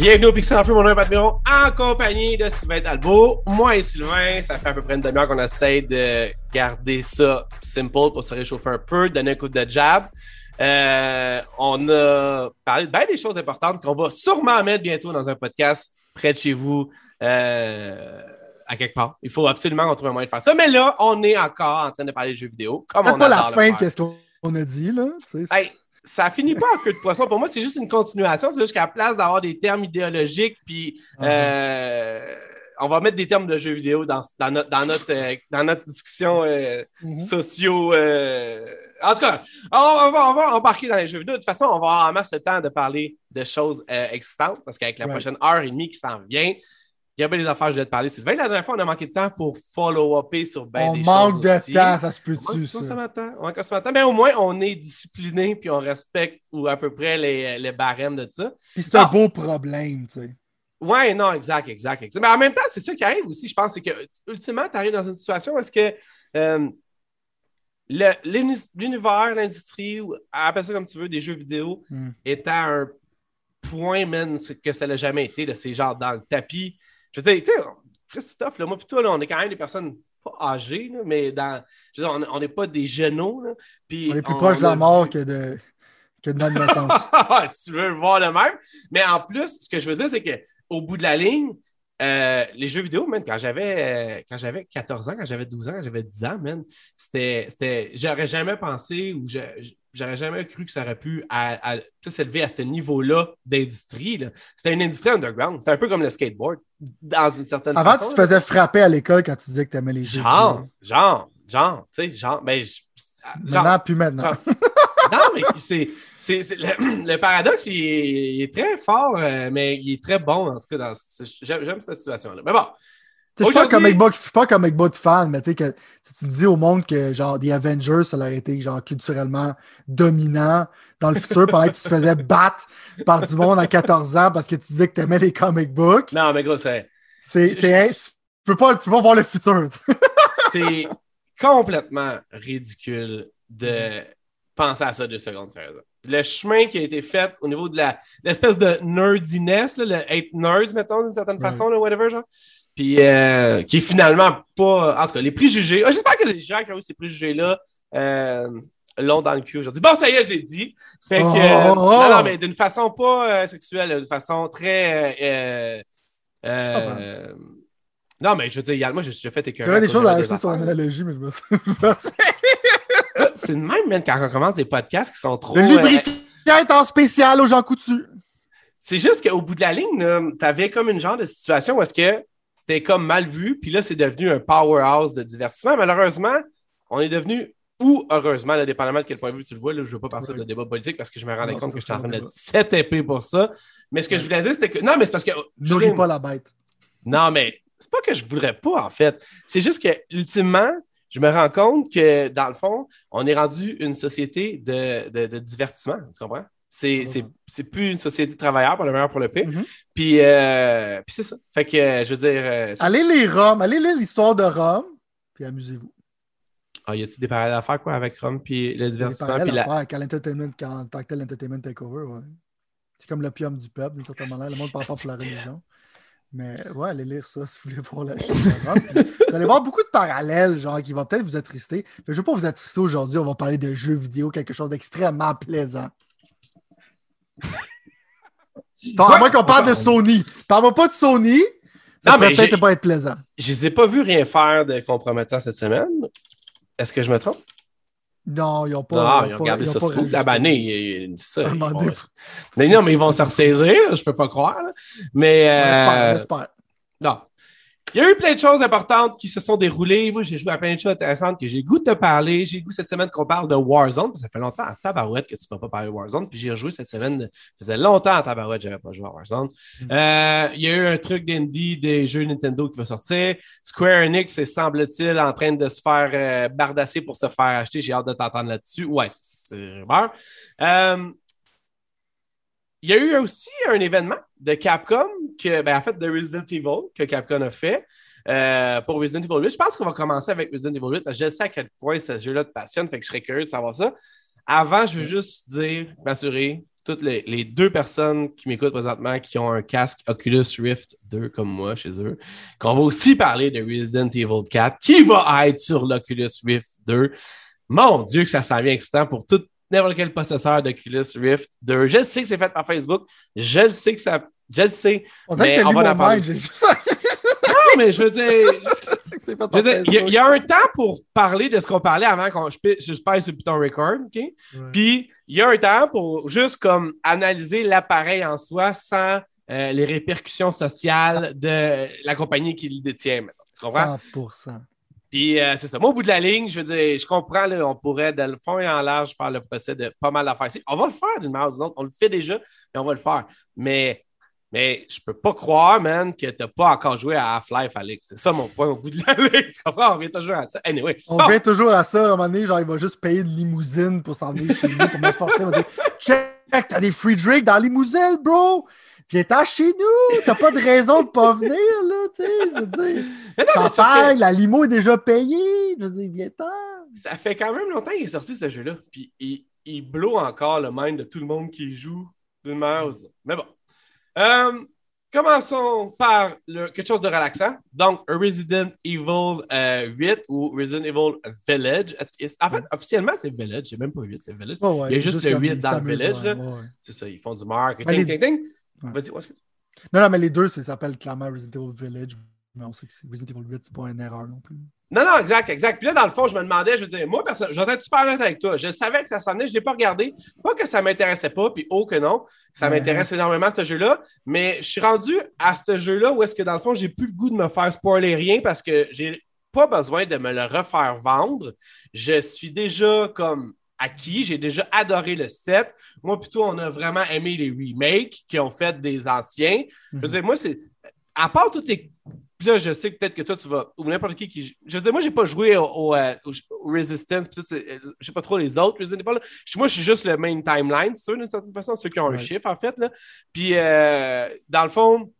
Bienvenue au Pixel Info, mon nom est en compagnie de Sylvain Talbot. Moi et Sylvain, ça fait à peu près une demi-heure qu'on essaie de garder ça simple pour se réchauffer un peu, donner un coup de jab. Euh, on a parlé de bien des choses importantes qu'on va sûrement mettre bientôt dans un podcast près de chez vous, euh, à quelque part. Il faut absolument qu'on trouve un moyen de faire ça. Mais là, on est encore en train de parler de jeux vidéo. Comme on pas la fin de ce qu'on a dit, là. Hey, ça finit pas en queue de poisson. Pour moi, c'est juste une continuation. C'est juste qu'à la place d'avoir des termes idéologiques, puis uh-huh. euh, on va mettre des termes de jeux vidéo dans, dans, notre, dans, notre, euh, dans notre discussion euh, mm-hmm. socio. En tout cas, on, va, on, va, embarquer dans les jeux vidéo. De toute façon, on va avoir en masse le temps de parler de choses existantes parce qu'avec la prochaine heure et demie qui s'en vient, il y a bien des affaires que je vais te parler, Sylvain. La dernière fois, on a manqué de temps pour follow-upper sur ben des choses. On manque de temps, ça se peut-tu, ça? On manque de temps. Mais au moins, on est discipliné puis on respecte ou à peu près les, les barèmes de ça. Puis c'est un ah! beau problème, tu sais. Oui, non, exact, exact, exact. Mais en même temps, c'est ça qui arrive aussi, je pense, c'est que, ultimement, tu arrives dans une situation où est-ce que euh, l'univers, l'industrie, appelle ça comme tu veux, des jeux vidéo, hmm. est à un point, même que ça n'a jamais été, de ces genres dans le tapis je veux dire, tu sais, Christophe, là, moi, plutôt, là, on est quand même des personnes pas âgées, mais dans, je veux dire, on n'est pas des genoux. Là, on est plus proche de la mort que de, que de notre naissance. si tu veux voir le même. Mais en plus, ce que je veux dire, c'est qu'au bout de la ligne, euh, les jeux vidéo, même, quand j'avais euh, quand j'avais 14 ans, quand j'avais 12 ans, quand j'avais 10 ans, man, c'était. J'aurais jamais pensé ou j'aurais jamais cru que ça aurait pu s'élever à ce niveau-là d'industrie. C'était une industrie underground. C'était un peu comme le skateboard, dans une certaine Avant, tu te faisais frapper à l'école quand tu disais que tu aimais les jeux. Genre, genre, genre, tu sais, genre, ben, Maintenant, plus maintenant. non, mais c'est le, paradoxe, il est, très fort, euh, mais il est très bon, en tout cas. J'aime cette situation-là. Mais bon. Je suis pas un comic book, pas comic book fan, mais tu sais que si tu dis au monde que genre The Avengers, ça aurait été genre culturellement dominant dans le futur pendant que tu te faisais battre par du monde à 14 ans parce que tu disais que tu aimais les comic books. Non, mais gros, c'est. C'est. Tu peux pas, tu peux pas voir le futur. c'est complètement ridicule de penser à ça deux secondes, sérieusement le chemin qui a été fait au niveau de l'espèce de nerdiness, le être nerd, mettons, d'une certaine façon, là, whatever, genre. Puis euh, qui est finalement pas. En tout cas, les préjugés. Ah, j'espère que les gens qui ont eu ces préjugés-là euh, l'ont dans le cul aujourd'hui. Bon, ça y est, je l'ai dit. Fait que. Oh, oh, oh. non, non, mais d'une façon pas euh, sexuelle, d'une façon très. non, mais je veux dire, moi, j'ai fait écœurer. J'avais des choses à ajouter sur l'analogie, mais je me c'est le même, même, quand on commence des podcasts qui sont trop. Le lubrifiant est en spécial aux gens coutus. C'est juste qu'au bout de la ligne, tu avais comme une genre de situation où est-ce que c'était comme mal vu, puis là, c'est devenu un powerhouse de divertissement. Malheureusement, on est devenu, ou heureusement, là, dépendamment de quel point de vue tu le vois, là, je ne veux pas passer de débat politique parce que je me rendais compte que j'étais en train de 7 épées pour ça. Mais ce que je voulais dire, c'était que. Non, mais c'est parce que. Nourris pas la bête. Non, mais c'est pas que je voudrais pas, en fait. C'est juste que, ultimement, je me rends compte que, dans le fond, on est rendu une société de, de, divertissement, tu comprends? C'est, c'est, plus une société de travailleurs, pour le meilleur pour le pire. Mm-hmm. puis, euh, puis c'est ça. Fait que, je veux dire. Euh, allez lire Rome, allez lire l'histoire de Rome, puis amusez-vous. Ah, y a-t-il des parallèles à faire quoi avec Rome puis le divertissement? Des parallèles à faire quand l'entertainment, quand tant que l'entertainment takeover, ouais. C'est comme l'opium du peuple, d'une certaine manière. Le monde passe pour la religion. Mais ouais, allez lire ça si vous voulez voir la chaîne Vous allez voir beaucoup de parallèles, genre, qui vont peut-être vous attrister. Mais je ne veux pas vous attrister aujourd'hui. On va parler de jeux vidéo, quelque chose d'extrêmement plaisant. À moins qu'on parle de Sony. Parle-moi pas de Sony. Ça non, peut peut-être pas être plaisant. Je les ai pas vus rien faire de compromettant cette semaine. Est-ce que je me trompe? Non, ils n'ont pas. Non, ils ont gardé ça sous la. C'est ça. Mais non, mais ils vont se ressaisir, je peux pas croire. Mais. Euh... J'espère. Non. Il y a eu plein de choses importantes qui se sont déroulées. Moi, j'ai joué à plein de choses intéressantes que j'ai goût de te parler. J'ai goût cette semaine qu'on parle de Warzone. Ça fait longtemps à Tabarouette que tu ne m'as pas parlé de Warzone. Puis j'ai rejoué cette semaine. Ça faisait longtemps à Tabarouette que je n'avais pas joué à Warzone. Mm. Euh, il y a eu un truc d'indie des jeux Nintendo qui va sortir. Square Enix est, semble-t-il, en train de se faire euh, bardasser pour se faire acheter. J'ai hâte de t'entendre là-dessus. Ouais, c'est rumeur. Euh, il y a eu aussi un événement de Capcom, que, ben, en fait, de Resident Evil, que Capcom a fait euh, pour Resident Evil 8. Je pense qu'on va commencer avec Resident Evil 8 parce que je sais à quel point ce jeu-là te passionne, fait que je serais curieux de savoir ça. Avant, je veux juste dire, m'assurer, toutes les, les deux personnes qui m'écoutent présentement qui ont un casque Oculus Rift 2 comme moi chez eux, qu'on va aussi parler de Resident Evil 4 qui va être sur l'Oculus Rift 2. Mon Dieu, que ça s'en vient excitant pour tout n'importe quel possesseur d'Oculus Rift 2. Je sais que c'est fait par Facebook. Je le sais que ça. Je le sais. On mais on va en parler. Non, mais je veux dire. Il y, a- il y a un temps pour parler de ce qu'on parlait avant qu'on je, je passe sur le bouton record, OK? Puis il y a un temps pour juste comme analyser l'appareil en soi sans euh, les répercussions sociales de la compagnie qui le détient. mettons. Tu comprends? 100%. Puis euh, c'est ça. Moi, au bout de la ligne, je veux dire, je comprends, là, on pourrait, de le fond et en large, faire le procès de pas mal d'affaires. On va le faire d'une manière ou d'une autre. On le fait déjà, mais on va le faire. Mais, mais je peux pas croire, man, que t'as pas encore joué à Half-Life, Alex. C'est ça mon point au bout de la ligne. Tu comprends? On vient toujours à ça. Anyway. On Bon. revient toujours à ça. À un moment donné, genre, il va juste payer une limousine pour s'en venir chez nous, pour me forcer. Il va dire Check, t'as des free drinks dans la limousine, bro. Viens-t'en chez nous. T'as pas de raison de pas venir, là, tu sais. Je veux dire, Mais non, mais que la limo est déjà payée. Je veux dire, viens-t'en. ça fait quand même longtemps qu'il est sorti ce jeu-là. Puis il, il blow encore le mind de tout le monde qui joue d'une manière. Mais bon. Euh, commençons par le- quelque chose de relaxant. Donc, Resident Evil euh, 8 ou Resident Evil Village. En fait, officiellement, c'est Village. C'est même pas 8, c'est Village. Ouais, Il y a juste le comme 8 ils dans le village, ouais, ouais. C'est ça, ils font du marketing. Ting, ting. Ouais. Vas-y, ouais, excuse. Non, non, mais les deux, ça s'appelle clairement Resident Evil Village. Mais on sait que Resident Evil 8, c'est pas une erreur non plus. Non, non, exact, exact. Puis là, dans le fond, je me demandais, je veux dire, moi, personne, je vais être super honnête avec toi. Je savais que ça s'en venait, je ne l'ai pas regardé. Pas que ça ne m'intéressait pas, puis oh que non, ça Ouais. m'intéresse énormément, ce jeu-là. Mais je suis rendu à ce jeu-là où est-ce que, dans le fond, j'ai plus le goût de me faire spoiler rien parce que j'ai pas besoin de me le refaire vendre. Je suis déjà comme acquis, j'ai déjà adoré le set. Moi, plutôt, on a vraiment aimé les remakes qui ont fait des anciens. Je veux Mhm. dire, moi, c'est. À part toutes les. Puis là, je sais que peut-être que toi, tu vas. Ou n'importe qui qui. Je veux dire, moi, j'ai pas joué au, au, euh, au- Resistance. Euh, je sais pas trop les autres Resident Evil. Je- Moi, je suis juste le main timeline, c'est sûr, d'une certaine façon, ceux qui ont un chiffre, en fait. Là. Puis, euh, dans le fond.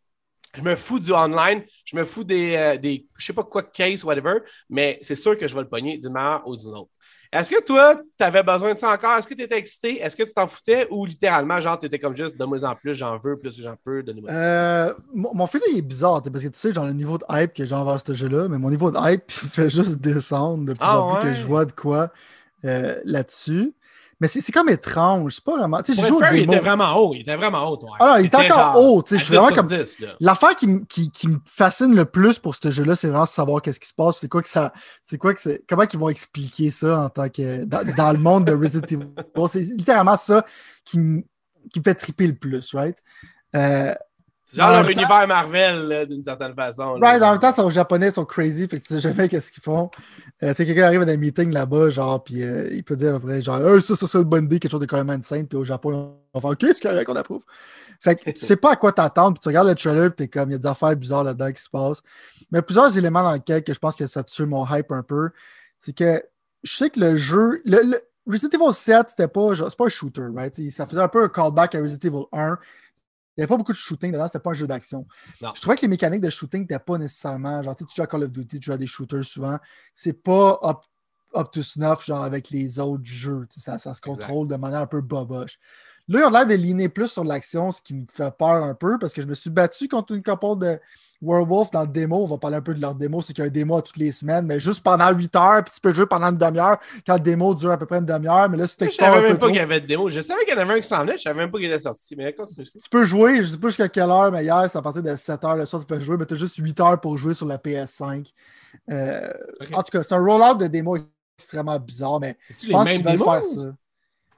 Je me fous du online, je me fous des, euh, des je sais pas quoi, case, whatever, mais c'est sûr que je vais le pogner d'une manière ou d'une autre. Est-ce que toi, tu avais besoin de ça encore? Est-ce que tu étais excité? Est-ce que tu t'en foutais? Ou littéralement, genre, tu étais comme juste, donne-moi en plus, j'en veux, plus que j'en peux, donnez-moi ça. Euh, mon, mon feeling est bizarre, parce que tu sais, genre le niveau de hype que j'ai envers ce jeu-là, mais mon niveau de hype fait juste descendre de plus Ah en plus ouais? que je vois de quoi euh, là-dessus. Mais c'est comme étrange, c'est pas vraiment. Tu sais, je joue il était vraiment haut. Il était vraiment haut, toi. Non, il était encore haut, tu sais, je suis vraiment comme- 10, là. L'affaire qui, me- qui, qui me fascine le plus pour ce jeu-là, c'est vraiment savoir qu'est-ce qui se passe. C'est quoi que ça. C'est quoi que c'est. Comment ils vont expliquer ça en tant que. Dans, dans le monde de Resident Evil. C'est littéralement ça qui, me- qui me fait triper le plus, right? Euh, C'est genre en leur temps- univers Marvel, d'une certaine façon. là. Right, en même temps, sont japonais, ils sont crazy, fait que tu sais jamais qu'est-ce qu'ils font. Euh, tu sais, quelqu'un arrive à un meeting là-bas, genre, puis euh, il peut dire après, genre, ça, ça, c'est une bonne idée, quelque chose de carrément insane, puis au Japon, on va faire, OK, c'est correct, on approuve. Fait que tu sais pas à quoi t'attendre, puis tu regardes le trailer, puis t'es comme, il y a des affaires bizarres là-dedans qui se passent. Mais plusieurs éléments dans lesquels que je pense que ça tue mon hype un peu, c'est que je sais que le jeu, le, le- Resident Evil 7, c'était pas, genre, pas un shooter, right? Ça faisait un peu un callback à Resident Evil 1. Il n'y avait pas beaucoup de shooting dedans, c'était pas un jeu d'action. Je trouvais que les mécaniques de shooting n'étaient pas nécessairement. Genre, tu joues à Call of Duty, tu joues à des shooters souvent. C'est pas up, up to snuff, genre avec les autres jeux. Ça, ça se contrôle de manière un peu boboche. Là, ils ont l'air de ligner plus sur l'action, ce qui me fait peur un peu parce que je me suis battu contre une couple de Werewolf dans le démo. On va parler un peu de leur démo. C'est qu'il y a un démo à toutes les semaines, mais juste pendant 8 heures, puis tu peux jouer pendant une demi-heure quand le démo dure à peu près une demi-heure. Mais là, si tu Je explores savais un peu même pas trop, qu'il y avait de démo. Je savais qu'il y en avait un qui s'en venait, je savais même pas qu'il était sorti. Mais tu peux jouer, je sais pas jusqu'à quelle heure, mais hier, c'est à partir de 7 heures le soir, tu peux jouer, mais tu as juste 8 heures pour jouer sur la PS5. Euh. En tout cas, c'est un rollout de démo extrêmement bizarre, mais je pense qu'ils veulent faire ça.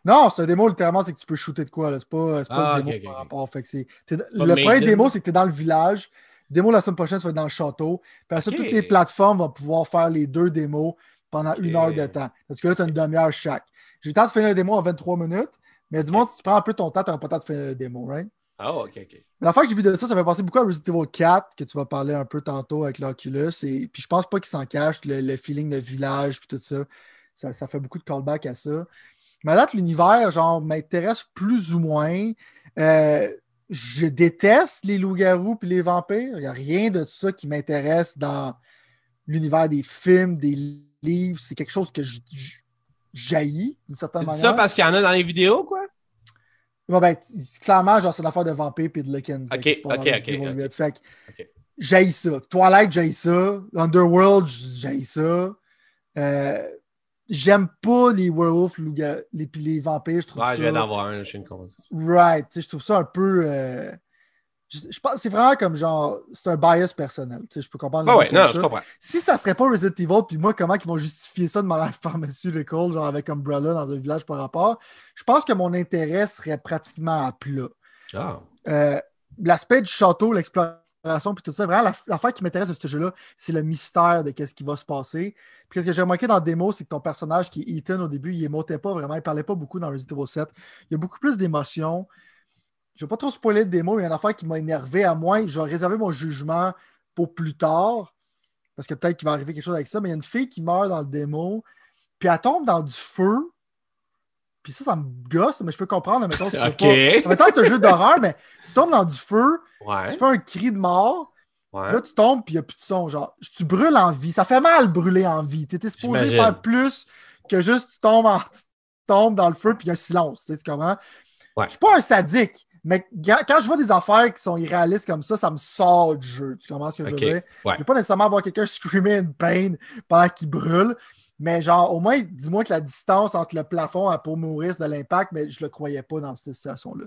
Non, c'est un démo, littéralement, c'est que tu peux shooter de quoi. là. C'est pas, c'est pas Ah, une démo par rapport. Fait que c'est- t'es- pas le premier démo, c'est que tu es dans le village. Démo la semaine prochaine, ça va être dans le château. Puis après ça, Ok. toutes les plateformes vont pouvoir faire les deux démos pendant une Ok. heure de temps. Parce que là, tu as une demi-heure chaque. J'ai le temps de finir le démo en 23 minutes, mais du moins, si tu prends un peu ton temps, tu n'auras pas le temps de finir le démo, right? Ah, ok, ok. La fois que j'ai vu de ça, ça fait penser beaucoup à Resident Evil 4, que tu vas parler un peu tantôt avec l'Oculus. Et puis je pense pas qu'il s'en cache, le, le feeling de village, puis tout ça. ça. ça fait beaucoup de callback à ça. Mais à date, l'univers, genre, m'intéresse plus ou moins. Euh, je déteste les loups-garous puis les vampires. Il n'y a rien de ça qui m'intéresse dans l'univers des films, des livres. C'est quelque chose que je, je- d'une certaine manière. ça parce qu'il y en a dans les vidéos, quoi? Ouais, ben, clairement, genre, c'est une affaire de vampire et de Lycans. Ok, C'est ok, ok, Evil ok. 8. Fait que Ok. j'haïs ça. Twilight, j'haïs ça. Underworld, j'haïs ça. Euh, J'aime pas les werewolves, les, puis les vampires, je trouve Ouais, ça. je viens d'en voir un, je suis une conversation. Right. Tu sais, je trouve ça un peu. euh, Je, je pense c'est vraiment comme genre. C'est un bias personnel. Tu sais, je peux comprendre. Ouais, ouais, non, ça. je comprends. Si ça serait pas Resident Evil, puis moi, comment ils vont justifier ça de manière pharmaceutique, genre avec Umbrella dans un village par rapport, je pense que mon intérêt serait pratiquement à plat. Ah. Euh, L'aspect du château, l'exploration, puis tout ça, vraiment, la- l'affaire qui m'intéresse de ce jeu-là, c'est le mystère de qu'est-ce qui va se passer. Puis ce que j'ai remarqué dans la démo, c'est que ton personnage qui est Ethan au début, il émotait pas vraiment, il parlait pas beaucoup dans Resident Evil 7. Il y a beaucoup plus d'émotions. Je ne vais pas trop spoiler le démo, il y a une affaire qui m'a énervé à moi. Je vais réserver mon jugement pour plus tard, parce que peut-être qu'il va arriver quelque chose avec ça, mais il y a une fille qui meurt dans le démo, puis elle tombe dans du feu. Puis ça, ça me gosse, mais je peux comprendre. Mettons, si tu veux Ok. pas- Mettons, c'est un jeu d'horreur, mais tu tombes dans du feu, Ouais. tu fais un cri de mort, ouais. là, tu tombes, puis il n'y a plus de son. Genre, tu brûles en vie. Ça fait mal brûler en vie. Tu étais supposé faire plus que juste tu tombes, en- tu tombes dans le feu, puis il y a un silence. Tu sais comment? Ouais. Je suis pas un sadique, mais quand je vois des affaires qui sont irréalistes comme ça, ça me sort du jeu. Tu comprends ce que je veux dire? Je veux pas nécessairement voir quelqu'un screamer in pain pendant qu'il brûle. Mais genre, au moins, dis-moi que la distance entre le plafond pour mourir, de l'impact, mais je le croyais pas dans cette situation-là.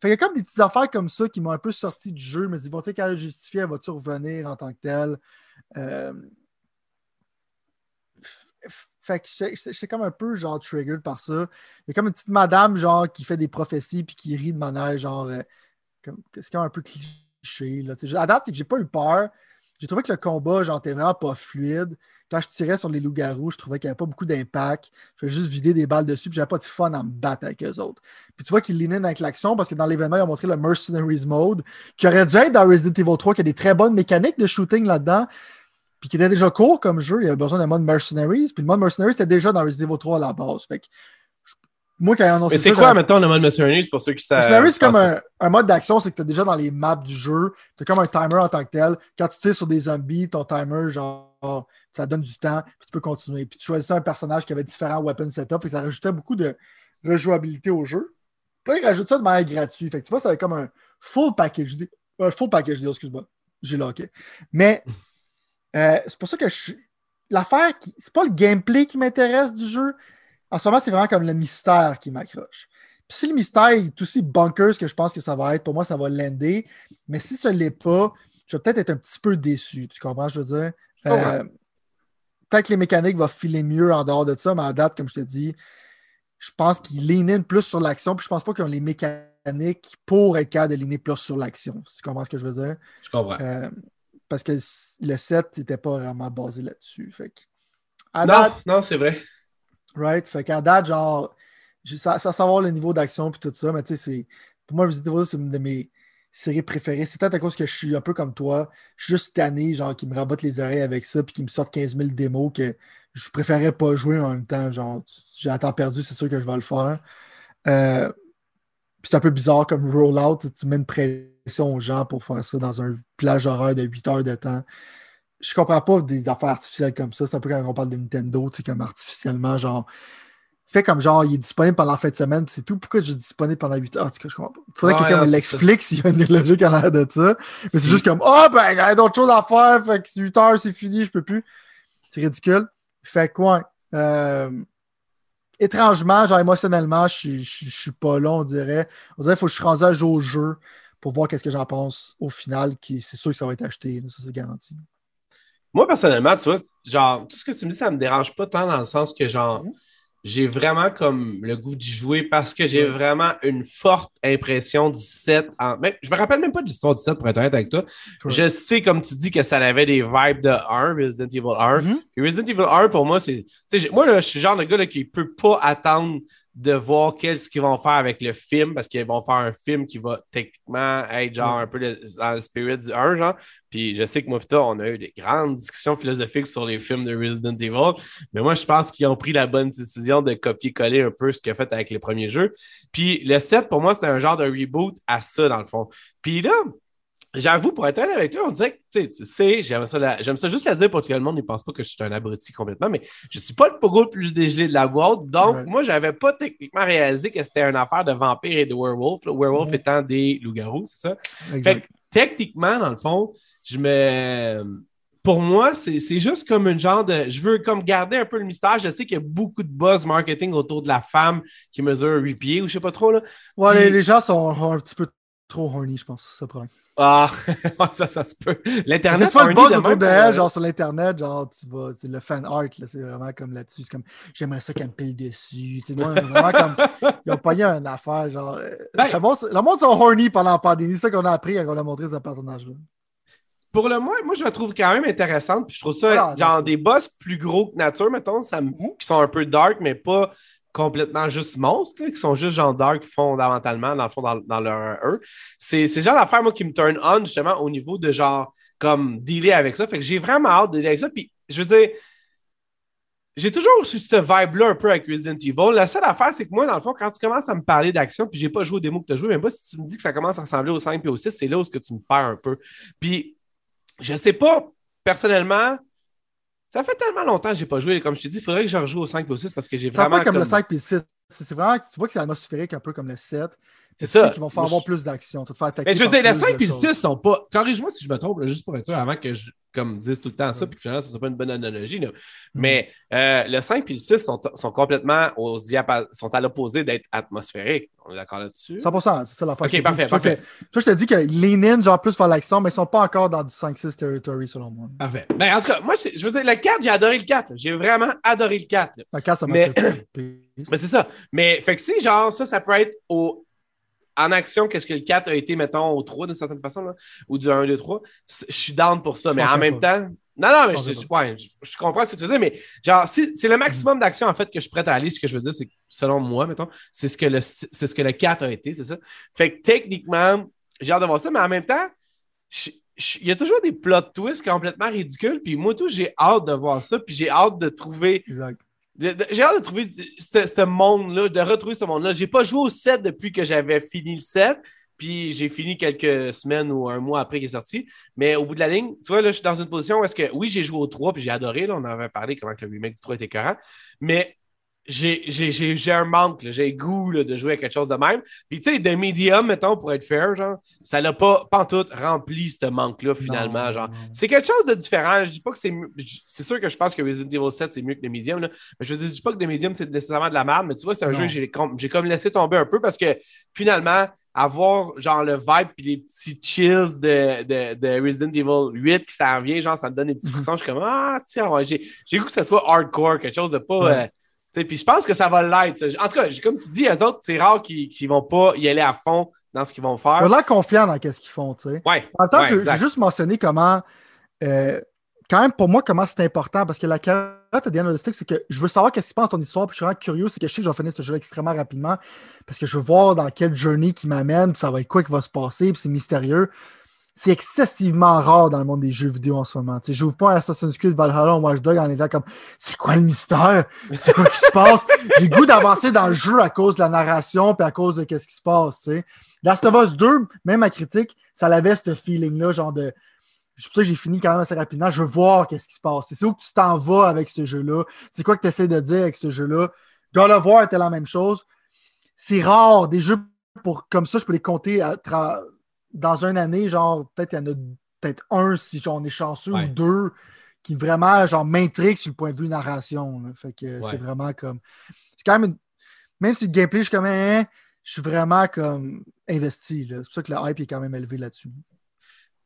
Fait qu'il y a comme des petites affaires comme ça qui m'ont un peu sorti du jeu, mais ils vont-ils qu'à justifier, elle va-tu revenir en tant que telle? Euh, Fait que j'étais- comme un peu genre triggered par ça. Il y a comme une petite madame genre qui fait des prophéties puis qui rit de manière genre euh, comme c'est comme un peu cliché. Là. Tu À date, j'ai pas eu peur. J'ai trouvé que le combat, genre, était vraiment pas fluide. Quand je tirais sur les loups-garous, je trouvais qu'il n'y avait pas beaucoup d'impact. Je faisais juste vider des balles dessus, puis j'avais pas de fun à me battre avec eux autres. Puis tu vois qu'ils l'inaient avec l'action parce que dans l'événement, ils ont montré le Mercenaries Mode, qui aurait dû être dans Resident Evil 3, qui a des très bonnes mécaniques de shooting là-dedans, puis qui était déjà court comme jeu. Il y avait besoin d'un mode Mercenaries, puis le mode Mercenaries était déjà dans Resident Evil 3 à la base. Fait que, moi, quand ils annoncé Mais c'est quoi, mettons, le mode Mercenaries pour ceux qui savent? Mercenary, c'est comme un, un mode d'action, c'est que tu as déjà dans les maps du jeu, tu as comme un timer en tant que tel. Quand tu tires sur des zombies, ton timer, genre, ça donne du temps, puis tu peux continuer. Puis tu choisissais un personnage qui avait différents weapon setup, et ça rajoutait beaucoup de rejouabilité au jeu. Puis là, ils rajoutent ça de manière gratuite. Fait que tu vois, ça va comme un full package deal. Un full package deal, excuse-moi. J'ai locké. Mais euh, c'est pour ça que je suis. L'affaire, qui... c'est pas le gameplay qui m'intéresse du jeu. En ce moment, c'est vraiment comme le mystère qui m'accroche. Puis si le mystère est aussi bunkers que je pense que ça va être, pour moi, ça va l'ender. Mais si ce l'est pas, je vais peut-être être un petit peu déçu. Tu comprends, je veux dire? Comprends. Euh, peut-être que les mécaniques vont filer mieux en dehors de ça, mais à date, comme je te dis, je pense qu'ils in plus sur l'action, puis je pense pas qu'ils ont les mécaniques pour être capable de leaner plus sur l'action. Tu comprends ce que je veux dire? Je comprends. Euh, parce que le set n'était pas vraiment basé là-dessus. Fait que, à non, date, non, c'est vrai. Right? Fait qu'à date, genre, ça, savoir le niveau d'action puis tout ça, mais tu sais. Pour moi, Resident Evil, c'est une de mes séries préférées. C'est peut-être à cause que je suis un peu comme toi. Juste tanné, genre, qui me rabotent les oreilles avec ça puis qui me sortent 15 000 démos que je préférais pas jouer en même temps. Genre, j'ai un temps perdu, c'est sûr que je vais le faire. Euh, c'est un peu bizarre comme rollout. Tu mets une pression aux gens pour faire ça dans un plage horaire de 8 heures de temps je comprends pas des affaires artificielles comme ça. C'est un peu quand on parle de Nintendo, tu sais, comme artificiellement, genre, fait comme genre, il est disponible pendant la fin de semaine, c'est tout. Pourquoi je dis disponible pendant 8 heures? En tout cas, je comprends pas. Faudrait que quelqu'un me l'explique s'il y a une logique à l'air de ça. Mais c'est juste comme, oh, ben, j'avais d'autres choses à faire, fait que 8 heures, c'est fini, je peux plus. C'est ridicule. Fait que, ouais. euh, étrangement, genre, émotionnellement, je suis- je je suis pas là, on dirait. On dirait qu'il faut que je suis rendu à jouer au jeu pour voir qu'est-ce que j'en pense au final, qui c'est sûr que ça va être acheté, là, ça c'est garanti. Moi, personnellement, tu vois, genre, tout ce que tu me dis, ça me dérange pas tant dans le sens que, genre, Mhm. j'ai vraiment comme le goût d'y jouer parce que j'ai vraiment une forte impression du set. En... même- je me rappelle même pas de l'histoire du set, pour être honnête avec toi. Je sais, comme tu dis, que ça avait des vibes de 1, Resident Evil 1. Mhm. Resident Evil 1, pour moi, c'est. Moi, là, je suis le genre de gars là, qui peut pas attendre de voir qu'est-ce qu'ils vont faire avec le film parce qu'ils vont faire un film qui va techniquement être genre un peu le- dans le spirit du 1, genre. Puis je sais que moi, putain, on a eu des grandes discussions philosophiques sur les films de Resident Evil. Mais moi, je pense qu'ils ont pris la bonne décision de copier-coller un peu ce qu'ils ont fait avec les premiers jeux. Puis le 7, pour moi, c'était un genre de reboot à ça, dans le fond. Puis là, J'avoue, pour être honnête avec toi, on dirait que tu sais, j'aime ça, ça juste la dire pour que le monde ne pense pas que je suis un abruti complètement, mais je ne suis pas le pogo le plus dégelé de la boîte. Donc, moi, moi, n'avais pas techniquement réalisé que c'était une affaire de vampire et de werewolf. Le werewolf étant des loups-garous, c'est ça? Fait que, techniquement, dans le fond, je me. Pour moi, c'est juste comme une genre de. Je veux comme garder un peu le mystère. Je sais qu'il y a beaucoup de buzz marketing autour de la femme qui mesure 8 pieds ou je sais pas trop. Là. Ouais, les, gens sont un petit peu trop horny, je pense. C'est le problème. Ah, ça, ça se peut. L'Internet. C'est le buzz autour d'elle, genre sur l'Internet, genre, tu vas, c'est le fan art, là, c'est vraiment comme là-dessus. C'est comme, j'aimerais ça qu'elle me pile dessus. Tu sais, moi, vraiment comme, ils ont pogné une affaire, genre. Euh, ben, le, monde, sont horny pendant la pandémie, c'est ça qu'on a appris quand on a montré ce personnage-là. Pour le moins, moi, je la trouve quand même intéressante. Puis je trouve ça, genre, des boss plus gros que nature, mettons, ça, mhm. qui sont un peu dark, mais pas complètement juste monstres, qui sont juste genre dark fondamentalement, dans le fond, dans, leur eux. C'est genre l'affaire, moi, qui me turn on, justement, au niveau de genre, comme, dealer avec ça. Fait que j'ai vraiment hâte de dealer avec ça. Puis, je veux dire, j'ai toujours reçu ce vibe-là un peu avec Resident Evil. La seule affaire, c'est que moi, dans le fond, quand tu commences à me parler d'action, puis j'ai pas joué aux démos que tu as joué, mais moi, si tu me dis que ça commence à ressembler au 5 et au 6, c'est là où que tu me perds un peu. Puis, je sais pas, personnellement, ça fait tellement longtemps que je n'ai pas joué. Comme je t'ai dit, il faudrait que je rejoue au 5 et au 6 parce que j'ai vraiment. C'est un peu comme, le 5 et le 6. C'est vraiment, tu vois que c'est atmosphérique un peu comme le 7. C'est ça. qui vont faire avoir plus d'action. Mais je veux dire, le 5 et le 6 sont pas. Corrige-moi si je me trompe, juste pour être sûr, avant que je comme, dise tout le temps ça, puis que finalement, ce ne soit pas une bonne analogie. Mm. Mais euh, le 5 et le 6 sont, sont complètement au sont à l'opposé d'être atmosphériques. On est d'accord là-dessus? 100 c'est ça la Ok, parfait. parfait. toi, je te dis que les ninjas, genre plus faire l'action, mais ils ne sont pas encore dans du 5-6 territory, selon moi. Parfait. Ben, en tout cas, moi, je veux dire, le 4, j'ai adoré le 4. J'ai vraiment adoré le 4. Le 4, ça m'a Mais, mais c'est ça. Mais, fait que si, genre, ça, ça peut être au en action, qu'est-ce que le 4 a été, mettons, au 3 d'une certaine façon, là, ou du 1, 2, 3, je suis down pour ça. mais en même temps, non, non, mais je, comprends ce que tu veux dire, mais genre, c'est le maximum d'action en fait que je suis prêt à aller. Ce que je veux dire, c'est selon moi, mettons, c'est ce, que le, ce que le 4 a été, c'est ça. Fait que techniquement, j'ai hâte de voir ça, mais en même temps, il y a toujours des plot twists complètement ridicules, puis moi, tout, j'ai hâte de voir ça, puis j'ai hâte de trouver. Exact. J'ai hâte de trouver ce, monde-là, de retrouver ce monde-là. J'ai pas joué au 7 depuis que j'avais fini le 7. Puis j'ai fini quelques semaines ou un mois après qu'il est sorti. Mais au bout de la ligne, tu vois, là, je suis dans une position où est-ce que, oui, j'ai joué au 3, puis j'ai adoré. Là, on avait parlé comment que le remake du 3 était écœurant. Mais j'ai un manque, j'ai goût de jouer à quelque chose de même. Puis tu sais, de medium, mettons, pour être fair, genre, ça l'a pas, pas tout rempli ce manque-là, finalement. genre, c'est quelque chose de différent. Je dis pas que c'est. C'est sûr que je pense que Resident Evil 7, c'est mieux que le medium, là. Mais je dis pas que le medium, c'est nécessairement de la merde, mais tu vois, c'est un jeu que j'ai comme laissé tomber un peu parce que finalement, avoir genre le vibe puis les petits chills de, de, de, Resident Evil 8 qui s'en vient, genre ça me donne des petits frissons. je suis comme Ah, tiens, j'ai goût que ça soit hardcore, quelque chose de pas. Euh, puis je pense que ça va l'être. En tout cas, comme tu dis, les autres, c'est rare qu'ils ne vont pas y aller à fond dans ce qu'ils vont faire. Ils ont l'air confiants dans ce qu'ils font. sais. Ouais, en même temps, je j'ai juste mentionné comment, euh, quand même, pour moi, comment c'est important parce que la carotte à Diana Stick, c'est que je veux savoir qu'est-ce qui se passe dans ton histoire. Puis je suis vraiment curieux. C'est que je sais que je vais finir ce jeu extrêmement rapidement parce que je veux voir dans quelle journée qui m'amène. Puis ça va être quoi qui va se passer. Puis c'est mystérieux c'est excessivement rare dans le monde des jeux vidéo en ce moment. Je n'ouvre pas Assassin's Creed Valhalla ou Watch Dog en étant comme c'est quoi le mystère? C'est quoi qui se passe? J'ai goût d'avancer dans le jeu à cause de la narration puis à cause de ce qui se passe. Last of Us 2, même à critique, ça avait ce feeling-là, genre de. C'est pour ça que j'ai fini quand même assez rapidement. Je veux voir qu'est-ce qui se passe. C'est où que tu t'en vas avec ce jeu-là? C'est quoi que tu essaies de dire avec ce jeu-là? God of War était la même chose. C'est rare. Des jeux comme ça, je peux les compter à, dans une année, genre, peut-être il y en a peut-être un si on est chanceux ou deux qui vraiment genre m'intrigue sur le point de vue narration. Fait que c'est vraiment comme. C'est quand même Même si le gameplay, je suis comme hein, je suis vraiment comme investi. C'est pour ça que le hype est quand même élevé là-dessus.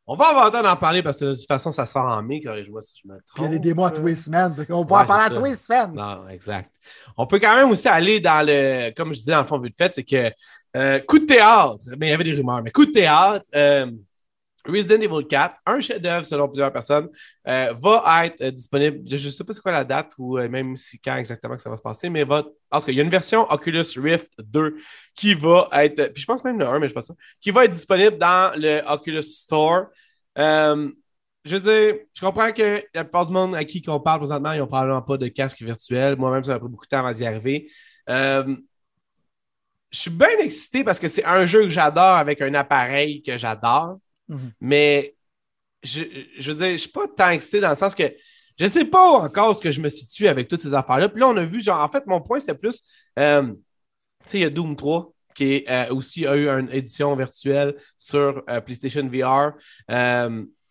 On va avoir le temps d'en parler parce que de toute façon, ça sort en mai, corrige-moi si je me trompe. il y a des démos à Twist Man. On va en parler à Twist Man. Non, exact. On peut quand même aussi aller dans le. Comme je disais, dans le fond, vu de fait, c'est que euh, coup de théâtre, mais il y avait des rumeurs, mais coup de théâtre, euh, Resident Evil 4, un chef-d'œuvre selon plusieurs personnes, euh, va être disponible. Je ne sais pas c'est quoi la date ou même si quand exactement que ça va se passer, mais va. Parce qu'il y a une version Oculus Rift 2 qui va être. Puis je pense même le 1, mais je pense ça. Qui va être disponible dans le Oculus Store. je veux dire, je comprends que la plupart du monde à qui on parle présentement, ils n'ont probablement pas de casque virtuel. Moi-même, ça m'a pris beaucoup de temps avant d'y arriver je suis bien excité parce que c'est un jeu que j'adore avec un appareil que j'adore. Mhm. Mais je, je veux dire, je suis pas tant excité dans le sens que je sais pas encore ce que je me situe avec toutes ces affaires-là. Puis là, on a vu, genre, en fait, mon point, c'est plus, euh, tu sais, il y a Doom 3 qui est, euh, aussi a eu une édition virtuelle sur euh, PlayStation VR.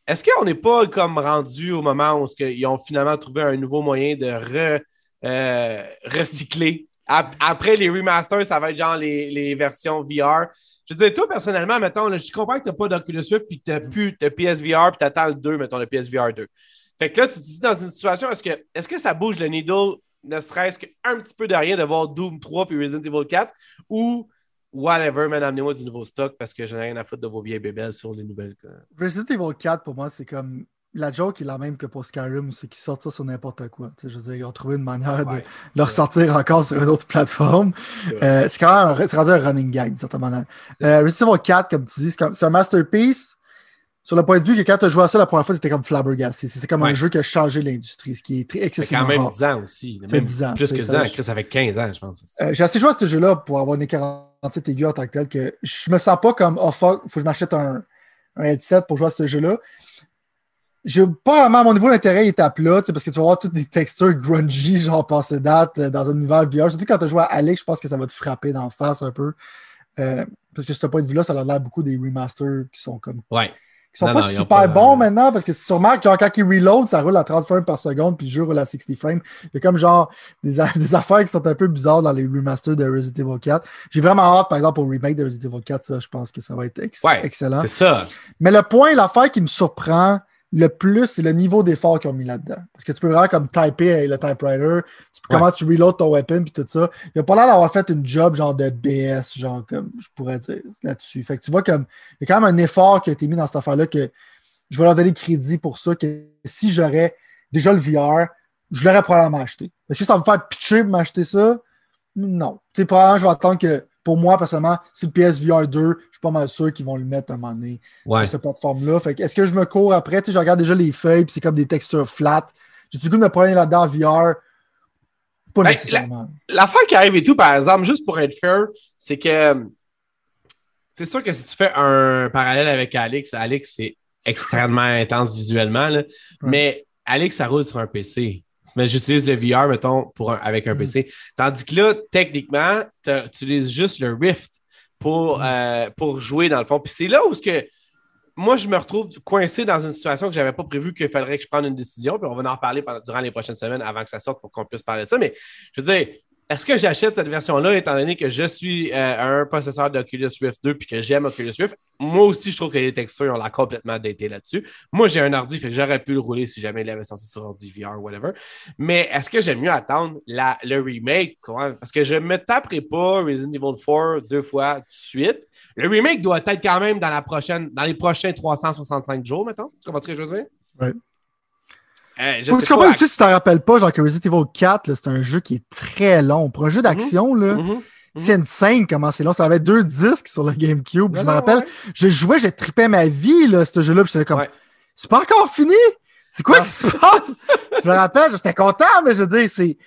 Est-ce qu'on n'est pas comme rendu au moment où ils ont finalement trouvé un nouveau moyen de re- recycler? Ap- Après les remasters, ça va être genre les, les versions VR. Je veux dire, toi, personnellement, mettons, je comprends que tu n'as pas d'Oculus Rift puis que tu n'as plus de PSVR puis tu attends le 2, mettons, le PSVR 2. Fait que là, tu te dis dans une situation, est-ce que, est que ça bouge le needle, ne serait-ce qu'un petit peu de rien de voir Doom 3 puis Resident Evil 4 ou whatever, man, amenez-moi du nouveau stock parce que j'en ai rien à foutre de vos vieilles bébelles sur les nouvelles. Resident Evil 4, pour moi, c'est comme. La joke est la même que pour Skyrim, c'est qu'ils sortent ça sur n'importe quoi. Tu sais, je veux dire, ils ont trouvé une manière Ouais. de le ressortir encore sur une autre plateforme. C'est Euh, c'est quand même un- c'est rendu un running gag, d'une certaine manière. Euh, Resident Evil 4, comme tu dis, c'est comme- c'est un masterpiece. Sur le point de vue que quand tu as joué à ça la première fois, c'était comme flabbergasté. C'était comme Ouais. un jeu qui a changé l'industrie, ce qui est très C'est excessivement quand même rare. 10 ans aussi. Ça fait Même 10 ans, Plus que sais, 10 ans. ça- Chris, Ça fait 15 ans, je pense. Euh, J'ai assez joué à ce jeu-là pour avoir une 47 aiguë en tant que tel que je me sens pas comme oh fuck, faut que je m'achète un, un headset pour jouer à ce jeu-là. Pas vraiment mon niveau d'intérêt est à plat, parce que tu vas voir toutes des textures grungy, genre passé date, euh, dans un univers VR. Surtout quand tu joues à Alex, je pense que ça va te frapper d'en face un peu. Euh, parce que ce point de vue-là, ça a l'air beaucoup des remasters qui sont comme Ouais. qui sont Non, pas non, super pas- bons maintenant parce que si tu remarques, genre, quand ils reload, ça roule à 30 frames par seconde, puis le jeu roule à 60 frames. Il y a comme genre des, des affaires qui sont un peu bizarres dans les remasters de Resident Evil 4. J'ai vraiment hâte, par exemple, au remake de Resident Evil 4, ça, je pense que ça va être ex- Ouais, excellent. C'est ça. Mais le point, l'affaire qui me surprend le plus, c'est le niveau d'effort qu'ils ont mis là-dedans. Parce que tu peux vraiment comme typer avec le typewriter, tu peux Ouais. comment tu reload ton weapon puis tout ça. Il a pas l'air d'avoir fait une job genre de BS, genre comme je pourrais dire là-dessus. Fait que tu vois comme il y a quand même un effort qui a été mis dans cette affaire-là que je vais leur donner crédit pour ça que si j'aurais déjà le VR, je l'aurais probablement acheté. Est-ce que ça va me faire pitcher pour m'acheter ça? Non. Tu sais, probablement, je vais attendre que, pour moi, personnellement, si le PSVR 2, je suis pas mal sûr qu'ils vont le mettre à un moment donné Ouais. sur cette plateforme-là. Fait que est-ce que je me cours après? Tu sais, je regarde déjà les feuilles, puis c'est comme des textures flat. J'ai du goût de me prendre là-dedans en VR? Pas Ben, nécessairement. L'affaire qui arrive et tout, par exemple, juste pour être fair, c'est que c'est sûr que si tu fais un parallèle avec Alex, Alex, c'est extrêmement intense visuellement, là. mais Alex, ça roule sur un PC. Mais j'utilise le VR, mettons, pour un- avec un Mhm. PC. Tandis que là, techniquement, tu utilises juste le Rift pour, Mhm. euh, pour jouer dans le fond. Puis c'est là où ce que moi, je me retrouve coincé dans une situation que je n'avais pas prévu qu'il faudrait que je prenne une décision. Puis on va en reparler pendant- durant les prochaines semaines avant que ça sorte pour qu'on puisse parler de ça. Mais je veux dire, est-ce que j'achète cette version-là étant donné que je suis euh, un possesseur d'Oculus Rift 2 puis que j'aime Oculus Rift? Moi aussi, je trouve que les textures ont l'air complètement daté là-dessus. Moi, j'ai un ordi, fait que j'aurais pu le rouler si jamais il avait sorti sur ordi VR ou whatever. Mais est-ce que j'aime mieux attendre la, le remake? Parce que je ne me taperai pas Resident Evil 4 deux fois de suite. Le remake doit être quand même dans, la prochaine, dans les prochains 365 jours, mettons. Tu comprends ce que je veux dire? Ouais. Je Faut que tu comprennes pas. aussi, si tu t'en rappelles pas, genre que Resident Evil 4, là, c'est un jeu qui est très long. Pour un jeu d'action, là, Mhm. c'est une scène comment c'est long. Ça avait deux disques sur le GameCube. Non, je me rappelle, ouais. je jouais, j'ai trippé ma vie, là, ce jeu-là. Puis j'étais comme, Ouais. c'est pas encore fini? C'est quoi qui se passe? je me rappelle, j'étais content, mais je veux dire, c'est,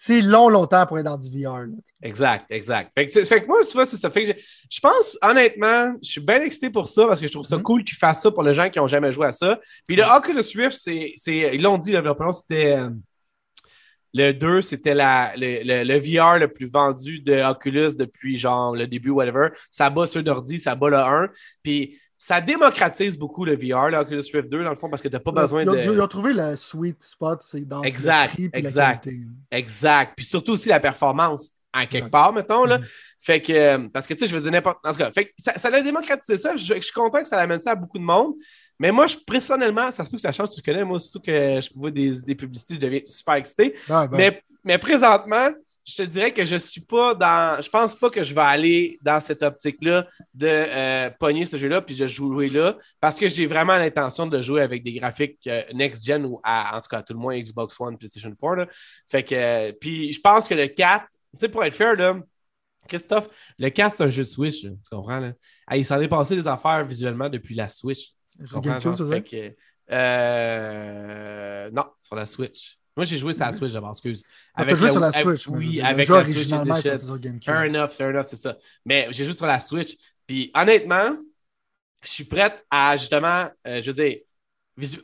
c'est long, longtemps pour être dans du VR. là. Exact, exact. Fait que, fait moi, tu vois, c'est ça. Fait que je pense, honnêtement, je suis bien excité pour ça parce que je trouve ça Mhm. cool qu'ils fassent ça pour les gens qui n'ont jamais joué à ça. Puis le Oculus Rift, c'est, ils l'ont dit, le c'était. euh, le 2, c'était le, le- le VR le plus vendu de Oculus depuis genre le début, whatever. Ça bat ceux d'ordi, ça bat le 1. Puis ça démocratise beaucoup le VR, le Oculus Rift 2, dans le fond, parce que tu n'as pas besoin ils, ont, de. ils ont trouvé le sweet spot, c'est dans Exact, le prix exact. la qualité. Exact. Puis surtout aussi la performance, en quelque Exact. part, mettons. Là. Mhm. Fait que, euh, parce que, tu sais, je dire n'importe. En tout cas, fait que ça, ça a démocratisé ça. Je, je suis content que ça amène ça à beaucoup de monde. Mais moi, je, personnellement, ça se peut que ça change, tu connais. Moi, surtout que je vois des, des publicités, je deviens super excité. Ouais, ben, Mais, mais présentement, je te dirais que je suis pas dans. Je pense pas que je vais aller dans cette optique-là de euh, pogner ce jeu-là puis de jouer là parce que j'ai vraiment l'intention de jouer avec des graphiques euh, next-gen ou à, en tout cas, à tout le moins Xbox One, PlayStation 4. Là. Fait que. euh, puis je pense que le 4, tu sais, pour être fair, là, Christophe, le 4, c'est un jeu de Switch, là, tu comprends? Là? Ah, il s'en est passé des affaires visuellement depuis la Switch. Tu comprends, ça? Fait que, euh, non, sur la Switch. Moi, j'ai joué sur la Switch d'abord, excuse. Ah, t'as joué la- sur la avec- Switch. Oui, le avec jeu la Switch GameCube. Fair enough, fair enough, c'est ça. Mais j'ai joué sur la Switch. Puis honnêtement, je suis prête à justement, euh, je veux dire,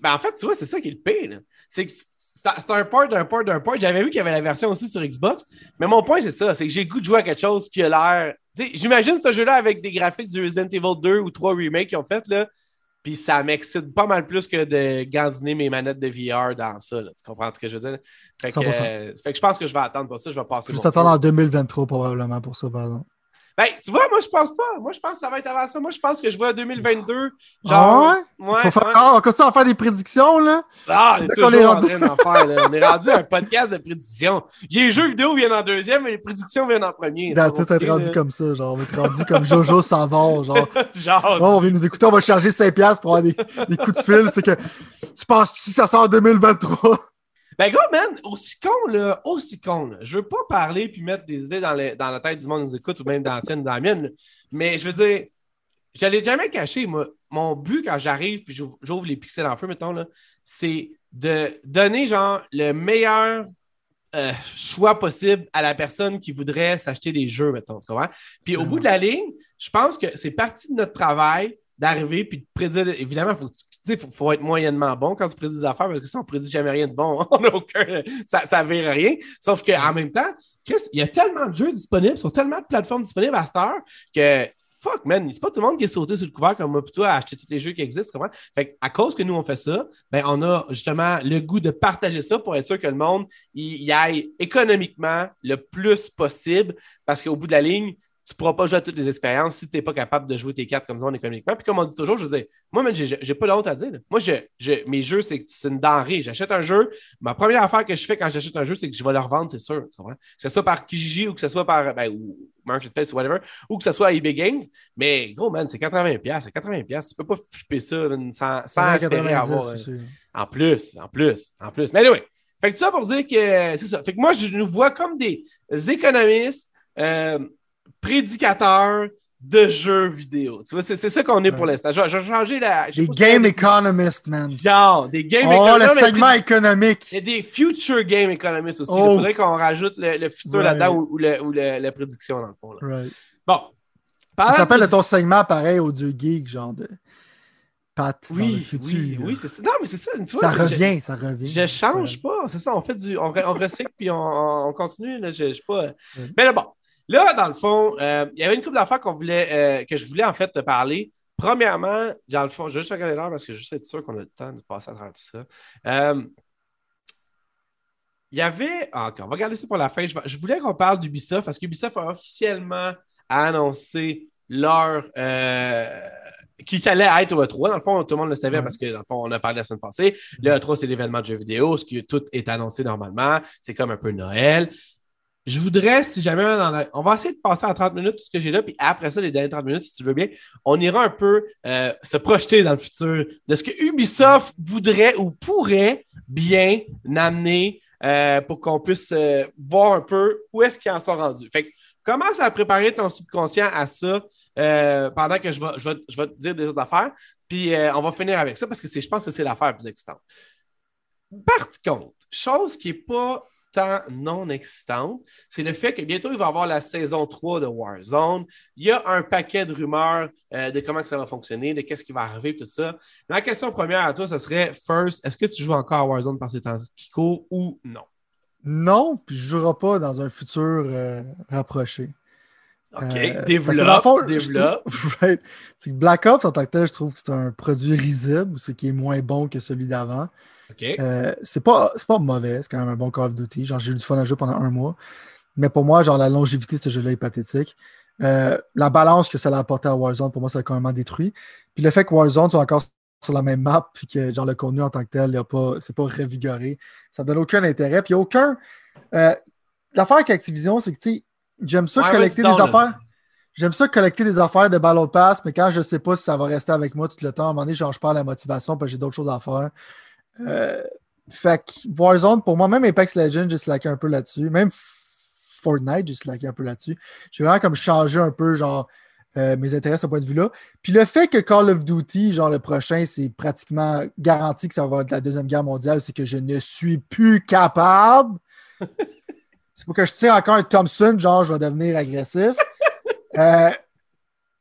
ben, en fait, tu vois, c'est ça qui est le pire. C'est que c'est un port d'un port d'un port. J'avais vu qu'il y avait la version aussi sur Xbox. Mais mon point, c'est ça. C'est que j'ai goût de jouer à quelque chose qui a l'air. J'imagine ce jeu-là avec des graphiques du Resident Evil 2 ou 3 remake qu'ils ont fait. Là. Puis ça m'excite pas mal plus que de gaziner mes manettes de VR dans ça. Tu comprends ce que je veux dire? Fait que, euh, fait que, je pense que je vais attendre pour ça. Je vais passer. Je t'attends en 2023 probablement pour ça, par exemple. Ben, tu vois, moi, je pense pas. Moi, je pense que ça va être avant ça. Moi, je pense que je vois 2022. Genre. Ah ouais? ouais, faire... Ah, on continue à faire des prédictions, là? Ah, on est toujours est rendu... en train d'en faire, là. On est rendu un podcast de prédictions. Les jeux vidéo viennent en deuxième, mais les prédictions viennent en premier. Tu être rendu comme ça, genre. On va être rendu comme Jojo Savard, genre. genre. on vient nous écouter, on va charger 5$ pour avoir des, des coups de fil. C'est que tu penses que ça sort en 2023? Ben, gros, man, aussi con, là, aussi con, là. Je veux pas parler puis mettre des idées dans, dans la tête du monde qui nous écoute ou même dans la tienne, dans la mienne, mais je veux dire, je l'ai jamais caché, moi. Mon but quand j'arrive puis j'ouvre les pixels en feu, mettons, là, c'est de donner, genre, le meilleur euh, choix possible à la personne qui voudrait s'acheter des jeux, mettons, tu comprends? Puis au bout de la ligne, je pense que c'est partie de notre travail d'arriver puis de prédire. Évidemment, il faut il faut, être moyennement bon quand tu prédis des affaires, parce que si on prédit jamais rien de bon, on n'a aucun. Ça ne verra rien. Sauf qu'en même temps, Chris, il y a tellement de jeux disponibles sur tellement de plateformes disponibles à cette heure que fuck, man, c'est pas tout le monde qui est sauté sur le couvert comme moi, plutôt à acheter tous les jeux qui existent. Comment? Fait à cause que nous, on fait ça, ben, on a justement le goût de partager ça pour être sûr que le monde y aille économiquement le plus possible parce qu'au bout de la ligne, tu ne pourras pas jouer à toutes les expériences si tu n'es pas capable de jouer tes cartes comme ça économiquement. Puis comme on dit toujours, je dis, moi, je n'ai pas honte à dire. Moi, je, mes jeux, c'est une denrée. J'achète un jeu. Ma première affaire que je fais quand j'achète un jeu, c'est que je vais le revendre, c'est sûr. Que ce soit par Kijiji ou que ce soit par ben, ou Marketplace ou whatever, ou que ce soit à eBay Games. Mais gros, man, c'est 80$. C'est 80$. Tu ne peux pas flipper ça sans, sans espérer avoir. Euh, en plus, en plus, en plus. Mais anyway, fait que ça pour dire que c'est ça. Fait que moi, je nous vois comme des économistes. Euh, prédicateur de jeux vidéo. Tu vois, c'est ça qu'on est pour l'instant. Je, vais changer la. Des game economists, man. Genre, des game oh, le segment économique. Il y a des future game economists aussi. Il oh. faudrait qu'on rajoute le, futur là-dedans ou, ou, la prédiction, dans le fond. Là. Bon. Ça s'appelle de ton segment pareil, Audio Geek, genre de. Pat oui, dans le futur. Oui, oui c'est ça. Non, mais c'est ça. Tu vois, ça revient, ça revient. Je change pas. C'est ça. On fait du. On, recycle puis on, continue. Là, je, je pas. Mais là, bon. Là, dans le fond, euh, il y avait une couple d'affaires qu'on voulait, euh, que je voulais en fait te parler. Premièrement, dans le fond, je vais juste regarder l'heure parce que je suis sûr qu'on a le temps de passer à travers tout ça. Euh, il y avait. Ah, on va regarder ça pour la fin. Je, voulais qu'on parle d'Ubisoft parce qu'Ubisoft a officiellement annoncé leur. qui allait être au E3. Dans le fond, tout le monde le savait parce que, dans le fond, on a parlé la semaine passée. Le E3, c'est l'événement de jeux vidéo, ce qui tout est annoncé normalement. C'est comme un peu Noël. Je voudrais, si jamais On va essayer de passer en 30 minutes tout ce que j'ai là, puis après ça, les dernières 30 minutes, si tu veux bien, on ira un peu euh, se projeter dans le futur de ce que Ubisoft voudrait ou pourrait bien amener euh, pour qu'on puisse euh, voir un peu où est-ce qu'ils en sont rendus. Fait que commence à préparer ton subconscient à ça pendant que je vais, je, vais, te dire des autres affaires. Puis on va finir avec ça parce que je pense que c'est l'affaire plus excitante. Par contre, chose qui n'est pas non existante, c'est le fait que bientôt, il va y avoir la saison 3 de Warzone. Il y a un paquet de rumeurs euh, de comment que ça va fonctionner, de qu'est-ce qui va arriver, tout ça. Ma question première à toi, ce serait, first, est-ce que tu joues encore à Warzone par ces temps Kiko ou non? Non, puis je ne jouerai pas dans un futur euh, rapproché. OK, euh, développe, développe. Black Ops, en tant que tel, je trouve que c'est un produit risible, c'est qui est moins bon que celui d'avant. Euh, c'est pas, pas mauvais, c'est quand même un bon Call of Duty. Genre, j'ai eu du fun à jouer pendant un mois. Mais pour moi, genre, la longévité de ce jeu-là est pathétique. Euh, la balance que ça a apporté à Warzone, pour moi, ça a complètement détruit. Puis le fait que Warzone soit encore sur la même map, puis que genre, le contenu en tant que tel, c'est pas revigoré, ça ne donne aucun intérêt. Puis aucun. Euh, l'affaire avec Activision, c'est que, tu sais, j'aime ça collecter des affaires. J'aime ça collecter des affaires de Battle Pass, mais quand je sais pas si ça va rester avec moi tout le temps, à un moment donné, genre, je perds la motivation parce que j'ai d'autres choses à faire. Euh, fait que Warzone, pour moi, même Apex Legends, j'ai slacké un peu là-dessus. Même Fortnite, j'ai slacké un peu là-dessus. J'ai vraiment comme changé un peu, genre, euh, mes intérêts à ce point de vue-là. Puis le fait que Call of Duty, genre le prochain, c'est pratiquement garanti que ça va être la Deuxième Guerre mondiale, c'est que je ne suis plus capable. c'est pour que je tire encore un Thompson, genre je vais devenir agressif. Euh,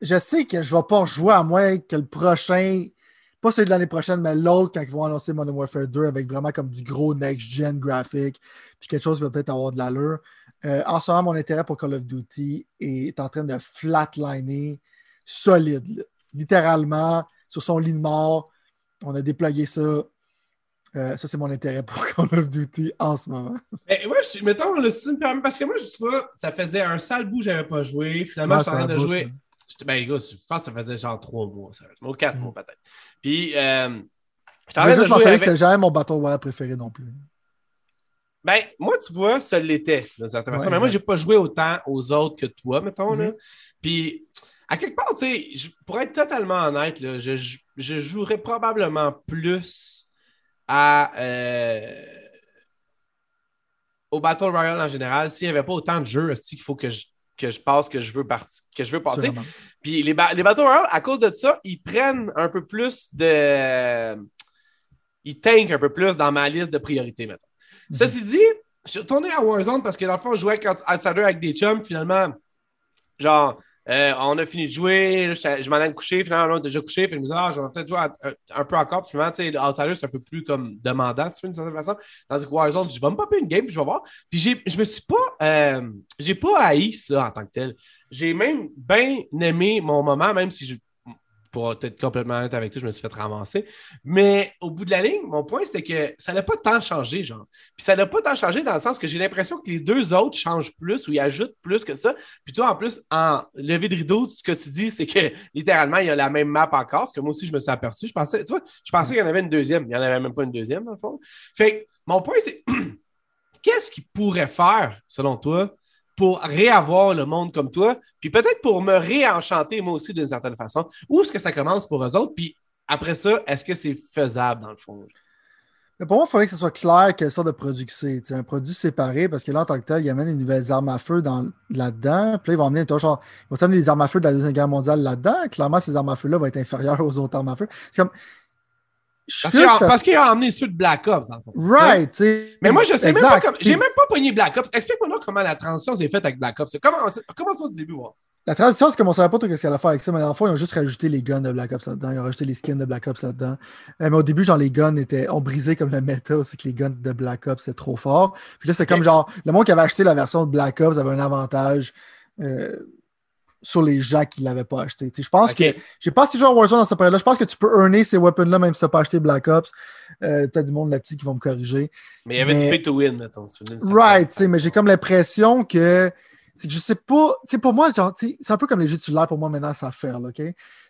je sais que je ne vais pas jouer à moins que le prochain, pas celui de l'année prochaine, mais l'autre, quand ils vont annoncer Modern Warfare 2 avec vraiment comme du gros next-gen graphique, puis quelque chose qui va peut-être avoir de l'allure. Euh, en ce moment, mon intérêt pour Call of Duty est en train de flatliner solide. Littéralement, sur son lit de mort, on a déployé ça. Euh, ça, c'est mon intérêt pour Call of Duty en ce moment. Mais moi, je, mettons, le parce que moi, je sais pas, ça faisait un sale bout que j'avais pas joué. Finalement, je suis en train de jouer. Ben, gars, je pense que ça faisait genre trois mois, sérieusement. Ou quatre mm. mois, peut-être. Puis, euh, je t'en juste mentionner avec... que c'était jamais mon Battle Royale préféré non plus. Ben, moi, tu vois, ça l'était, d'une certaine façon. Mais moi, j'ai pas joué autant aux autres que toi, mettons. là. Mm-hmm. Puis, à quelque part, tu sais, pour être totalement honnête, là, je, je, jouerais probablement plus à. Euh, au Battle Royale en général, s'il n'y avait pas autant de jeux qu'il faut que je, que je passe, que je veux, que je veux passer. Puis les, les Battle Royale, à cause de ça, ils prennent un peu plus de. Ils tankent un peu plus dans ma liste de priorités, maintenant. Mhm. Ceci dit, je suis retourné à Warzone parce que dans le fond, je jouais avec Outsider avec des chums. Finalement, genre, euh, on a fini de jouer, je, m'en allais me coucher, finalement, on a déjà couché, puis je me disais, ah, je vais peut-être jouer un, peu encore, puis finalement, tu sais, Outsider, c'est un peu plus comme demandant, si tu veux, d'une certaine façon. Tandis que Warzone, je vais me popper une game, puis je vais voir. Puis je me suis pas, euh, j'ai pas haï ça en tant que tel. J'ai même bien aimé mon moment, même si je pour être complètement honnête avec toi, je me suis fait ramasser. Mais au bout de la ligne, mon point, c'était que ça n'a pas tant changé, genre. Puis ça n'a pas tant changé dans le sens que j'ai l'impression que les deux autres changent plus ou ils ajoutent plus que ça. Puis toi, en plus, en levé de rideau, ce que tu dis, c'est que littéralement, il y a la même map encore, ce que moi aussi, je me suis aperçu. Je pensais, tu vois, je pensais qu'il y en avait une deuxième. Il n'y en avait même pas une deuxième, dans le fond. Fait mon point, c'est qu'est-ce qu'il pourrait faire, selon toi, pour réavoir le monde comme toi, puis peut-être pour me réenchanter moi aussi d'une certaine façon. Où est-ce que ça commence pour eux autres? Puis après ça, est-ce que c'est faisable dans le fond? pour moi, il faudrait que ce soit clair quelle sorte de produit que c'est. Un produit séparé, parce que là, en tant que tel, il y a même des nouvelles armes à feu là-dedans. Puis là, ils vont amener genre, ils vont amener des armes à feu de la Deuxième Guerre mondiale là-dedans. Clairement, ces armes à feu-là vont être inférieures aux autres armes à feu. C'est comme parce qu'il a, emmené ceux de Black Ops, dans le fond. Right. Mais moi, je sais même pas J'ai même pas pogné Black Ops. Explique-moi comment la transition s'est faite avec Black Ops. Comment, commence du début, voir. La transition, c'est qu'on ne savait pas ce qu'elle allait faire avec ça, mais dans le fond, ils ont juste rajouté les guns de Black Ops là-dedans. Ils ont rajouté les skins de Black Ops là-dedans. Euh, mais au début, genre, les guns étaient, ont brisé comme le méta, c'est que les guns de Black Ops étaient trop forts. Puis là, c'est comme genre, le monde qui avait acheté la version de Black Ops avait un avantage. Euh, sur les gens qui ne l'avaient pas acheté. je pense que. Je pas si joué à Warzone dans ce période-là. Je pense que tu peux earner ces weapons-là même si tu n'as pas acheté Black Ops. Euh, tu as du monde là-dessus qui vont me corriger. Mais il y avait du pay to win, mettons. Right, mais j'ai comme l'impression que. C'est que je sais pas. Pour moi, c'est un peu comme les jeux titulaires pour moi maintenant, ça faire, OK?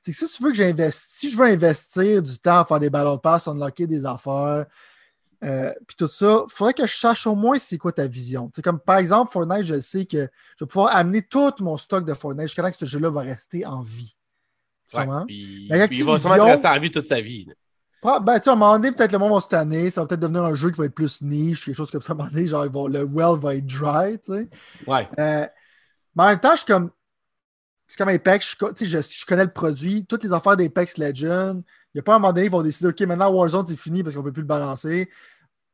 C'est que si tu veux que j'investisse, si je veux investir du temps à faire des battle pass, unlocker des affaires, euh, puis tout ça, il faudrait que je sache au moins c'est quoi ta vision. Comme par exemple, Fortnite, je sais que je vais pouvoir amener tout mon stock de Fortnite jusqu'à que ce jeu-là va rester en vie. Tu comprends? Puis, il va sûrement rester en vie toute sa vie. Ben, tu à un moment donné, peut-être le monde va se tanner, ça va peut-être devenir un jeu qui va être plus niche, quelque chose comme ça. À un moment donné, genre, le well va être dry, tu sais. Ouais. Euh, mais en même temps, je suis comme. C'est comme Apex, je, je, je, connais le produit, toutes les affaires d'Apex Legends. Il n'y a pas un moment donné, ils vont décider, OK, maintenant Warzone, c'est fini parce qu'on ne peut plus le balancer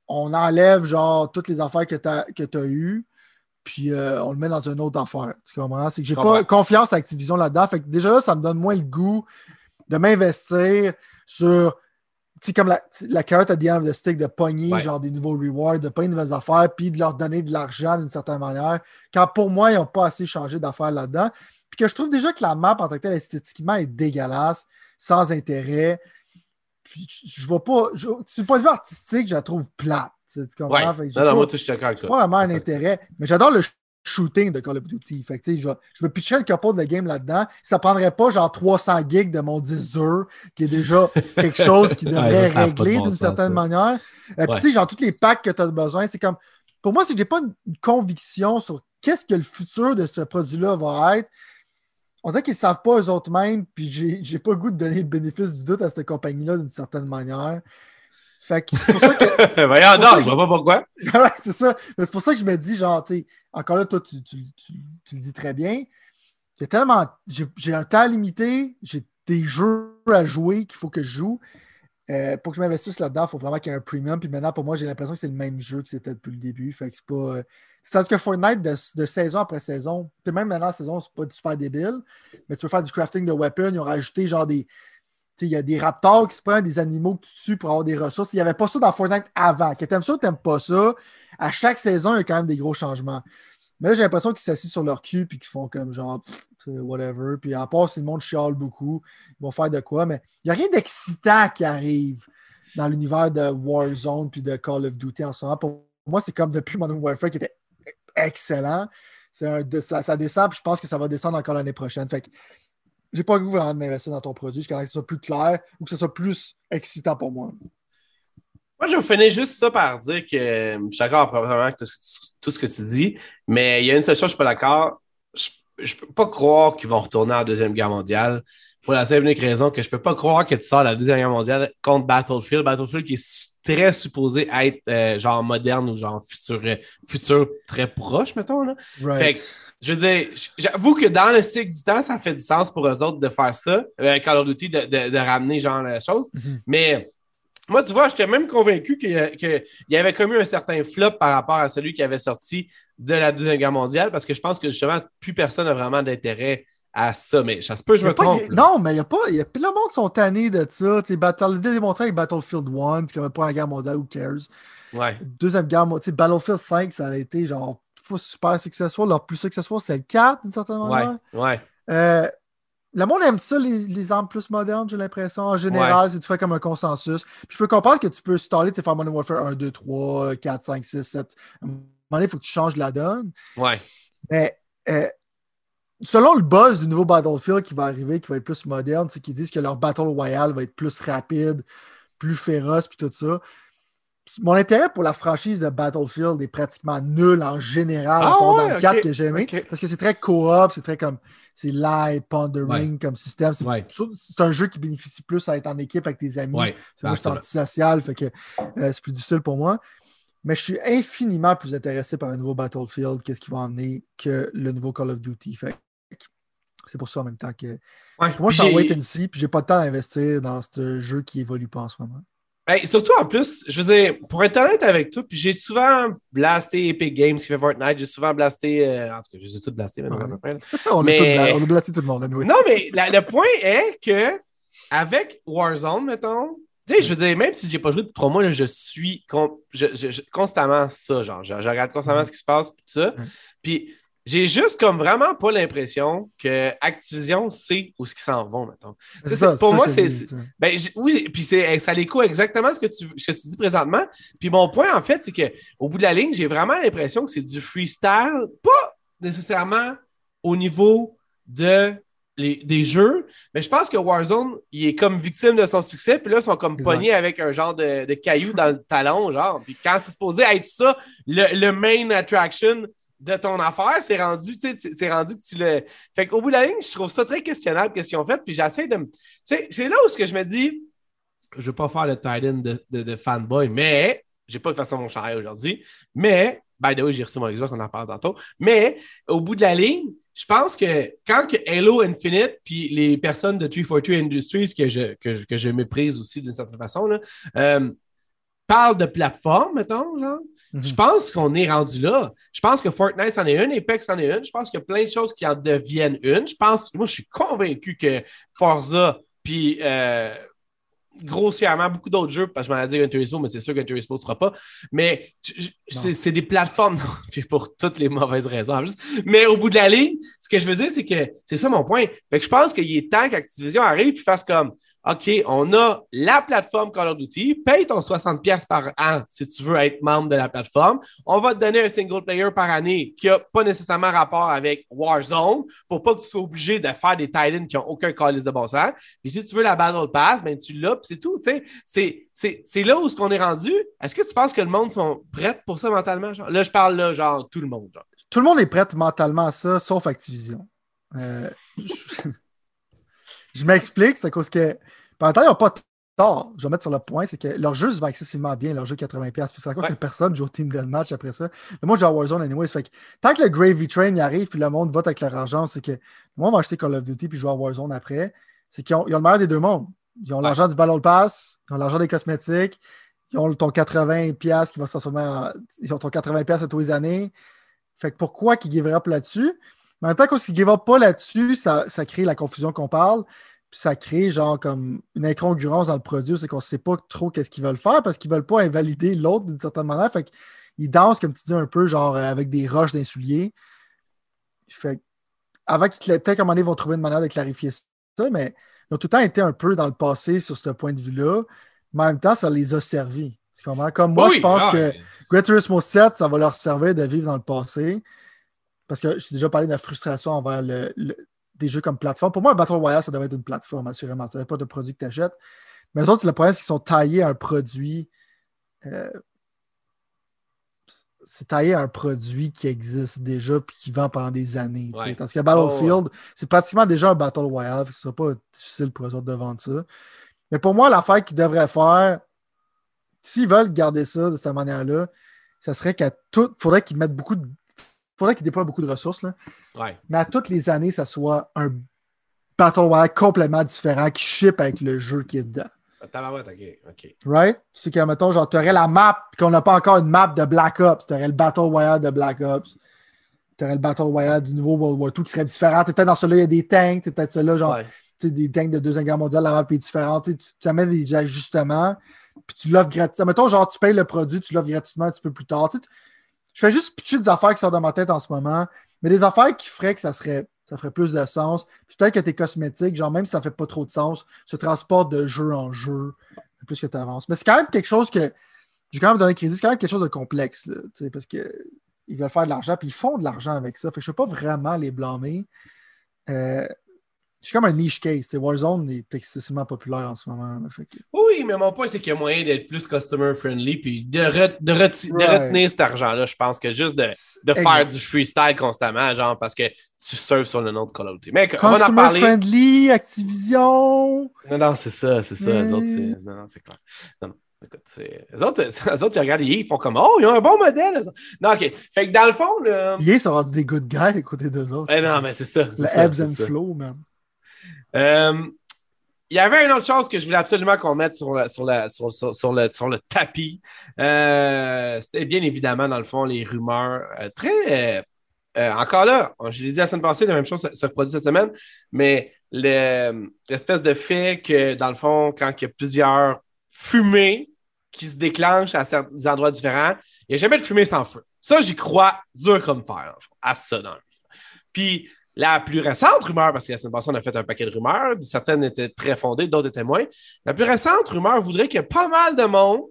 on enlève genre toutes les affaires que tu as, que as eues, puis euh, on le met dans une autre affaire. Tu comprends? C'est que j'ai pas confiance à Activision là-dedans. Fait que déjà là, ça me donne moins le goût de m'investir sur. Tu sais, comme la, la carotte à the end of the stick, de pogner genre des nouveaux rewards, de pogner de nouvelles affaires, puis de leur donner de l'argent d'une certaine manière. Quand pour moi, ils n'ont pas assez changé d'affaires là-dedans. Puis que je trouve déjà que la map en tant que telle, esthétiquement, est dégueulasse, sans intérêt je vois pas. Je, du point de vue artistique, je la trouve plate. Tu comprends? Ouais. non, non, moi, je suis d'accord avec toi. pas vraiment un intérêt. Mais j'adore le shooting de Call of Duty. Fait que, je, je me pitcherais le capot de la game là-dedans. Ça prendrait pas genre 300 gigs de mon 10 heures, qui est déjà quelque chose qui devrait régler d'une certaine manière. Euh, puis, tu sais, genre, tous les packs que tu as besoin, c'est comme. Pour moi, c'est que j'ai pas une conviction sur qu'est-ce que le futur de ce produit-là va être on dirait qu'ils ne savent pas eux autres mêmes, puis j'ai pas le goût de donner le bénéfice du doute à cette compagnie-là d'une certaine manière. Fait que c'est pour ça que. Voyons, non, je vois pas pourquoi. ouais, c'est ça. C'est pour ça que je me dis, genre, tu encore là, toi, tu, tu, le dis très bien. J'ai tellement. J'ai un temps limité, j'ai des jeux à jouer qu'il faut que je joue. Euh, pour que je m'investisse là-dedans, il faut vraiment qu'il y ait un premium. Puis maintenant, pour moi, j'ai l'impression que c'est le même jeu que c'était depuis le début. Fait que c'est pas. C'est ce que Fortnite, de, saison après saison, puis même maintenant, la saison, c'est pas super débile, mais tu peux faire du crafting de weapons. Ils ont rajouté genre des. Il y a des raptors qui se prennent, des animaux que tu tues pour avoir des ressources. Il n'y avait pas ça dans Fortnite avant. Que t'aimes ça ou t'aimes pas ça, à chaque saison, il y a quand même des gros changements. Mais là, j'ai l'impression qu'ils s'assient sur leur cul puis qu'ils font comme genre whatever. Puis à part si le monde chiale beaucoup, ils vont faire de quoi. Mais il n'y a rien d'excitant qui arrive dans l'univers de Warzone puis de Call of Duty en ce moment. Pour moi, c'est comme depuis Modern Warfare qui était excellent. Un, ça, descend, puis je pense que ça va descendre encore l'année prochaine. Fait que j'ai pas le goût vraiment de m'investir dans ton produit jusqu'à ce que ce soit plus clair ou que ce soit plus excitant pour moi. Moi, je vais finir juste ça par dire que je suis d'accord probablement avec tout, ce que tu dis, mais il y a une seule chose, je suis pas d'accord. Je, je peux pas croire qu'ils vont retourner en Deuxième Guerre mondiale pour la simple unique raison que je peux pas croire que tu sors la Deuxième Guerre mondiale contre Battlefield. Battlefield qui est très supposé être euh, genre moderne ou genre futur, euh, futur très proche, mettons. Là. Fait que, je veux dire, j'avoue que dans le cycle du temps, ça fait du sens pour eux autres de faire ça, euh, Call of Duty, de, de, de, ramener genre la chose. Mm-hmm. Mais moi, tu vois, j'étais même convaincu qu'il y avait commis un certain flop par rapport à celui qui avait sorti de la Deuxième Guerre mondiale, parce que je pense que justement, plus personne n'a vraiment d'intérêt à ça. Mais ça se peut, je me trompe. non, mais il y a pas. Y a, le monde sont tannés de ça. Tu sais, démontré avec Battlefield 1, qui n'avait pas la guerre mondiale, who cares? Ouais. Deuxième guerre mondiale, Battlefield 5, ça a été genre super successful. Leur plus successful, c'était le 4, d'une certaine manière. Ouais, ouais. Euh, le monde aime ça, les, armes plus modernes, j'ai l'impression. En général, c'est tu fais comme un consensus. Puis je peux comprendre que tu peux installer, tu sais, faire Modern Warfare 1, 2, 3, 4, 5, 6, 7. À un moment donné, il faut que tu changes la donne. Ouais. Mais euh, selon le buzz du nouveau Battlefield qui va arriver, qui va être plus moderne, c'est qu'ils disent que leur Battle Royale va être plus rapide, plus féroce, puis tout ça. Mon intérêt pour la franchise de Battlefield est pratiquement nul en général, à ah part dans le 4 que j'ai aimé, parce que c'est très co-op, c'est très comme c'est live, pondering comme système. C'est un jeu qui bénéficie plus à être en équipe avec tes amis. moi, je suis antisocial, fait que euh, c'est plus difficile pour moi. Mais je suis infiniment plus intéressé par un nouveau Battlefield, qu'est-ce qui va emmener que le nouveau Call of Duty. Fait c'est pour ça en même temps que. moi, je suis en wait and see, puis j'ai pas de temps d'investir dans ce jeu qui évolue pas en ce moment. Ben, surtout en plus, je veux dire, pour être honnête avec toi, puis j'ai souvent blasté Epic Games qui fait Fortnite, j'ai souvent blasté. Euh, en tout cas, je les ai tous blastés maintenant. on, mais... a blasté tout le monde. Non, mais le point est que avec Warzone, mettons, tu sais, je veux dire, même si j'ai pas joué depuis trois mois, je suis constamment ça, genre, je, regarde constamment ce qui se passe, tout ça. Puis j'ai juste comme vraiment pas l'impression que Activision sait où ce qu'ils s'en vont, maintenant. pour moi, c'est. Ben, oui, puis ça l'écho exactement ce que, tu, ce que tu dis présentement. Puis mon point, en fait, c'est qu'au bout de la ligne, j'ai vraiment l'impression que c'est du freestyle, pas nécessairement au niveau de des jeux, mais je pense que Warzone, il est comme victime de son succès, puis là, ils sont comme pognés avec un genre de, de caillou dans le talon, genre. Puis quand c'est supposé être ça, le, le main attraction de ton affaire, c'est rendu, c'est rendu que tu le. Fait qu'au bout de la ligne, je trouve ça très questionnable, qu'est-ce qu'ils ont fait, puis j'essaie de. Tu sais, c'est là où ce que je me dis, je ne veux pas faire le Titan de, de, fanboy, mais j'ai pas de façon mon chandail aujourd'hui, mais, by the way, j'ai reçu mon Xbox, on en parle tantôt, mais au bout de la ligne, je pense que quand que Halo Infinite, puis les personnes de 342 Industries, que je, que, que je méprise aussi d'une certaine façon, là, euh, parlent de plateforme, mettons, genre, Mhm. Je pense qu'on est rendu là. Je pense que Fortnite en est une, Apex en est une. Je pense qu'il y a plein de choses qui en deviennent une. Je pense, moi, je suis convaincu que Forza, puis euh, grossièrement beaucoup d'autres jeux, parce que je m'en ai dit Gran Turismo, mais c'est sûr que Turismo ne sera pas. Mais c'est des plateformes, non, pour toutes les mauvaises raisons. Mais au bout de la ligne, ce que je veux dire, c'est que c'est ça mon point. Fait que je pense qu'il est temps qu'Activision arrive et fasse comme OK, on a la plateforme Call of Duty, paye ton 60$ par an si tu veux être membre de la plateforme. On va te donner un single player par année qui n'a pas nécessairement rapport avec Warzone pour pas que tu sois obligé de faire des Titans qui n'ont aucun calice de bon sens. Puis si tu veux la Battle Pass, ben tu l'as, c'est tout. C'est là où ce qu'on est rendu? Est-ce que tu penses que le monde sont prêts pour ça mentalement? Là, je parle là, genre tout le monde. Tout le monde est prêt mentalement à ça, sauf Activision. Euh, je m'explique, c'est à cause que pendant temps, ils n'ont pas tort. Je vais mettre sur le point, c'est que leur jeu se va excessivement bien, leur jeu 80$. Puis c'est encore que personne joue au Team Deathmatch après ça. Le monde joue à Warzone anyway. Fait que, tant que le Gravy Train y arrive, puis le monde vote avec leur argent, c'est que le monde va acheter Call of Duty puis jouer à Warzone après. C'est qu'ils ont, le meilleur des deux mondes. Ils ont l'argent du Battle Pass, ils ont l'argent des cosmétiques, ils ont ton 80$ qui va se transformer en. Ils ont ton 80$ à tous les années. Fait que pourquoi qu'ils give up là-dessus? Mais en même temps, quand ils give up pas là-dessus, ça, ça crée la confusion qu'on parle. Puis ça crée genre comme une incongruence dans le produit, c'est qu'on ne sait pas trop qu'est-ce qu'ils veulent faire parce qu'ils ne veulent pas invalider l'autre d'une certaine manière. Fait qu'ils dansent, comme tu dis, un peu genre avec des roches d'un soulier. Fait avant qu'ils peut-être qu'à un moment donné, ils vont trouver une manière de clarifier ça, mais ils ont tout le temps été un peu dans le passé sur ce point de vue-là. Mais en même temps, ça les a servis. Comme moi, je pense ah, que Great Turismo 7, ça va leur servir de vivre dans le passé. Parce que j'ai déjà parlé de la frustration envers le, des jeux comme plateforme. Pour moi, un Battle Royale, ça devrait être une plateforme, assurément. Ça ne devrait pas être un produit que tu achètes. Mais les autres, le problème, c'est qu'ils sont taillés à un produit. Euh, c'est taillé à un produit qui existe déjà et qui vend pendant des années. Parce que Battlefield, oh, c'est pratiquement déjà un Battle Royale. Ce ne sera pas difficile pour eux autres de vendre ça. Mais pour moi, l'affaire qu'ils devraient faire, s'ils veulent garder ça de cette manière-là, ça serait qu'à tout. Il faudrait qu'ils mettent beaucoup de faudrait qu'ils déploient beaucoup de ressources. Là. Mais à toutes les années, ça soit un Battle Royale complètement différent qui ship avec le jeu qui est dedans. OK, OK. Right? C'est que, mettons, genre, tu aurais la map, qu'on n'a pas encore une map de Black Ops. Tu aurais le Battle Royale de Black Ops. Tu aurais le Battle Royale du nouveau World War II qui serait différent. Peut-être dans celui-là, il y a des tanks. Peut-être celui-là, genre, sais, des tanks de Deuxième Guerre mondiale, la map est différente. Tu, tu amènes des ajustements, puis tu l'offres gratuitement. Mettons, genre, tu payes le produit, tu l'offres gratuitement un petit peu plus tard. Je fais juste pitcher des affaires qui sortent de ma tête en ce moment, mais des affaires qui feraient que ça serait ça ferait plus de sens. Peut-être que tes cosmétiques, genre même si ça ne fait pas trop de sens, se transportent de jeu en jeu plus que tu avances. Mais c'est quand même quelque chose que j'ai quand même donné crédit, c'est quand même quelque chose de complexe, parce qu'ils veulent faire de l'argent, puis ils font de l'argent avec ça. Fait je ne peux pas vraiment les blâmer. Euh, c'est comme un niche case. Warzone est excessivement populaire en ce moment. Oui, mais mon point, c'est qu'il y a moyen d'être plus customer friendly puis de, de, retenir cet argent-là. Je pense que juste de, de faire du freestyle constamment, genre parce que tu surfes sur le nom de Call of Duty. Mais customer friendly, Activision. Non, non, c'est ça, c'est ça. Les autres. Non, non, c'est clair. Non, non. Écoute, les autres, les autres, tu regardes ils font comme Oh, ils ont un bon modèle. Non, OK. Fait que dans le fond. Là... Ils sont rendus des good guys à côté d'eux autres. Eh non, mais c'est ça. Le ebbs and flow, même. Euh, il y avait une autre chose que je voulais absolument qu'on mette sur, le, tapis. Euh, c'était bien évidemment, dans le fond, les rumeurs euh, très. encore là, je l'ai dit la semaine passée, la même chose se, produit cette semaine, mais l'espèce de fait que, dans le fond, quand il y a plusieurs fumées qui se déclenchent à certains endroits différents, il n'y a jamais de fumée sans feu. Ça, j'y crois dur comme fer, à ça. Dans Puis, la plus récente rumeur, parce que la semaine passée, on a fait un paquet de rumeurs, certaines étaient très fondées, d'autres étaient moins. La plus récente rumeur voudrait que pas mal de monde,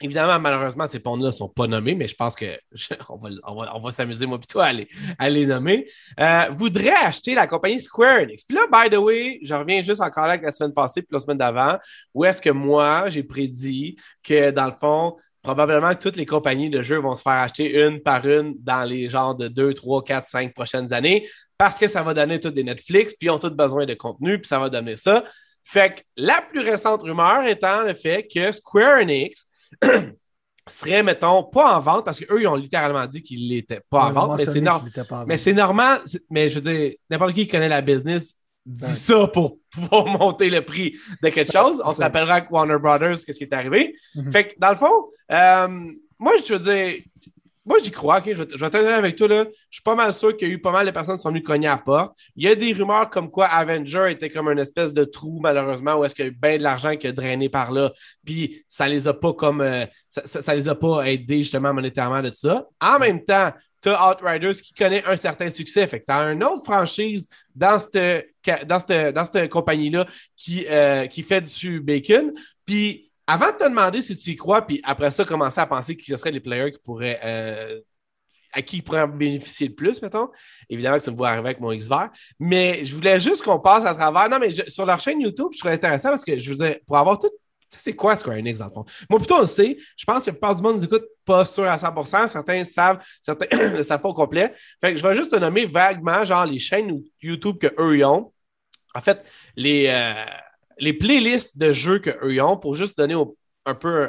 évidemment, malheureusement, ces ponts-là ne sont pas nommés, mais je pense qu'on va, on va, s'amuser, moi, plutôt à les, à les nommer, euh, voudrait acheter la compagnie Square Enix. Puis là, by the way, je reviens juste encore avec la semaine passée, puis la semaine d'avant, où est-ce que moi, j'ai prédit que, dans le fond, probablement que toutes les compagnies de jeux vont se faire acheter une par une dans les genres de 2, 3, 4, 5 prochaines années parce que ça va donner toutes des Netflix, puis ils ont tous besoin de contenu, puis ça va donner ça. Fait que la plus récente rumeur étant le fait que Square Enix serait, mettons, pas en vente, parce qu'eux, ils ont littéralement dit qu'ils n'étaient pas en vente, mais c'est, mais c'est normal. Mais je veux dire, n'importe qui qui connaît la business dit ça pour pouvoir monter le prix de quelque chose. On se rappellera que Warner Brothers, qu'est-ce qui est arrivé. Mhm. Fait que, dans le fond, euh, moi, je veux dire, moi, j'y crois, Je vais, je vais avec toi, là. Je suis pas mal sûr qu'il y a eu pas mal de personnes qui sont venues cogner à la porte. Il y a des rumeurs comme quoi Avenger était comme une espèce de trou, malheureusement, où est-ce qu'il y a eu bien de l'argent qui a drainé par là. Puis ça les a pas comme. Euh, ça, les a pas aidés, justement, monétairement de ça. En même temps, tu as Outriders qui connaît un certain succès. Fait que tu as une autre franchise dans cette, dans dans cette compagnie-là qui, euh, qui fait du bacon. Puis avant de te demander si tu y crois, puis après ça, commencer à penser qui ce seraient les players qui pourraient, euh, à qui ils pourraient bénéficier le plus, mettons. Évidemment que ça me va arriver avec mon X-Vert. Mais je voulais juste qu'on passe à travers. Non, mais sur leur chaîne YouTube, je trouve intéressant parce que je veux dire, pour avoir tout. C'est quoi Square Enix dans le fond? Moi, plutôt, on le sait. Je pense que la plupart du monde nous écoute pas sûr à 100%. Certains savent, certains ne savent pas au complet. Fait que je vais juste te nommer vaguement, genre, les chaînes YouTube qu'eux ont. En fait, les. Euh, les playlists de jeux qu'eux ont pour juste donner un peu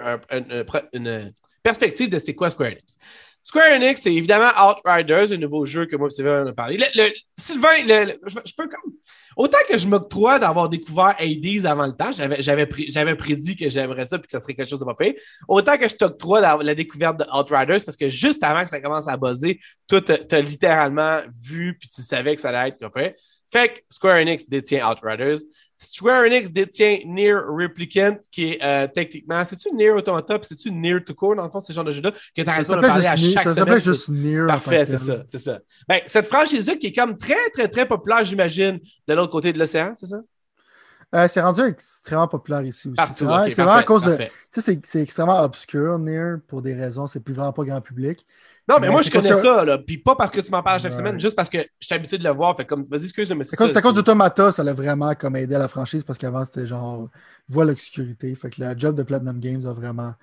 une perspective de c'est quoi Square Enix. Square Enix, c'est évidemment Outriders, un nouveau jeu que moi Sylvain en a parlé. Sylvain, je, peux comme. Autant que je m'octroie d'avoir découvert Hades avant le temps, j'avais prédit que j'aimerais ça et que ça serait quelque chose de pas. Autant que je t'octroie la, la découverte de Outriders parce que juste avant que ça commence à buzzer, toi, t'as littéralement vu puis tu savais que ça allait être pas Fait que Square Enix détient Outriders. Square Enix détient Near Replicant, qui est euh, techniquement, c'est-tu Near Automata, c'est-tu Near to Core, dans le fond, ce genre de jeu-là, que tu arrêté de parler à chaque ça semaine? Ça s'appelle juste Near. Parfait, c'est ça, c'est ça. Ben, cette franchise-là qui est comme très, très, très populaire, j'imagine, de l'autre côté de l'océan, c'est ça? Euh, c'est rendu extrêmement populaire ici aussi. C'est vraiment, à cause de. Tu sais, c'est extrêmement obscur, Near, pour des raisons, c'est plus vraiment pas grand public. Non, mais, moi, je connais ça, là. Puis pas parce que tu m'en parles chaque semaine, juste parce que je suis habitué de le voir. Fait comme, vas-y, excuse-moi. C'est à cause d'Automata, ça l'a vraiment comme aidé à la franchise parce qu'avant, c'était genre, voit l'obscurité. Fait que la job de Platinum Games a vraiment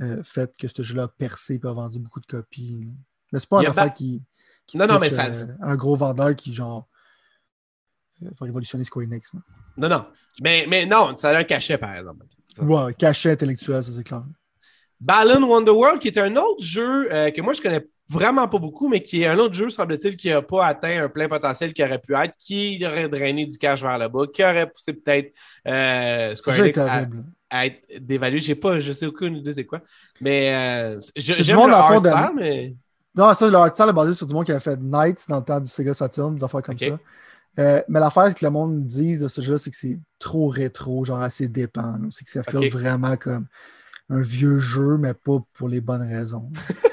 euh, fait que ce jeu-là a percé et a vendu beaucoup de copies. Mais c'est pas un affaire qui, Non, non, mais ça. Euh, un gros vendeur qui, genre, euh, va révolutionner Square Enix. Non, non. Mais, mais non, ça a un cachet, par exemple. Ouais, cachet intellectuel, ça, c'est clair. Balan Wonderworld, qui est un autre jeu euh, que moi je connais vraiment pas beaucoup, mais qui est un autre jeu, semble-t-il, qui n'a pas atteint un plein potentiel qui aurait pu être, qui aurait drainé du cash vers le bas, qui aurait poussé peut-être euh, Square Enix à, être dévalué. Je sais pas, je sais aucune idée c'est quoi. Mais euh, j'aime le art style, mais... Non, ça, le art style est basé sur du monde qui a fait Knights dans le temps du Sega Saturn, des affaires comme ça. Euh, mais l'affaire que le monde dise de ce jeu c'est que c'est trop rétro, genre assez dépend. C'est que ça fait vraiment comme un vieux jeu, mais pas pour les bonnes raisons.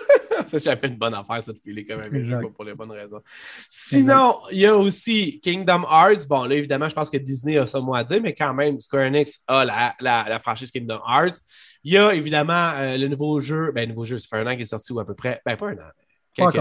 ça, j'avais une bonne affaire, ça de filer comme un vieux jeu, pas pour les bonnes raisons. Sinon, il y a aussi Kingdom Hearts. Bon, là, évidemment, je pense que Disney a ça mot à dire, mais quand même, Square Enix a la, la, franchise Kingdom Hearts. Il y a évidemment euh, le nouveau jeu, ben, nouveau jeu, ça fait un an qui est sorti ou à peu près, ben, pas un an. Quelques,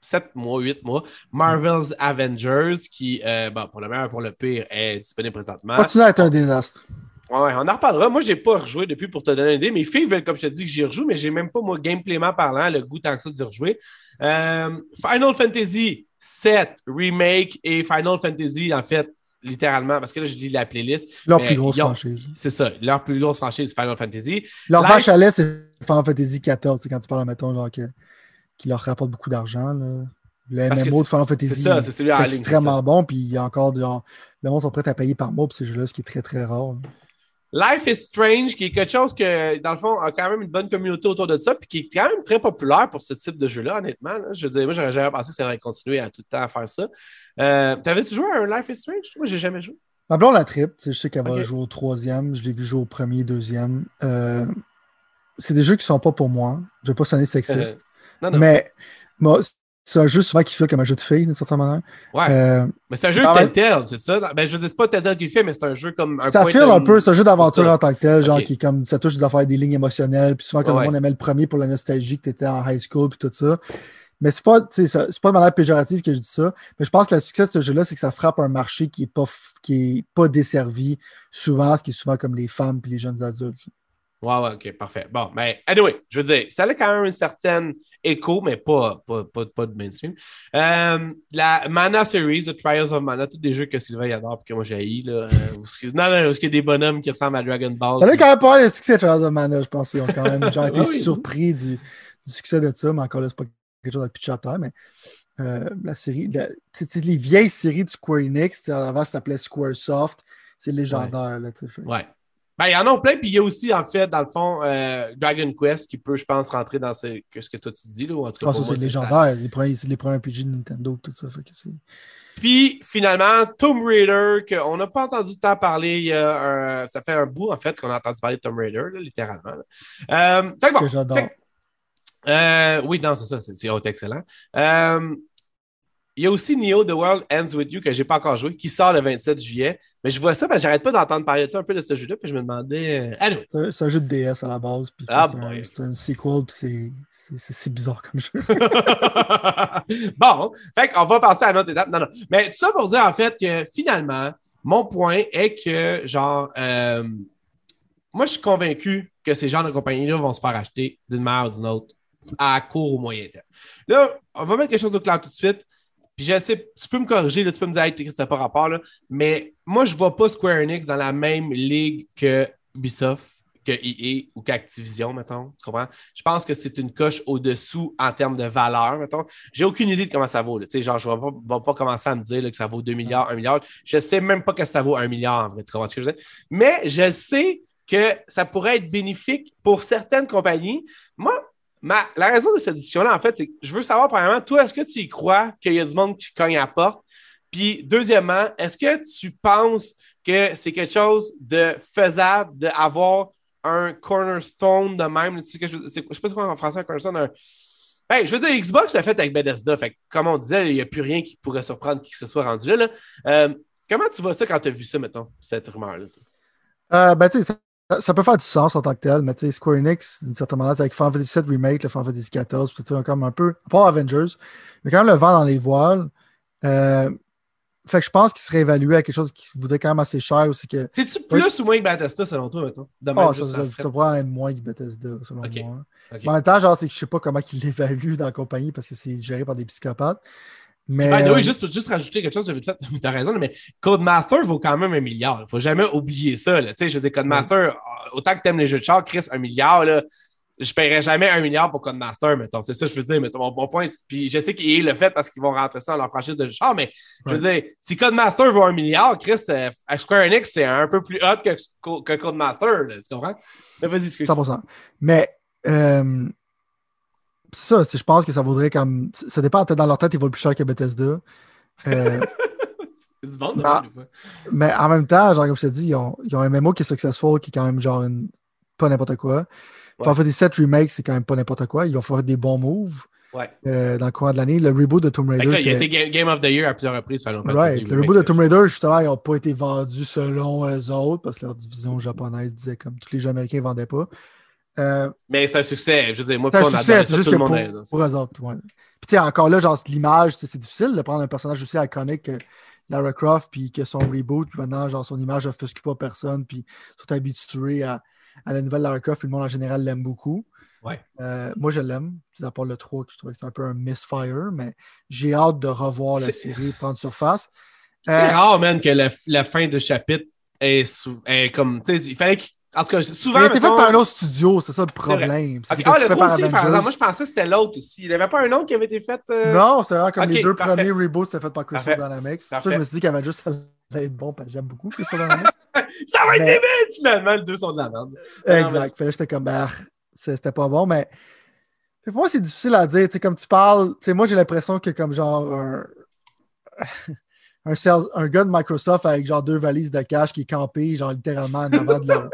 7 mois, 8 mois. Marvel's Avengers, qui, euh, bon, pour le meilleur pour le pire, est disponible présentement. Continue à être un désastre. Ouais, on en reparlera. Moi, j'ai pas rejoué depuis pour te donner une idée. Mes filles veulent, comme je te dis, que j'y rejoue, mais j'ai même pas, moi, gameplayment parlant, le goût tant que ça d'y rejouer. Euh, Final Fantasy 7 Remake et Final Fantasy, en fait, littéralement, parce que là, je lis la playlist. Leur plus grosse franchise. C'est ça, leur plus grosse franchise, Final Fantasy. Leur vache à lait, c'est Final Fantasy 14. C'est quand tu parles, mettons, genre, qui leur rapporte beaucoup d'argent. Le MMO de Final Fantasy est, est extrêmement bon, puis il y a encore genre, le monde est prêt à payer par mois pour ces jeux-là, ce qui est très très rare. Life is Strange, qui est quelque chose que, dans le fond, a quand même une bonne communauté autour de ça, puis qui est quand même très populaire pour ce type de jeu-là, honnêtement. Je veux dire, moi, j'aurais jamais pensé que ça allait continuer à tout le temps à faire ça. Euh, T'avais-tu joué à un Life is Strange? Moi, j'ai jamais joué. Ma blonde la trip, je sais qu'elle va jouer au troisième, je l'ai vu jouer au premier, deuxième. Euh, c'est des jeux qui sont pas pour moi. Je vais pas sonner sexiste. Euh, non, non. Mais moi, c'est un jeu souvent qui fait comme un jeu de filles, d'une certaine manière. Ouais. Euh, mais c'est un jeu de tel c'est ça? Ben, je ne sais pas tel qui fait, mais c'est un jeu comme un Ça file un peu, c'est un jeu d'aventure en tant que tel, genre qui comme ça touche des affaires, des lignes émotionnelles, puis souvent comme le monde aimait le premier pour la nostalgie que tu étais en high school, puis tout ça. Mais c'est pas, c'est pas de manière péjorative que je dis ça. Mais je pense que le succès de ce jeu-là, c'est que ça frappe un marché qui n'est pas, qui est pas desservi souvent, ce qui est souvent comme les femmes et les jeunes adultes. Ouais, ouais, ok, parfait. Bon, mais anyway, je veux dire, ça a quand même une certaine écho, mais pas, pas, pas, de mainstream. Euh, la Mana Series, The Trials of Mana, tous des jeux que Sylvain adore et que moi j'ai là. Euh, non, non, parce qu'il y a des bonhommes qui ressemblent à Dragon Ball. Ça a quand même pas le succès de Trials of Mana, je pense. Ils ont quand même été ah surpris du, du, succès de ça, mais encore là, c'est pas quelque chose de pitch à terre, mais. Euh, la série, les vieilles séries du Square Enix, avant ça s'appelait Squaresoft, c'est légendaire. Ouais. Là, fait. ouais. Ben, il y en a plein, puis il y a aussi, en fait, dans le fond, euh, Dragon Quest qui peut, je pense, rentrer dans ce que, ce que toi tu dis. Là, ou en tout cas, ah, ça, c'est légendaire. Les premiers, les premiers RPG de Nintendo, tout ça. Fait que puis finalement, Tomb Raider, qu'on n'a pas entendu tant parler, il y a ça fait un bout en fait qu'on a entendu parler de Tomb Raider, littéralement. Euh, que j'adore. Euh, oui, non, c'est ça, c'est excellent. Euh, il y a aussi Neo The World Ends With You que je n'ai pas encore joué, qui sort le 27 juillet. Mais je vois ça, que j'arrête pas d'entendre parler de ça un peu de ce jeu-là, puis je me demandais. Euh, c'est un jeu de DS à la base, puis ah, c'est un, sequel, puis c'est bizarre comme jeu. bon, fait qu'on va passer à une autre étape. Non, non. Mais tout ça pour dire en fait que finalement, mon point est que, genre, euh, moi je suis convaincu que ces genres de compagnies-là vont se faire acheter d'une manière ou d'une autre à court ou moyen terme. Là, on va mettre quelque chose de clair tout de suite. Je sais, tu peux me corriger, là, tu peux me dire, hey, ça pas rapport, là, mais moi, je ne vois pas Square Enix dans la même ligue que Ubisoft, que EA ou qu'Activision, mettons. Tu comprends? Je pense que c'est une coche au-dessous en termes de valeur, mettons. J'ai aucune idée de comment ça vaut. Tu sais, genre, je ne vais, vais, pas commencer à me dire que ça vaut 2 milliards, 1 milliard. Je ne sais même pas que ça vaut 1 milliard en vrai. Tu comprends ce que je veux dire? Mais je sais que ça pourrait être bénéfique pour certaines compagnies. Moi, ma, la raison de cette discussion-là, en fait, c'est que je veux savoir, premièrement, toi, est-ce que tu y crois qu'il y a du monde qui cogne à la porte? Puis, deuxièmement, est-ce que tu penses que c'est quelque chose de faisable d'avoir un cornerstone de même? Je ne sais pas quoi en français un cornerstone. Un... Je veux dire, Xbox l'a fait avec Bethesda. Fait comme on disait, il n'y a plus rien qui pourrait surprendre qui que ce soit rendu là. Euh, comment tu vois ça quand tu as vu ça, mettons, cette rumeur-là? Euh, ben, tu sais, ça, peut faire du sens en tant que tel, mais tu sais, Square Enix, d'une certaine manière, avec Final Fantasy VII Remake, le Final Fantasy XIV, tout comme un peu, pas Avengers, mais quand même le vent dans les voiles. Euh, fait que je pense qu'il serait évalué à quelque chose qui voudrait quand même assez cher aussi. que. C'est-tu plus ou moins que Bethesda selon toi, mettons? Ah, ça, ça, ça, pourrait être moins que Bethesda selon moi. Mais en même temps, genre, c'est que je sais pas comment il l'évalue dans la compagnie parce que c'est géré par des psychopathes. Mais. Ben, oui, juste, juste rajouter quelque chose, tu as raison, mais Codemaster vaut quand même un milliard. Il ne faut jamais oublier ça. Tu sais, je veux dire, Codemaster, autant que tu aimes les jeux de char, Chris, un milliard, là, je ne paierais jamais un milliard pour Codemaster, mettons. C'est ça que je veux dire. Mais mon bon point, puis je sais qu'il est le fait parce qu'ils vont rentrer ça dans leur franchise de char, mais je veux dire, si Codemaster vaut un milliard, Chris, euh, Square Enix, c'est un peu plus hot que, que Codemaster. Là, tu comprends? Mais vas-y, excuse. 100%. Mais euh, ça, je pense que ça vaudrait comme. Ça dépend, dans leur tête, ils vaut plus cher que Bethesda. Euh, du bon, mais en même temps, genre, comme je te dis, ils ont, ils ont un MMO qui est successful, qui est quand même genre une, pas n'importe quoi. Ouais. Final des 7 remakes, c'est quand même pas n'importe quoi. Ils vont faire des bons moves. Ouais. Euh, dans le courant de l'année. Le reboot de Tomb Raider. Là, il a été Game of the Year à plusieurs reprises. Right. Le reboot de Tomb Raider, justement, ils n'ont pas été vendus selon eux autres parce que leur division japonaise disait comme tous les jeux américains ne vendaient pas. Euh, mais c'est un succès. Je veux dire, moi, c'est un succès, c'est juste que pour, est, pour eux autres. Ouais. Puis, tu sais, encore là, genre, l'image, c'est difficile de prendre un personnage aussi iconique que Lara Croft, puis que son reboot, puis maintenant, genre, son image n'offusque pas personne, puis sont habitués à, à, la nouvelle Lara Croft, puis le monde en général l'aime beaucoup. Ouais. Euh, moi, je l'aime. À part le 3, que je trouvais que c'était un peu un misfire, mais j'ai hâte de revoir la série prendre surface. C'est euh, rare, man, que la, la, fin de chapitre est, comme. Tu sais, il fallait en tout cas, souvent. Il a été fait par un autre studio, c'est ça le problème. Okay. Ah, le fait par aussi, par exemple. Moi, je pensais que c'était l'autre aussi. Il n'y avait pas un autre qui avait été fait. Euh... Non, c'est vrai, comme okay, les deux parfait. premiers reboots, c'était fait par Crystal Dynamics. Ça, je me suis dit qu'Avengers, ça allait être bon, parce que j'aime beaucoup Crystal Dynamics. ça va être mais... débile, finalement. Les deux sont de la merde. Exact. Là, j'étais comme, bah, c'était pas bon, mais. Pour moi, c'est difficile à dire. Tu sais, comme tu parles, tu sais, moi, j'ai l'impression que, comme genre, un. Un, sales, un, gars de Microsoft avec genre deux valises de cash qui est campé, genre littéralement en avant de leur,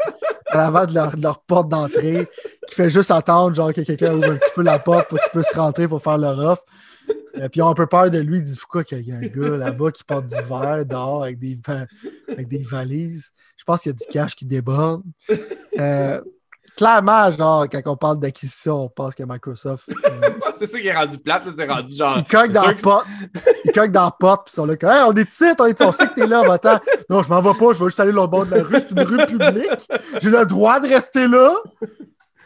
à l'avant de leur, leur porte d'entrée, qui fait juste attendre genre que quelqu'un ouvre un petit peu la porte pour qu'ils puissent rentrer pour faire leur offre. Et puis ils ont un peu peur de lui, ils disent pourquoi qu'il y a un gars là-bas qui porte du verre dehors avec des, avec des valises? Je pense qu'il y a du cash qui déborde. Euh, clairement, genre, quand on parle d'acquisition, on pense que Microsoft. Euh, c'est ça qui est rendu plate, c'est rendu genre. Ils cognent dans, la porte. Ils cognent dans la porte, puis ils sont là, hey, on est ici, on, est, on sait que t'es là, va Non, je m'en vais pas, je vais juste aller l'autre bord de la rue, c'est une rue publique. J'ai le droit de rester là.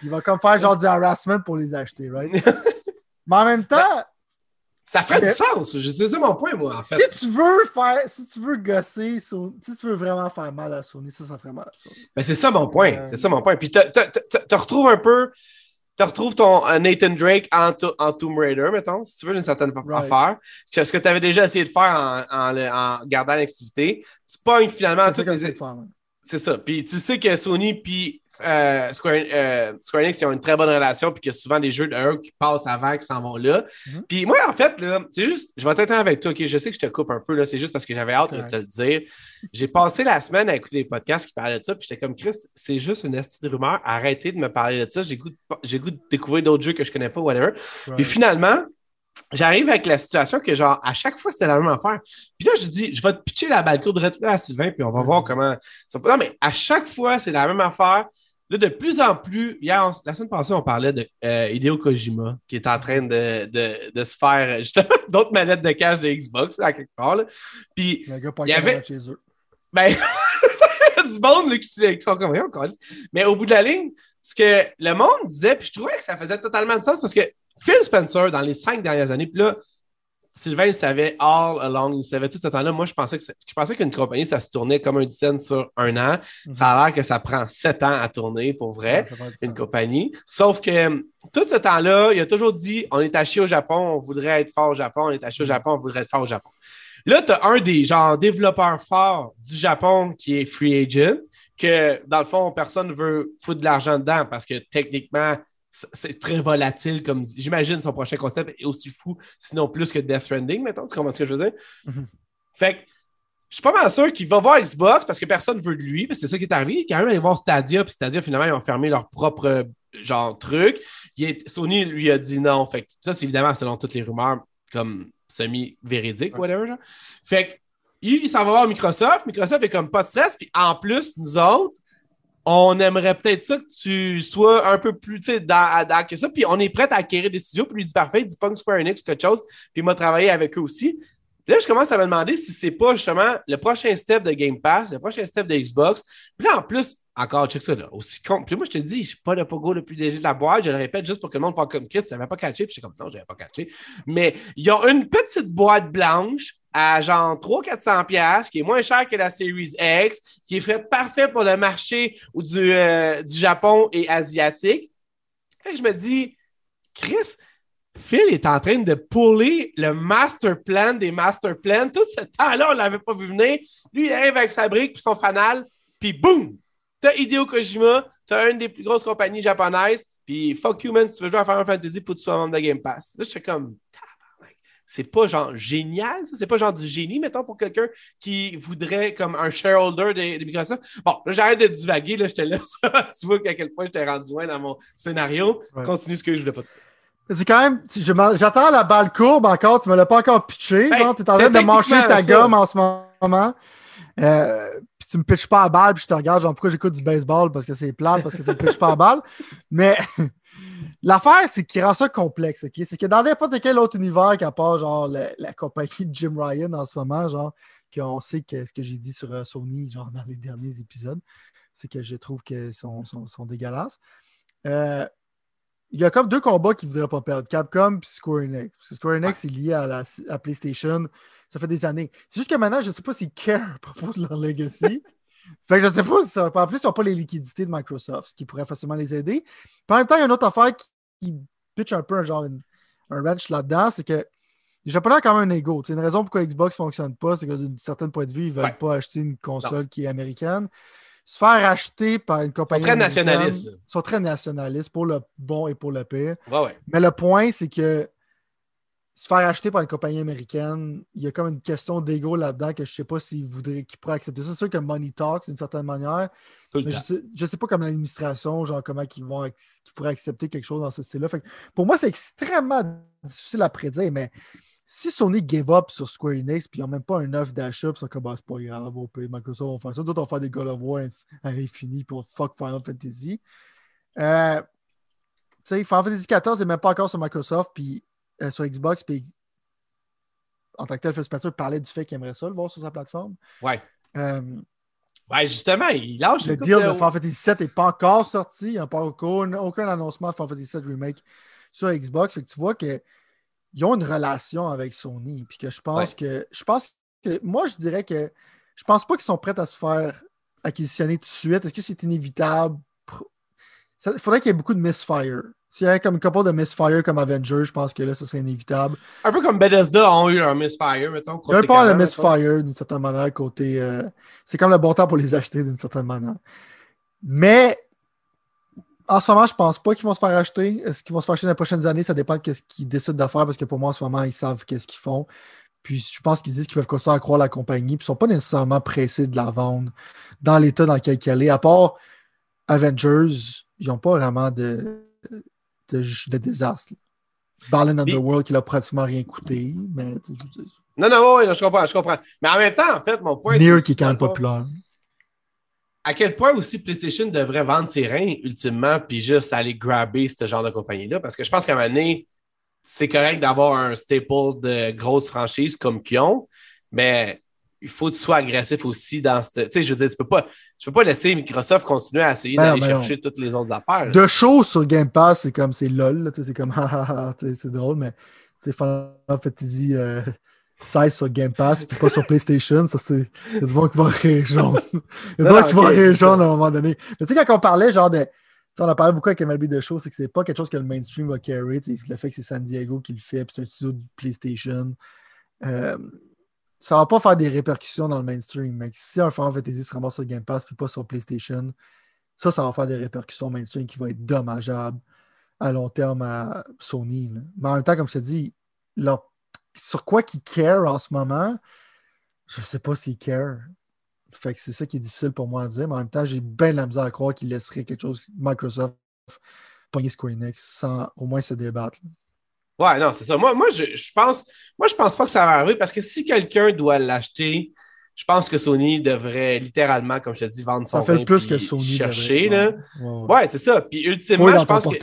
Il va comme faire genre du harassment pour les acheter, right? Mais en même temps, ça ferait du sens. C'est ça mon point, moi, en fait. Si tu veux faire, si tu veux gosser, si tu veux vraiment faire mal à Sony, ça, ça ferait mal à Sony. Ben, c'est ça mon point. Euh... C'est ça mon point. Puis tu retrouves un peu. Tu retrouves ton euh, Nathan Drake en, en, Tomb Raider, mettons, si tu veux, d'une certaine right. affaire. Ce que tu avais déjà essayé de faire en, en, en gardant l'activité. Tu pognes finalement. C'est ça. Puis tu sais que Sony puis euh, Square, euh, Square, Enix qui ont une très bonne relation, puis qu'il y a souvent des jeux de qui passent avant, qui s'en vont là. Mm-hmm. Puis moi, en fait, c'est juste, je vais être avec toi, ok? Je sais que je te coupe un peu, là, c'est juste parce que j'avais hâte de te le dire. J'ai passé la semaine à écouter des podcasts qui parlaient de ça, puis j'étais comme, Chris, c'est juste une astuce de rumeur, arrêtez de me parler de ça, j'ai goût de, goût de découvrir d'autres jeux que je connais pas, whatever. Puis finalement, j'arrive avec la situation que, genre, à chaque fois, c'était la même affaire. Puis là, je dis, je vais te pitcher la balle de là à Sylvain, puis on va voir comment ça Non, mais à chaque fois, c'est la même affaire. Là, de plus en plus, hier, la semaine passée, on parlait de euh, Hideo Kojima qui est en train de, de, de se faire justement d'autres manettes de cash de Xbox à quelque part. Là. Puis, il y avait chez eux. Ben, du monde là, qui, qui, sont comme encore. Mais au bout de la ligne, ce que le monde disait, puis je trouvais que ça faisait totalement de sens parce que Phil Spencer, dans les cinq dernières années, puis là, Sylvain il savait all along, il savait tout ce temps-là. Moi, je pensais que je pensais qu'une compagnie, ça se tournait comme un dizaine sur un an. Mhm. Ça a l'air que ça prend sept ans à tourner pour vrai, Ouais, une compagnie. Sauf que tout ce temps-là, il a toujours dit on est chier au Japon, on voudrait être fort au Japon, on est chier au Japon, on voudrait être fort au Japon. Là, tu as un des genre développeurs forts du Japon qui est free agent, que dans le fond, personne ne veut foutre de l'argent dedans parce que techniquement, c'est très volatile. comme J'imagine son prochain concept est aussi fou, sinon plus que Death Stranding, mettons. Tu comprends ce que je veux dire? Mhm. Fait que je suis pas mal sûr qu'il va voir Xbox parce que personne ne veut de lui, parce que c'est ça qui est arrivé. Il est quand même allé voir Stadia, puis Stadia, finalement, ils ont fermé leur propre genre truc. Il est- Sony lui a dit non. Fait que ça, c'est évidemment selon toutes les rumeurs, comme semi-véridique, whatever. genre. Fait que il, il s'en va voir Microsoft. Microsoft est comme pas de stress. Puis en plus, nous autres, on aimerait peut-être ça que tu sois un peu plus dans, dans que ça. Puis on est prêt à acquérir des studios. Puis lui dit parfait, il dit Punk Square Enix, quelque chose. Puis il m'a travaillé avec eux aussi. Là, je commence à me demander si c'est pas justement le prochain step de Game Pass, le prochain step de Xbox. Puis là, en plus, encore, check ça, là, aussi con. Puis moi, je te dis, je suis pas le pogo le plus léger de la boîte. Je le répète juste pour que le monde fasse comme Chris, ça n'avait pas catché. Puis je suis comme, non, je n'avais pas catché. Mais ils ont une petite boîte blanche à genre 300-400$ piastres, qui est moins cher que la Series X, qui est faite parfait pour le marché du, euh, du Japon et asiatique. Fait que je me dis, Chris, Phil est en train de puller le master plan des master plans. Tout ce temps-là, on ne l'avait pas vu venir. Lui, il arrive avec sa brique puis son fanal, puis boum! T'as Hideo Kojima, t'as une des plus grosses compagnies japonaises, puis fuck you, man, si tu veux jouer à Final Fantasy, faut que tu sois membre de Game Pass. Là, je suis comme, c'est pas genre génial, ça? C'est pas genre du génie, mettons, pour quelqu'un qui voudrait comme un shareholder de, de Microsoft? Bon, là, j'arrête de divaguer, là, je te laisse ça. tu vois à quel point je t'ai rendu loin dans mon scénario. Ouais. Continue ce que je voulais pas. C'est quand même. J'attends la balle courbe encore. Tu me l'as pas encore pitché. Ben, genre, t'es en train de mâcher ta ça. gomme en ce moment. Euh, puis tu me pitches pas à balle, puis je te regarde, genre, pourquoi j'écoute du baseball? Parce que c'est plate, parce que tu me pitches pas à balle. Mais l'affaire, c'est qu'il rend ça complexe, OK? C'est que dans n'importe quel autre univers qu'à part, genre, la, la compagnie de Jim Ryan en ce moment, genre, qu'on sait que ce que j'ai dit sur euh, Sony, genre, dans les derniers épisodes, c'est que je trouve qu'ils sont, sont, sont dégueulasses. Euh, il y a comme deux combats qu'ils ne voudraient pas perdre, Capcom et Square Enix. Parce que Square Enix est lié à la à PlayStation. Ça fait des années. C'est juste que maintenant, je ne sais pas s'ils care à propos de leur legacy. fait que je ne sais pas si ça. En plus, ils n'ont pas les liquidités de Microsoft, ce qui pourrait facilement les aider. Puis en même temps, il y a une autre affaire qui, qui pitch un peu un genre une- un wrench là-dedans, c'est que les Japonais ont quand même un ego. C'est une raison pourquoi Xbox ne fonctionne pas, c'est que d'une certaine point de vue, ils ne veulent Ouais. pas acheter une console qui est américaine. Se faire acheter par une compagnie. très américaine, nationalistes, là. Ils sont très nationalistes pour le bon et pour le pire. Ouais, ouais. Mais le point, c'est que se faire acheter par une compagnie américaine, il y a comme une question d'ego là-dedans que je ne sais pas s'ils voudraient, qu'ils pourraient accepter. C'est sûr que Money Talk, d'une certaine manière, Tout le mais je temps. sais, pas comme l'administration, genre comment ils vont qu'ils pourraient accepter quelque chose dans ce style-là. Pour moi, c'est extrêmement difficile à prédire, mais si Sony gave up sur Square Enix, puis ils n'ont même pas un offre d'achat, puis ils sont comme bah, c'est pas grave, au pire, Microsoft va faire ça. D'autres vont faire des God of War à l'infini pour fuck Final Fantasy. Euh, tu sais, Final Fantasy XIV n'est même pas encore sur Microsoft, puis euh, sur Xbox, puis en tant que tel, Phil Spencer parlait du fait qu'il aimerait ça le voir sur sa plateforme. Ouais. Euh, Ouais, justement, il lâche le deal de Final Fantasy VII n'est pas encore sorti. Il n'y a pas aucun, aucun annoncement de Final Fantasy VII Remake sur Xbox. Fait que tu vois qu'ils ont une relation avec Sony. Puis que je pense Ouais. que. Je pense que. Moi, je dirais que. Je pense pas qu'ils sont prêts à se faire acquisitionner tout de suite. Est-ce que c'est inévitable? Il faudrait qu'il y ait beaucoup de misfire. S'il y avait comme une couple de misfire comme Avengers, je pense que là, ce serait inévitable. Un peu comme Bethesda ont eu un misfire, mettons. Il y a un part de misfire d'une certaine manière côté. euh, c'est comme le bon temps pour les acheter d'une certaine manière. Mais en ce moment, je pense pas qu'ils vont se faire acheter. Est-ce qu'ils vont se faire acheter dans les prochaines années? Ça dépend de ce qu'ils décident de faire parce que pour moi, en ce moment, ils savent qu'est-ce qu'ils font. Puis je pense qu'ils disent qu'ils peuvent continuer à croire la compagnie. Puis ils sont pas nécessairement pressés de la vendre dans l'état dans lequel elle est. À part Avengers, ils n'ont pas vraiment de, de, de désastre. Barlin Underworld qui l'a pratiquement rien coûté. Mais Non, non, oui, je comprends, je comprends. Mais en même temps, en fait, mon point. C'est qui est quand même populaire. À quel point aussi PlayStation devrait vendre ses reins ultimement, puis juste aller grabber ce genre de compagnie-là? Parce que je pense qu'à un moment donné, c'est correct d'avoir un staple de grosses franchises comme ont, mais il faut que tu sois agressif aussi dans cette. Tu sais, je veux dire, tu peux pas, tu peux pas laisser Microsoft continuer à essayer Ben d'aller ben chercher toutes les autres affaires. De show sur Game Pass, c'est comme c'est lol, là, tu sais, c'est comme c'est drôle, mais Final Fantasy 16 euh, sur Game Pass, puis pas sur PlayStation, ça c'est. Il y a du monde qui va rire jaune. Il y a du monde qui va rire jaune à un moment donné. Mais tu sais, quand on parlait genre de. On a parlé beaucoup avec MLB de show, c'est que c'est pas quelque chose que le mainstream va carry. Le fait que c'est San Diego qui le fait, puis c'est un studio de PlayStation. Euh, ça va pas faire des répercussions dans le mainstream. Mais si un Final Fantasy se ramasse sur Game Pass puis pas sur PlayStation, ça, ça va faire des répercussions mainstream qui vont être dommageables à long terme à Sony. Mais en même temps, comme je te dis, sur quoi qu'ils care en ce moment, je sais pas s'ils care. Fait que c'est ça qui est difficile pour moi à dire, mais en même temps, j'ai bien la misère à croire qu'ils laisseraient quelque chose, Microsoft, pogner Square Enix sans au moins se débattre. Ouais, non, c'est ça. Moi, moi, je, je, pense, moi, je pense pas que ça va arriver parce que si quelqu'un doit l'acheter, je pense que Sony devrait littéralement, comme je te dis, vendre son Ça fait plus que Sony chercher. Là. Ouais, c'est ça. Puis ultimement, je pense que.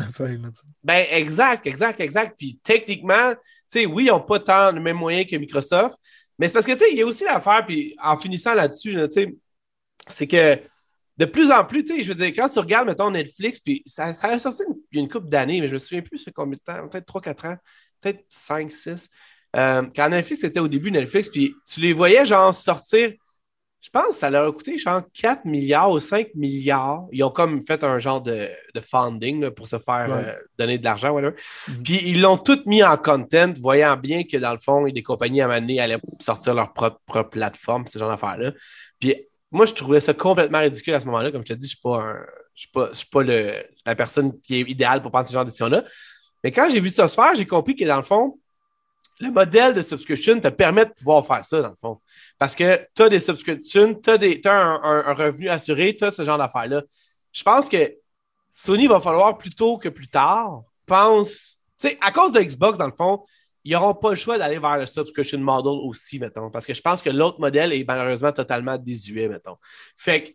Ben, exact, exact, exact. Puis techniquement, sais, oui, ils n'ont pas tant le même moyen que Microsoft, mais c'est parce que, tu sais, il y a aussi l'affaire, puis en finissant là-dessus, tu sais, c'est que de plus en plus, tu sais, je veux dire, quand tu regardes, mettons, Netflix, puis ça, ça a sorti une, une couple d'années, mais je me souviens plus, c'est combien de temps, peut-être 3-4 ans, peut-être 5, 6. Euh, quand Netflix était au début Netflix, puis tu les voyais, genre, sortir, je pense que ça leur a coûté, genre, 4 milliards ou 5 milliards. Ils ont comme fait un genre de, de funding pour se faire euh, donner de l'argent. Mhm. Puis ils l'ont tout mis en content, voyant bien que dans le fond, des compagnies à un allaient sortir leur propre, plateforme, ce genre d'affaires-là. Puis moi, je trouvais ça complètement ridicule à ce moment-là. Comme je te dis, je ne suis pas, suis pas, le, la personne qui est idéale pour prendre ce genre de décision-là. Mais quand j'ai vu ça se faire, j'ai compris que dans le fond, le modèle de subscription te permet de pouvoir faire ça, dans le fond. Parce que tu as des subscriptions, tu as, un, revenu assuré, tu as ce genre d'affaires-là. Je pense que Sony va falloir plus tôt que plus tard, pense. Tu sais, à cause de Xbox, dans le fond, ils n'auront pas le choix d'aller vers le subscription model aussi, mettons. Parce que je pense que l'autre modèle est malheureusement totalement désuet, mettons. Fait que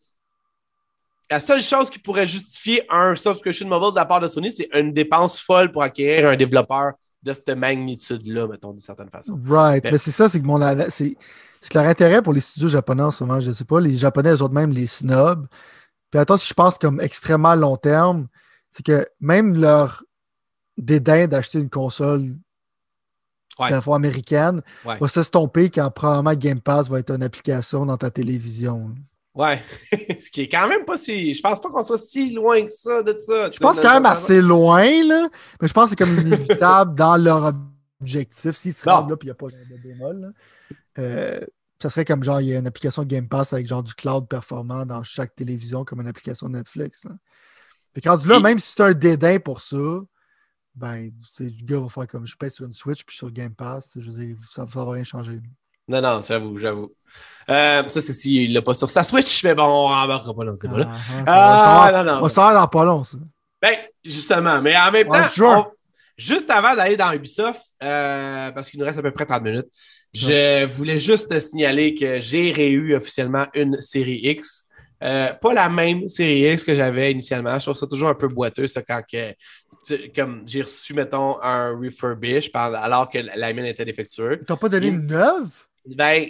la seule chose qui pourrait justifier un subscription model de la part de Sony, c'est une dépense folle pour acquérir un développeur de cette magnitude-là, mettons, d'une certaine façon. Right. Mais, c'est ça, c'est que mon c'est leur intérêt pour les studios japonais en ce moment, je ne sais pas, les Japonais, eux autres même, les snobs. Puis attends, si je pense comme extrêmement long terme, c'est que même leur dédain d'acheter une console ouais. américaine va s'estomper quand probablement Game Pass va être une application dans ta télévision. Ouais. Ce qui est quand même pas si. Je pense pas qu'on soit si loin que ça de ça. Je pense quand même assez loin, là. Mais je pense que c'est comme inévitable dans leur objectif. S'ils se rendent là, puis il n'y a pas de bémol, euh, ça serait comme genre, il y a une application Game Pass avec genre du cloud performant dans chaque télévision, comme une application Netflix. Là. Fait quand là, même si c'est un dédain pour ça, ben, le gars va faire comme je pèse sur une Switch puis sur Game Pass. Je veux dire, ça ne va rien changer. Non, non, j'avoue, j'avoue. Euh, ça, c'est s'il l'a pas sur sa Switch, mais bon, on rembarquera pas dans ce débat-là. Ah, ah, non, non. On sort dans pas long, ça. Ben, justement, mais en même temps, juste avant d'aller dans Ubisoft, euh, parce qu'il nous reste à peu près 30 minutes, je voulais juste signaler que j'ai réu officiellement une série X. Euh, pas la même série X que j'avais initialement. Je trouve ça toujours un peu boiteux, ça, quand que, comme j'ai reçu, mettons, un refurbish alors que la mienne était défectueuse. T'as pas donné une neuve? Ben,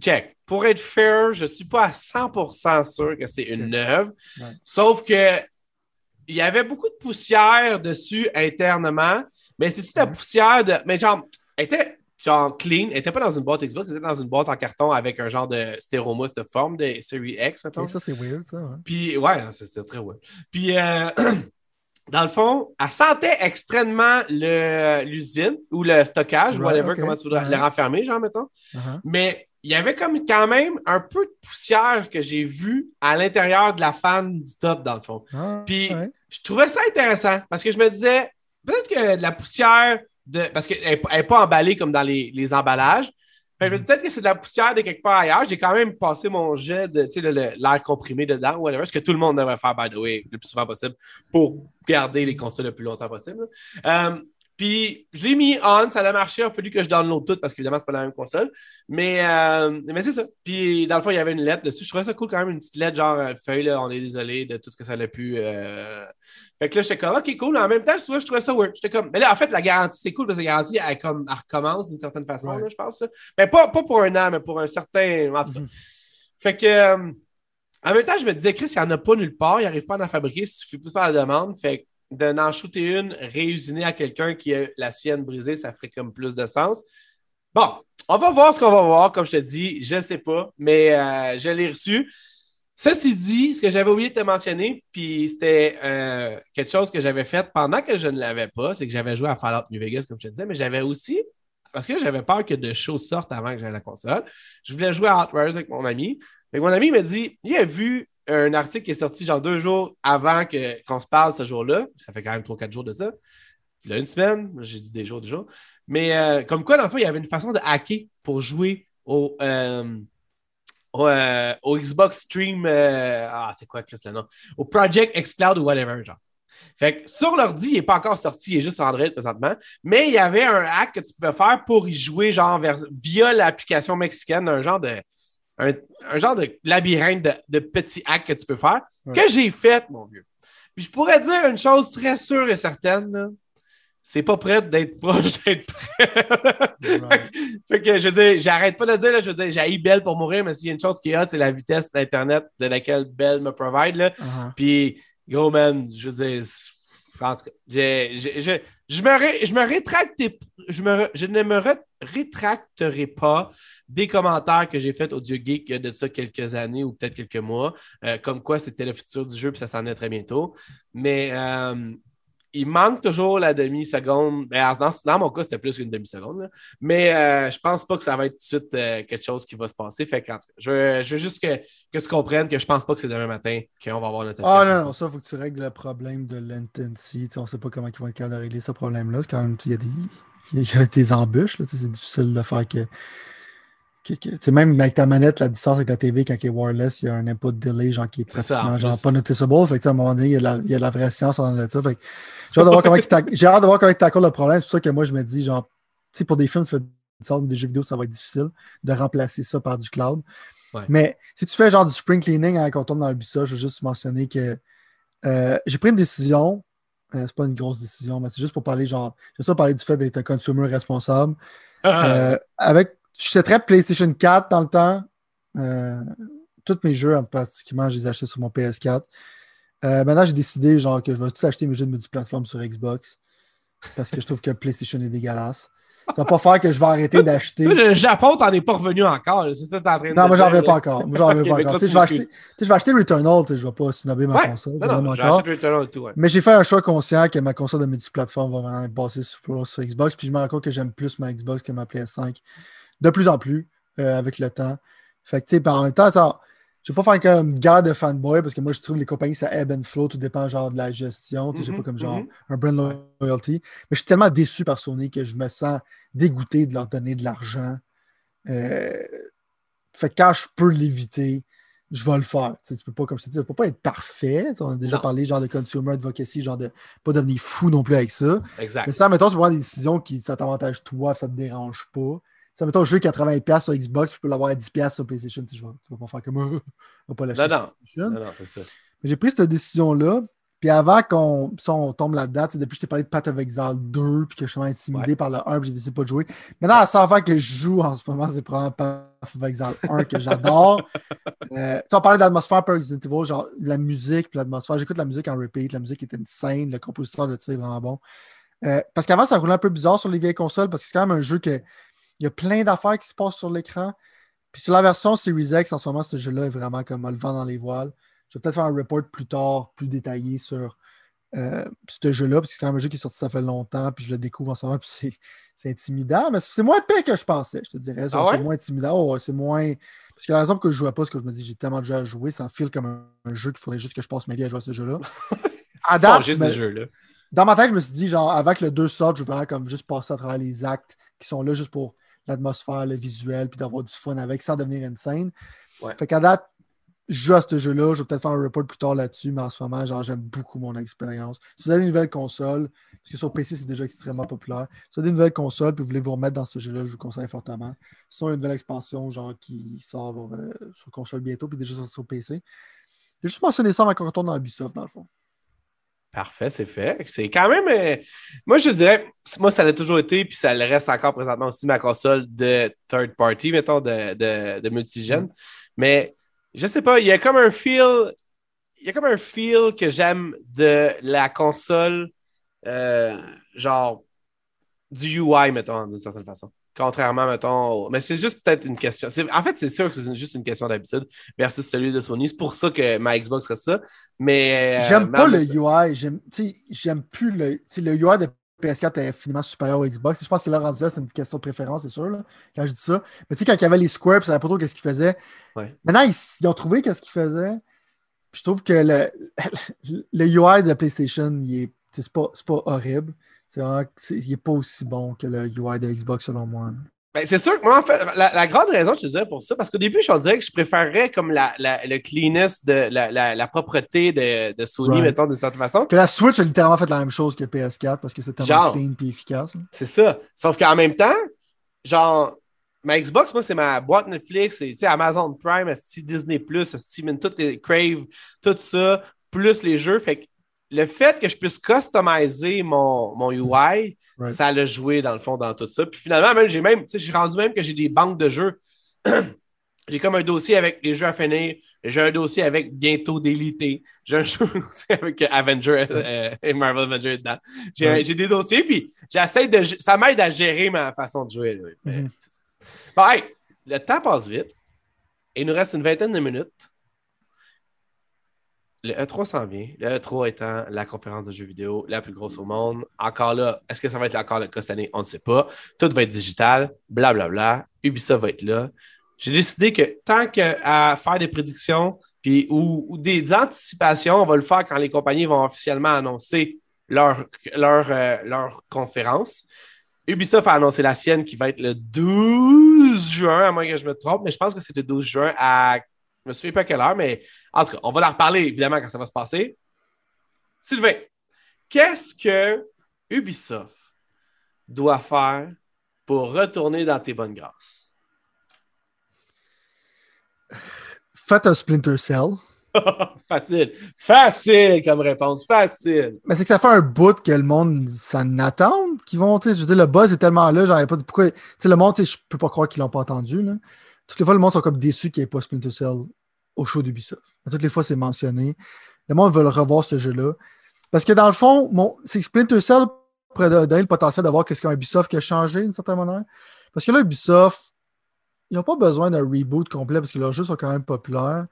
check. Pour être fair, je ne suis pas à 100% sûr que c'est une neuve. Sauf que il y avait beaucoup de poussière dessus internement. Mais c'est la poussière de. Mais genre, elle était genre clean. Elle n'était pas dans une boîte Xbox, elle était dans une boîte en carton avec un genre de stéromousse de forme de série X, mettons. ça, c'est weird, ça. Hein. Puis, ouais, c'était très weird. Puis, euh, dans le fond, elle sentait extrêmement l'usine ou le stockage, whatever, comment tu voudrais le renfermer, genre, mettons. Uh-huh. Mais il y avait comme quand même un peu de poussière que j'ai vu à l'intérieur de la fan du top, dans le fond. Ah, Puis je trouvais ça intéressant parce que je me disais, peut-être que de la poussière, de... parce qu'elle n'est pas emballée comme dans les, les emballages. Dis peut-être que c'est de la poussière de quelque part ailleurs. J'ai quand même passé mon jet de l'air comprimé dedans, whatever, ce que tout le monde devrait faire, by the way, le plus souvent possible pour garder les consoles le plus longtemps possible. Euh, puis je l'ai mis on, ça a marché. Il a fallu que je download tout parce qu'évidemment, c'est pas la même console. Mais, euh, mais c'est ça. Puis dans le fond, il y avait une lettre dessus. Je trouvais ça cool quand même, une petite lettre genre euh, feuille, là, on est désolé de tout ce que ça a pu. Euh... Fait que là, j'étais comme, ok, cool. En même temps, je trouvais ça weird. J'étais comme, mais là, en fait, la garantie, c'est cool parce que la garantie, elle, comme, elle recommence d'une certaine façon, là, je pense. Mais pas, pas pour un an, mais pour un certain. En tout cas. Mhm. Fait que. Euh, en même temps, je me disais, Chris, il n'y en a pas nulle part, il n'arrive pas à en fabriquer, il suffit plus de faire la demande. Fait de n'en shooter une réusinée à quelqu'un qui a la sienne brisée, ça ferait comme plus de sens. Bon, on va voir ce qu'on va voir. Comme je te dis, je ne sais pas, mais euh, je l'ai reçu. Ceci dit, ce que j'avais oublié de te mentionner, puis c'était euh, quelque chose que j'avais fait pendant que je ne l'avais pas, c'est que j'avais joué à Fallout New Vegas, comme je te disais, mais j'avais aussi, parce que j'avais peur que de choses sortent avant que j'aie la console, je voulais jouer à Outriders avec mon ami. Mon ami m'a dit il a vu un article qui est sorti genre deux jours avant qu'on se parle ce jour-là. Ça fait quand même trois, quatre jours de ça. A une semaine, j'ai dit des jours, des jours. Mais euh, comme quoi, dans le fond, il y avait une façon de hacker pour jouer au, euh, euh, Xbox Stream. ah, c'est quoi, Chris, le nom? Au Project xCloud ou whatever, genre. Fait que sur l'ordi, il n'est pas encore sorti, il est juste Android présentement. Mais il y avait un hack que tu pouvais faire pour y jouer, genre, via l'application mexicaine, un genre de. Un, genre de labyrinthe de, petits hacks que tu peux faire, que j'ai fait, mon vieux. Puis je pourrais dire une chose très sûre et certaine, là c'est pas prêt d'être proche d'être prêt. fait que je veux dire, j'arrête pas de dire, là, je veux dire, j'ai Bell pour mourir, mais s'il y a une chose qui est c'est la vitesse d'Internet de laquelle Bell me provide. Là. Uh-huh. Puis, gros man, je veux dire, en tout cas, je, je, me je me rétracte, je, me, je ne me rétracterai pas des commentaires que j'ai faits au Dieu Geek de ça quelques années ou peut-être quelques mois, euh, comme quoi c'était le futur du jeu, puis ça s'en est très bientôt. Mais euh, il manque toujours la demi-seconde. Ben, dans, mon cas, c'était plus qu'une demi-seconde. Mais euh, je pense pas que ça va être tout de suite euh, quelque chose qui va se passer. Fait je, veux, juste que, que, tu comprennes que je pense pas que c'est demain matin qu'on va avoir notre Ah non, non, ça, il faut que tu règles le problème de l'intensity. On ne sait pas comment ils vont être capables de régler ce problème-là. C'est quand même, il y a des, il y a des embûches. C'est difficile de faire que que, même avec ta manette, la distance avec la TV, quand il est wireless, il y a un input delay genre, qui est pratiquement genre, pas noticeable. Fait que, à un moment donné, il y, a de la, il y a de la vraie science le ça. j'ai hâte de voir comment j'ai hâte de voir comment tu le problème. C'est pour ça que moi, je me dis, genre, tu pour des films, ça fait des jeux vidéo, ça va être difficile de remplacer ça par du cloud. Mais si tu fais genre du spring cleaning hein, quand on tombe dans le bissa, je veux juste mentionner que euh, j'ai pris une décision. Euh, c'est pas une grosse décision, mais c'est juste pour parler, genre, je ça parler du fait d'être un consumer responsable. Ah. Euh, avec J'étais très PlayStation 4 dans le temps. Euh, tous mes jeux, pratiquement, je les achetais sur mon PS4. Euh, maintenant, j'ai décidé genre, que je vais tout acheter mes jeux de multiplateforme sur Xbox parce que je trouve que PlayStation est dégueulasse. Ça va pas faire que je vais arrêter d'acheter. Le Japon, t'en es pas revenu encore. C'est ça en train de Non, moi, j'en reviens pas encore. Moi, j'en reviens pas encore. Je vais, acheter, je vais acheter Returnal. Je vais pas snobber ma console. Non, non, Returnal tout, Mais j'ai fait un choix conscient que ma console de multiplateforme va vraiment être basée sur, sur Xbox. Puis je me rends compte que j'aime plus ma Xbox que ma PS5 de plus en plus euh, avec le temps. Fait que, tu sais, en même temps, ça, je ne vais pas faire une guerre de fanboy parce que moi, je trouve que les compagnies, ça ebb and flow, tout dépend genre de la gestion. Tu sais, mm pas comme genre mm-hmm. un brand loyalty. Mais je suis tellement déçu par Sony que je me sens dégoûté de leur donner de l'argent. Euh, fait que quand je peux l'éviter, je vais le faire. Tu, sais, peux pas, comme je te dis, ça peut pas être parfait. On a déjà parlé genre de consumer advocacy, genre de pas devenir fou non plus avec ça. Exact. Mais ça, mettons, tu prends des décisions qui ça t'avantage toi, ça te dérange pas ça mettons, je jeu 80$ sur Xbox, tu peux l'avoir à 10$ sur PlayStation. Tu ne vas pas faire comme un. va pas l'acheter. Non, non. non, non c'est ça. Mais j'ai pris cette décision-là. Puis avant qu'on tombe là-dedans, depuis que je t'ai parlé de Path of Exile 2, puis que je suis intimidé par le 1, puis j'ai décidé de pas de jouer. Maintenant, la seule affaire que je joue en ce moment, c'est probablement Path of Exile 1 que j'adore. euh, tu on parlait d'atmosphère par Resident Evil, genre la musique, puis l'atmosphère. J'écoute la musique en repeat, la musique était insane, le compositeur de ça est vraiment bon. Euh, parce qu'avant, ça roulait un peu bizarre sur les vieilles consoles, parce que c'est quand même un jeu que il y a plein d'affaires qui se passent sur l'écran. Puis sur la version Series X, en ce moment, ce jeu-là est vraiment comme le vent dans les voiles. Je vais peut-être faire un report plus tard, plus détaillé sur euh, ce jeu-là, parce que c'est quand même un jeu qui est sorti ça fait longtemps, puis je le découvre en ce moment, puis c'est intimidant, mais c'est moins épais que je pensais, je te dirais. Ah c'est moins intimidant. Oh, c'est moins. Parce que la raison que je ne jouais pas, c'est que je me dis j'ai tellement de jeux à jouer, ça file comme un, jeu qu'il faudrait juste que je passe ma vie à jouer à ce jeu-là. à date, dans ma tête, je me suis dit, genre, que le 2 sorte, je voudrais comme juste passer à travers les actes qui sont là juste pour l'atmosphère, le visuel, puis d'avoir du fun avec sans devenir une scène. Fait qu'à date, je joue à ce jeu-là. Je vais peut-être faire un report plus tard là-dessus, mais en ce moment, genre, j'aime beaucoup mon expérience. Si vous avez une nouvelle console, parce que sur PC, c'est déjà extrêmement populaire. Si vous avez une nouvelle console et vous voulez vous remettre dans ce jeu-là, je vous conseille fortement. Sinon, il y a une nouvelle expansion, genre, qui sort euh, sur console bientôt, puis déjà sur PC. J'ai juste mentionné ça avant qu'on retourne dans Ubisoft, dans le fond. Parfait, c'est fait. C'est quand même. Euh, moi, je dirais, moi, ça l'a toujours été, puis ça le reste encore présentement aussi ma console de third party, mettons, de, de, multigène. Mais je sais pas, il y a comme un feel. il y a comme un feel que j'aime de la console, euh, genre du UI, mettons, d'une certaine façon. Contrairement, mettons, mais c'est juste peut-être une question. En fait, c'est sûr que c'est juste une question d'habitude versus celui de Sony. C'est pour ça que ma Xbox serait ça. Mais. euh, J'aime pas le UI. J'aime plus le. Le UI de PS4 est infiniment supérieur au Xbox. Je pense que là, rendu là, c'est une question de préférence, c'est sûr, là, quand je dis ça. Mais tu sais, quand il y avait les squares, puis ça savait pas trop qu'est-ce qu'ils faisaient. Ouais. Maintenant, ils, ils ont trouvé qu'est-ce qu'ils faisaient. Puis je trouve que le, le UI de PlayStation, il est, c'est pas, c'est pas horrible. C'est vraiment, c'est- il est pas aussi bon que le UI de Xbox, selon moi. Ben, c'est sûr que moi, en fait, la, la grande raison, je te dirais pour ça, parce qu'au début, je te dirais que je préférerais comme la, la- le cleanness, de, la, la, la propreté de, de Sony, Right. mettons, d'une certaine façon. Que la Switch a littéralement fait la même chose que PS4 parce que c'est tellement Genre. clean et efficace. là. C'est ça. Sauf qu'en même temps, genre, ma Xbox, moi, c'est ma boîte Netflix, c'est tu sais, Amazon Prime, Disney Plus, même toutes les Crave, tout ça, plus les jeux. Fait que le fait que je puisse customiser mon, mon UI, Right. ça l'a joué dans le fond dans tout ça. Puis finalement, même, j'ai même, tu sais, j'ai rendu même que j'ai des banques de jeux. j'ai comme un dossier avec les jeux à finir. J'ai un dossier avec bientôt délité. J'ai un jeu avec Avenger euh, et Marvel Avenger dedans. J'ai Ouais. j'ai des dossiers, puis j'essaie de. Ça m'aide à gérer ma façon de jouer. là. Mhm. ça. Bon, hey, le temps passe vite. Et il nous reste une vingtaine de minutes. Le E3 s'en vient. Le E3 étant la conférence de jeux vidéo la plus grosse au monde. Encore là, est-ce que ça va être encore le cas cette année? On ne sait pas. Tout va être digital, blablabla. Ubisoft va être là. J'ai décidé que tant qu'à faire des prédictions puis, ou, des anticipations, on va le faire quand les compagnies vont officiellement annoncer leur, leur, euh, leur conférence. Ubisoft a annoncé la sienne qui va être le 12 juin, à moins que je me trompe, mais je pense que c'est le 12 juin à. Je me souviens pas à quelle heure, mais en tout cas, on va en reparler évidemment quand ça va se passer. Sylvain, qu'est-ce que Ubisoft doit faire pour retourner dans tes bonnes grâces? Faites un Splinter Cell. facile. Facile comme réponse. Facile. Mais c'est que ça fait un bout que le monde s'en attend, qu'ils vont, je veux dire, le buzz est tellement là, j'aurais pas dit pourquoi, le monde, je peux pas croire qu'ils l'ont pas entendu, là. Toutes les fois, le monde sont comme déçus qu'il n'y ait pas Splinter Cell au show d'Ubisoft. Toutes les fois, c'est mentionné. Le monde veut revoir ce jeu-là. Parce que dans le fond, mon, c'est Splinter Cell pourrait donner le potentiel d'avoir qu'est-ce qu'un Ubisoft qui a changé d'une certaine manière. Parce que là, Ubisoft, ils n'ont pas besoin d'un reboot complet parce que leurs jeux sont quand même populaires.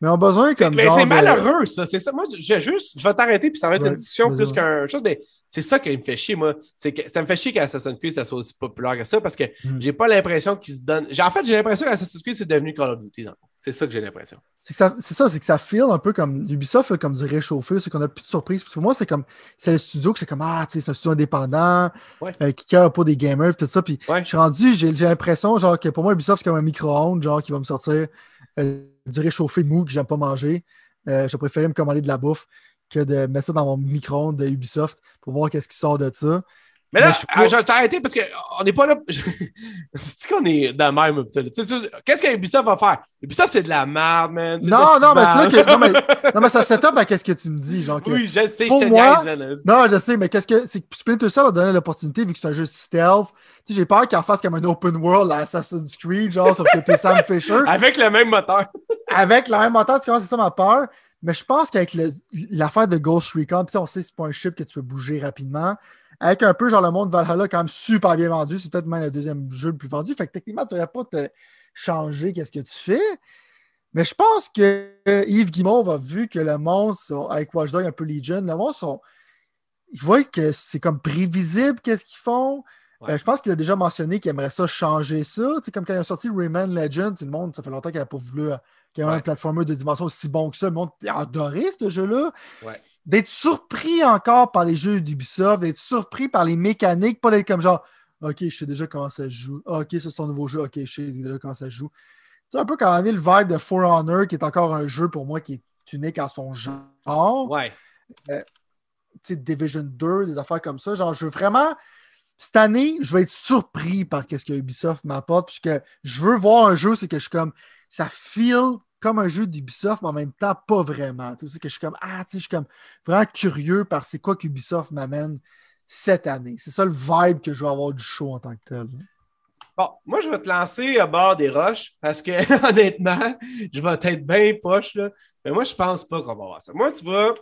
Mais ont besoin comme Mais genre c'est de- malheureux, ça. C'est ça. Moi, je, juste, je vais t'arrêter, puis ça va être Ouais, une discussion plus qu'un chose, mais c'est ça qui me fait chier, moi. C'est que ça me fait chier qu'Assassin's Creed, ça soit aussi populaire que ça, parce que Hmm. j'ai pas l'impression qu'ils se donnent. En fait, j'ai l'impression qu'Assassin's Creed, c'est devenu Call of Duty, dans le fond. C'est ça que j'ai l'impression. C'est ça- c'est c'est que ça file un peu comme Ubisoft fait comme du réchauffé, c'est qu'on a plus de surprises. Parce que pour moi, c'est comme c'est le studio que c'est comme Ah, tu sais, c'est un studio indépendant, Ouais. euh, qui cœur pas des gamers, pis tout ça. Puis Ouais. je suis rendu, j'ai j'ai l'impression, genre, que pour moi, Ubisoft, c'est comme un micro-ondes, genre, qui va me sortir euh, du réchauffé mou que j'aime pas manger. Euh, je me commander de la bouffe que de mettre ça dans mon micro-ondes de Ubisoft pour voir qu'est-ce qui sort de ça. Mais là, Mais je vais t'arrêter parce qu'on n'est pas là. C'est qu'on est dans le même. là. Sais, Qu'est-ce que Ubisoft va faire? Ubisoft, c'est de la merde, man. Non, non, mais c'est là que. Non, mais, merde. non, mais ça setup à qu'est-ce que tu me dis, genre. que- Oui, je sais, Pour je te moi- niaise, man. Non, je sais, mais qu'est-ce que. C'est que Splinter Cell a donné l'opportunité, vu que c'est un jeu stealth. Tu sais, j'ai peur qu'il en fasse comme un open world à Assassin's Creed, genre, sauf que t'es Sam Fisher. Avec le même moteur. Avec la même moteur, c'est ça ma peur. Mais je pense qu'avec le- l'affaire de Ghost Recon, on sait que c'est pas un chip que tu peux bouger rapidement. Avec un peu, genre, le monde Valhalla, quand même super bien vendu. C'est peut-être même le deuxième jeu le plus vendu. Fait que techniquement, tu devrais pas te changer qu'est-ce que tu fais. Mais je pense que Yves Guimauve a vu que le monde, sont- avec Watch Dogs, un peu Legion, le monde sont. Ils voient que c'est comme prévisible qu'est-ce qu'ils font. Ouais. Euh, je pense qu'il a déjà mentionné qu'il aimerait ça changer ça. Tu sais, comme quand il a sorti Rayman Legend, le monde, ça fait longtemps qu'il n'a pas voulu euh, qu'il y ait Ouais. un platformer de dimension aussi bon que ça. Le monde a adoré ce jeu-là. Ouais. D'être surpris encore par les jeux d'Ubisoft, d'être surpris par les mécaniques, pas d'être comme genre OK, je sais déjà comment ça se joue. Ah, OK, ça c'est ton nouveau jeu. OK, je sais déjà comment ça se joue. C'est un peu quand on est le vibe de For Honor, qui est encore un jeu pour moi qui est unique en son genre Ouais. tu sais, Division 2, des affaires comme ça. Genre, je veux vraiment. Cette année, je vais être surpris par ce que Ubisoft m'apporte. Puisque je veux voir un jeu, c'est que je suis comme. Ça feel comme un jeu d'Ubisoft, mais en même temps, pas vraiment. Tu sais, que je suis comme. Ah, tu sais, je suis comme vraiment curieux par c'est quoi qu'Ubisoft m'amène cette année. C'est ça le vibe que je veux avoir du show en tant que tel. Bon, moi, je vais te lancer à bord des roches parce que, honnêtement, je vais être bien poche, là. Mais moi, je pense pas qu'on va voir ça. Moi, tu vois.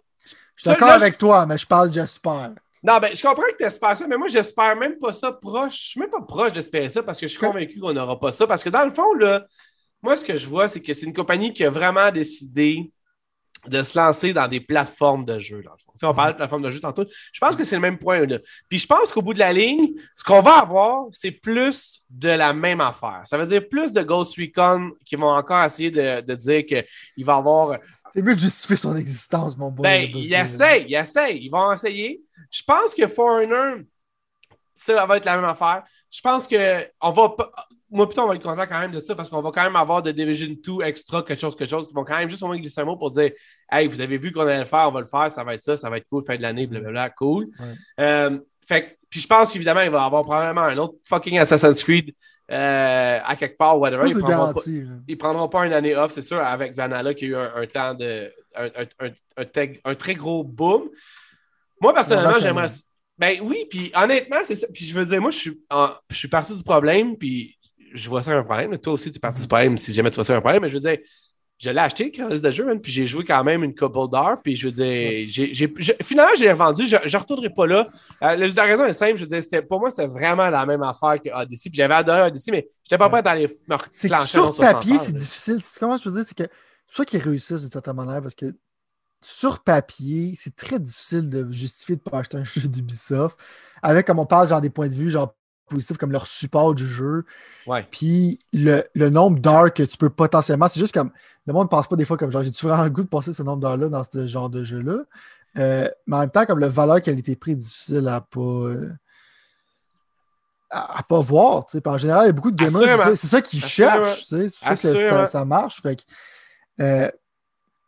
Je suis d'accord avec toi, mais je parle j'espère. Non, ben, je comprends que tu espères ça, mais moi, j'espère même pas ça proche. Je suis même pas proche d'espérer ça parce que je suis convaincu qu'on n'aura pas ça. Parce que dans le fond, là, moi, ce que je vois, c'est que c'est une compagnie qui a vraiment décidé de se lancer dans des plateformes de jeu. Dans le fond. Tu sais, on parlait de plateformes de jeu tantôt. Je pense que c'est le même point. Là. Puis je pense qu'au bout de la ligne, ce qu'on va avoir, c'est plus de la même affaire. Ça veut dire plus de Ghost Recon qui vont encore essayer de, de dire qu'il va avoir. C'est mieux de justifier son existence, mon bon. Ben, il essaye, il essaye. Ils vont essayer. Je pense que Foreigner, ça va être la même affaire. Je pense que on va moi, plutôt, on va être content quand même de ça parce qu'on va quand même avoir de Division 2 extra, quelque chose, quelque chose, qui vont quand même juste au moins glisser un mot pour dire Hey, vous avez vu qu'on allait le faire, on va le faire, ça va être ça, ça va être cool, fin de l'année, blablabla, cool. Euh, fait puis je pense qu'évidemment, il va y avoir probablement un autre fucking Assassin's Creed euh, à quelque part, whatever. il, prendra garanti, pas, il prendra pas une année off, c'est sûr, avec Vanilla qui a eu un, temps de. Un, un, un, très gros boom. Moi, personnellement, j'aimerais. Ben oui, puis honnêtement, c'est ça. Puis je veux dire, moi, je suis, je suis parti du problème, puis je vois ça un problème. Toi aussi, tu es parti du problème si jamais tu vois ça un problème. Mais je veux dire, je l'ai acheté, le de jeu, puis j'ai joué quand même une couple d'heures. Puis je veux dire, j'ai, finalement, j'ai revendu. Je ne retournerai pas là. Euh, la raison est simple. Je veux dire, pour moi, c'était vraiment la même affaire que Odyssey. Puis j'avais adoré Odyssey, mais je n'étais pas prêt à aller me reclencher Sur papier, c'est difficile. Comment je veux dire? C'est que c'est ça qu'ils réussissent d'une certaine manière parce que sur papier, c'est très difficile de justifier de ne pas acheter un jeu d'Ubisoft. Avec, comme on parle, genre des points de vue, genre positif comme leur support du jeu. Puis le, nombre d'heures que tu peux potentiellement, c'est juste comme le monde ne pense pas des fois comme genre j'ai-tu vraiment le goût de passer ce nombre d'heures-là dans ce genre de jeu-là? Euh, mais en même temps, comme le valeur qualité-prix est difficile à pas. Euh, à, pas voir. En général, il y a beaucoup de gamers, c'est ça, qu'ils cherchent. C'est ça que ça, marche. Fait que, euh,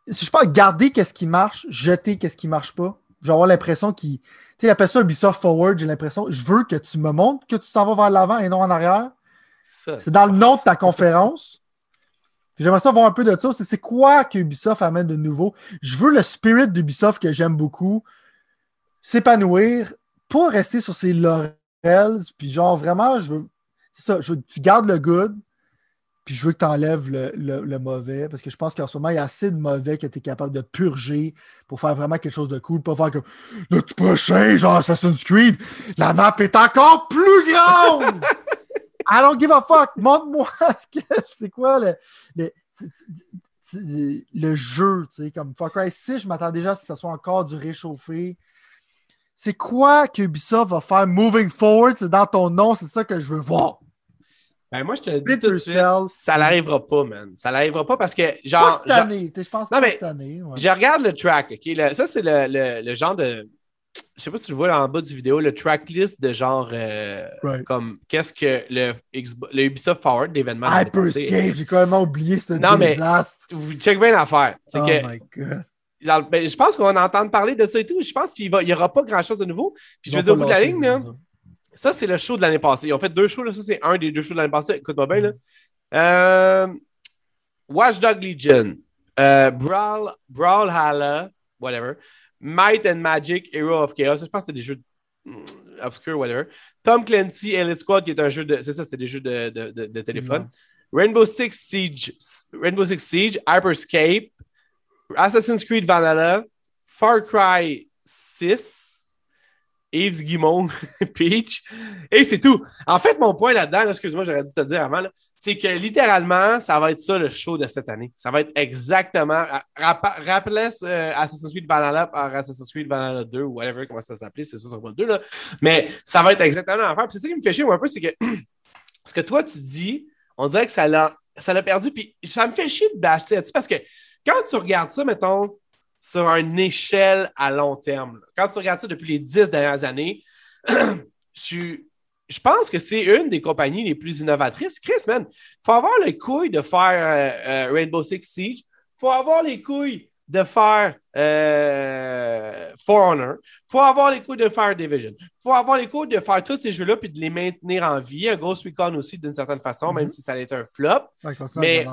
si je peux garder qu'est-ce qui marche, jeter qu'est-ce qui marche pas, j'ai avoir l'impression qu'ils tu sais, appelle ça Ubisoft Forward, j'ai l'impression. Je veux que tu me montres que tu t'en vas vers l'avant et non en arrière. C'est dans le nom de ta conférence. J'aimerais ça voir un peu de ça. C'est quoi que Ubisoft amène de nouveau? Je veux le spirit d'Ubisoft que j'aime beaucoup s'épanouir, pas rester sur ses laurels. Puis genre, vraiment, je veux. C'est ça, je veux, tu gardes le good, puis je veux que tu enlèves le, mauvais, parce que je pense qu'en ce moment, il y a assez de mauvais que tu es capable de purger pour faire vraiment quelque chose de cool. Pas faire comme notre prochain, genre Assassin's Creed, la map est encore plus grande! I don't give a fuck! Montre-moi c'est quoi le, le, jeu, tu sais, comme Far Cry 6, je m'attends déjà à ce que ça soit encore du réchauffé. C'est quoi que Ubisoft va faire moving forward? C'est dans ton nom, c'est ça que je veux voir. Ben moi, je te dis tout de suite, ça n'arrivera pas, man. Ça n'arrivera pas parce que, genre... Pas cette année, je pense pas cette année. Je regarde le track, OK? ça, c'est le, le, le, genre de... Je sais pas si tu le vois en bas du vidéo, le tracklist de genre... Euh, comme, qu'est-ce que le, le Ubisoft Forward d'événements... Hyperscape, j'ai quand même oublié ce non, désastre. Non, mais, check bien l'affaire. Oh que, my God. Ben, je pense qu'on va entendre parler de ça et tout. Je pense qu'il n'y aura pas grand-chose de nouveau. Puis je vais dire au bout de la ligne, là... Ça, c'est le show de l'année passée. Ils ont fait deux shows. Là. Ça, c'est un des deux shows de l'année passée. Écoute-moi bien. Là. Euh, Watchdog Legion. Euh, Brawl, Brawlhalla, whatever. Might and Magic, Hero of Chaos. Je pense que c'était des jeux mm, obscurs, whatever. Tom Clancy, Elite Squad, qui est un jeu de. C'est ça, c'était des jeux de, de, de, téléphone. Rainbow Six Siege, Rainbow Six Siege, Hyperscape, Assassin's Creed Vanilla, Far Cry 6, Yves Guimond, Peach. Et c'est tout. En fait, mon point là-dedans, excuse-moi, j'aurais dû te dire avant, c'est que littéralement, ça va être ça le show de cette année. Ça va être exactement. Rappelez euh, Assassin's Creed Valhalla par Assassin's Creed Valhalla 2 ou whatever, comment ça s'appelle, c'est ça, ça va le 2, là. Mais ça va être exactement l'affaire. c'est ça qui me fait chier, un peu, c'est que ce que toi, tu dis, on dirait que ça l'a, ça l'a perdu. Puis ça me fait chier de bâcher là-dessus parce que quand tu regardes ça, mettons, sur une échelle à long terme. Quand tu regardes ça depuis les dix dernières années, je, je pense que c'est une des compagnies les plus innovatrices. Chris, man, il faut avoir les couilles de faire euh, euh, Rainbow Six Siege. Il faut avoir les couilles de faire euh, For Honor. Il faut avoir les couilles de faire Division. Il faut avoir les couilles de faire tous ces jeux-là puis de les maintenir en vie. Un Ghost Recon aussi, d'une certaine façon, même mm-hmm. si ça allait être un flop. mais,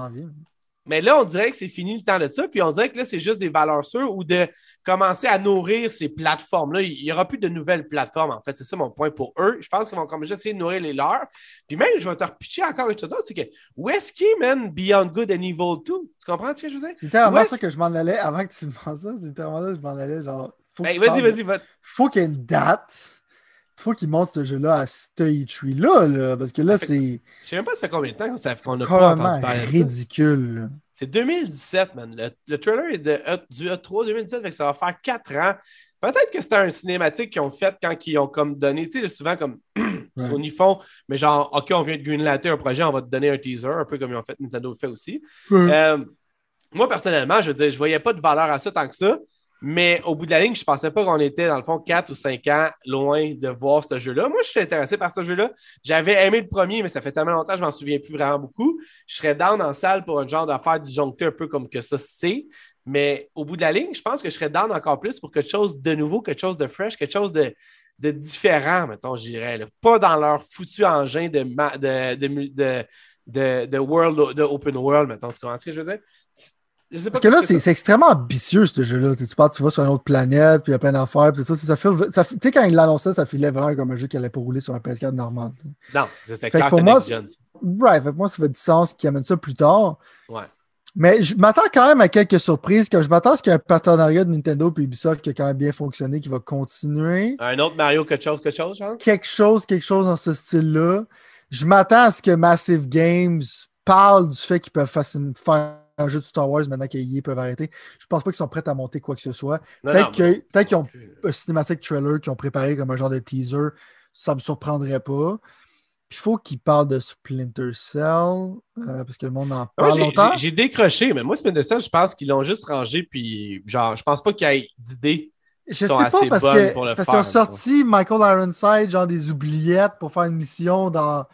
Mais là, on dirait que c'est fini le temps de ça, puis on dirait que là, c'est juste des valeurs sûres ou de commencer à nourrir ces plateformes-là. Il n'y aura plus de nouvelles plateformes, en fait. C'est ça mon point pour eux. Je pense qu'ils vont comme essayer de nourrir les leurs. Puis même, je vais te repitcher encore une chose c'est que où est-ce qu'il man Beyond Good and Evil 2? Tu comprends ce que je veux dire? C'était vraiment ça que je m'en allais avant que tu me penses ça. C'était vraiment ça que je m'en allais. Genre, ben, vas-y, vas-y, va. Faut qu'il y ait une date faut qu'ils montent ce jeu-là à ce E3-là, là, parce que là, c'est. Je sais même pas ça fait combien de temps qu'on a pas entendu parler ridicule. C'est 2017, man. Le, trailer est de, du E3 2017, fait que ça va faire 4 ans. Peut-être que c'était un cinématique qu'ils ont fait quand ils ont comme donné, tu sais, souvent comme Sony font, mais genre, OK, on vient de greenlighter un projet, on va te donner un teaser, un peu comme ils ont fait, Nintendo fait aussi. Euh, moi, personnellement, je veux dire, je voyais pas de valeur à ça tant que ça. Mais au bout de la ligne, je ne pensais pas qu'on était, dans le fond, 4 ou 5 ans loin de voir ce jeu-là. Moi, je suis intéressé par ce jeu-là. J'avais aimé le premier, mais ça fait tellement longtemps, je ne m'en souviens plus vraiment beaucoup. Je serais down en salle pour un genre d'affaire disjonctée un peu comme que ça c'est. Mais au bout de la ligne, je pense que je serais down encore plus pour quelque chose de nouveau, quelque chose de fresh, quelque chose de, différent, mettons, je dirais. Pas dans leur foutu engin de, de, de, de, world, de open world, mettons. Tu comprends ce que je veux dire? Parce que là, c'est extrêmement ambitieux, ce jeu-là. Tu, pars, tu vas sur une autre planète, puis il y a plein d'affaires, puis ça. ça, ça tu sais, quand il l'annonçait, ça filait vraiment comme un jeu qui allait pas rouler sur un PS4 normal. Non, c'est clair, pour moi, right, fait moi, ça fait du sens qu'il amène ça plus tard. Ouais. Mais je m'attends quand même à quelques surprises. je m'attends à ce qu'il y ait un partenariat de Nintendo et Ubisoft qui a quand même bien fonctionné, qui va continuer. Un autre Mario, quelque chose, quelque chose, genre? Quelque chose, quelque chose dans ce style-là. Je m'attends à ce que Massive Games parle du fait qu'ils peuvent faire un jeu de Star Wars maintenant qu'ils peuvent arrêter. Je pense pas qu'ils sont prêts à monter quoi que ce soit. Peut-être qu'ils ont un cinématique trailer qu'ils ont préparé comme un genre de teaser. Ça me surprendrait pas. il faut qu'ils parlent de Splinter Cell, euh, parce que le monde en parle longtemps. J'ai décroché, mais moi, Splinter Cell, je pense qu'ils l'ont juste rangé, puis genre, je pense pas qu'il y ait d'idées. Je sais pas parce que parce qu'ils ont sorti Michael Ironside, genre des oubliettes pour faire une mission dans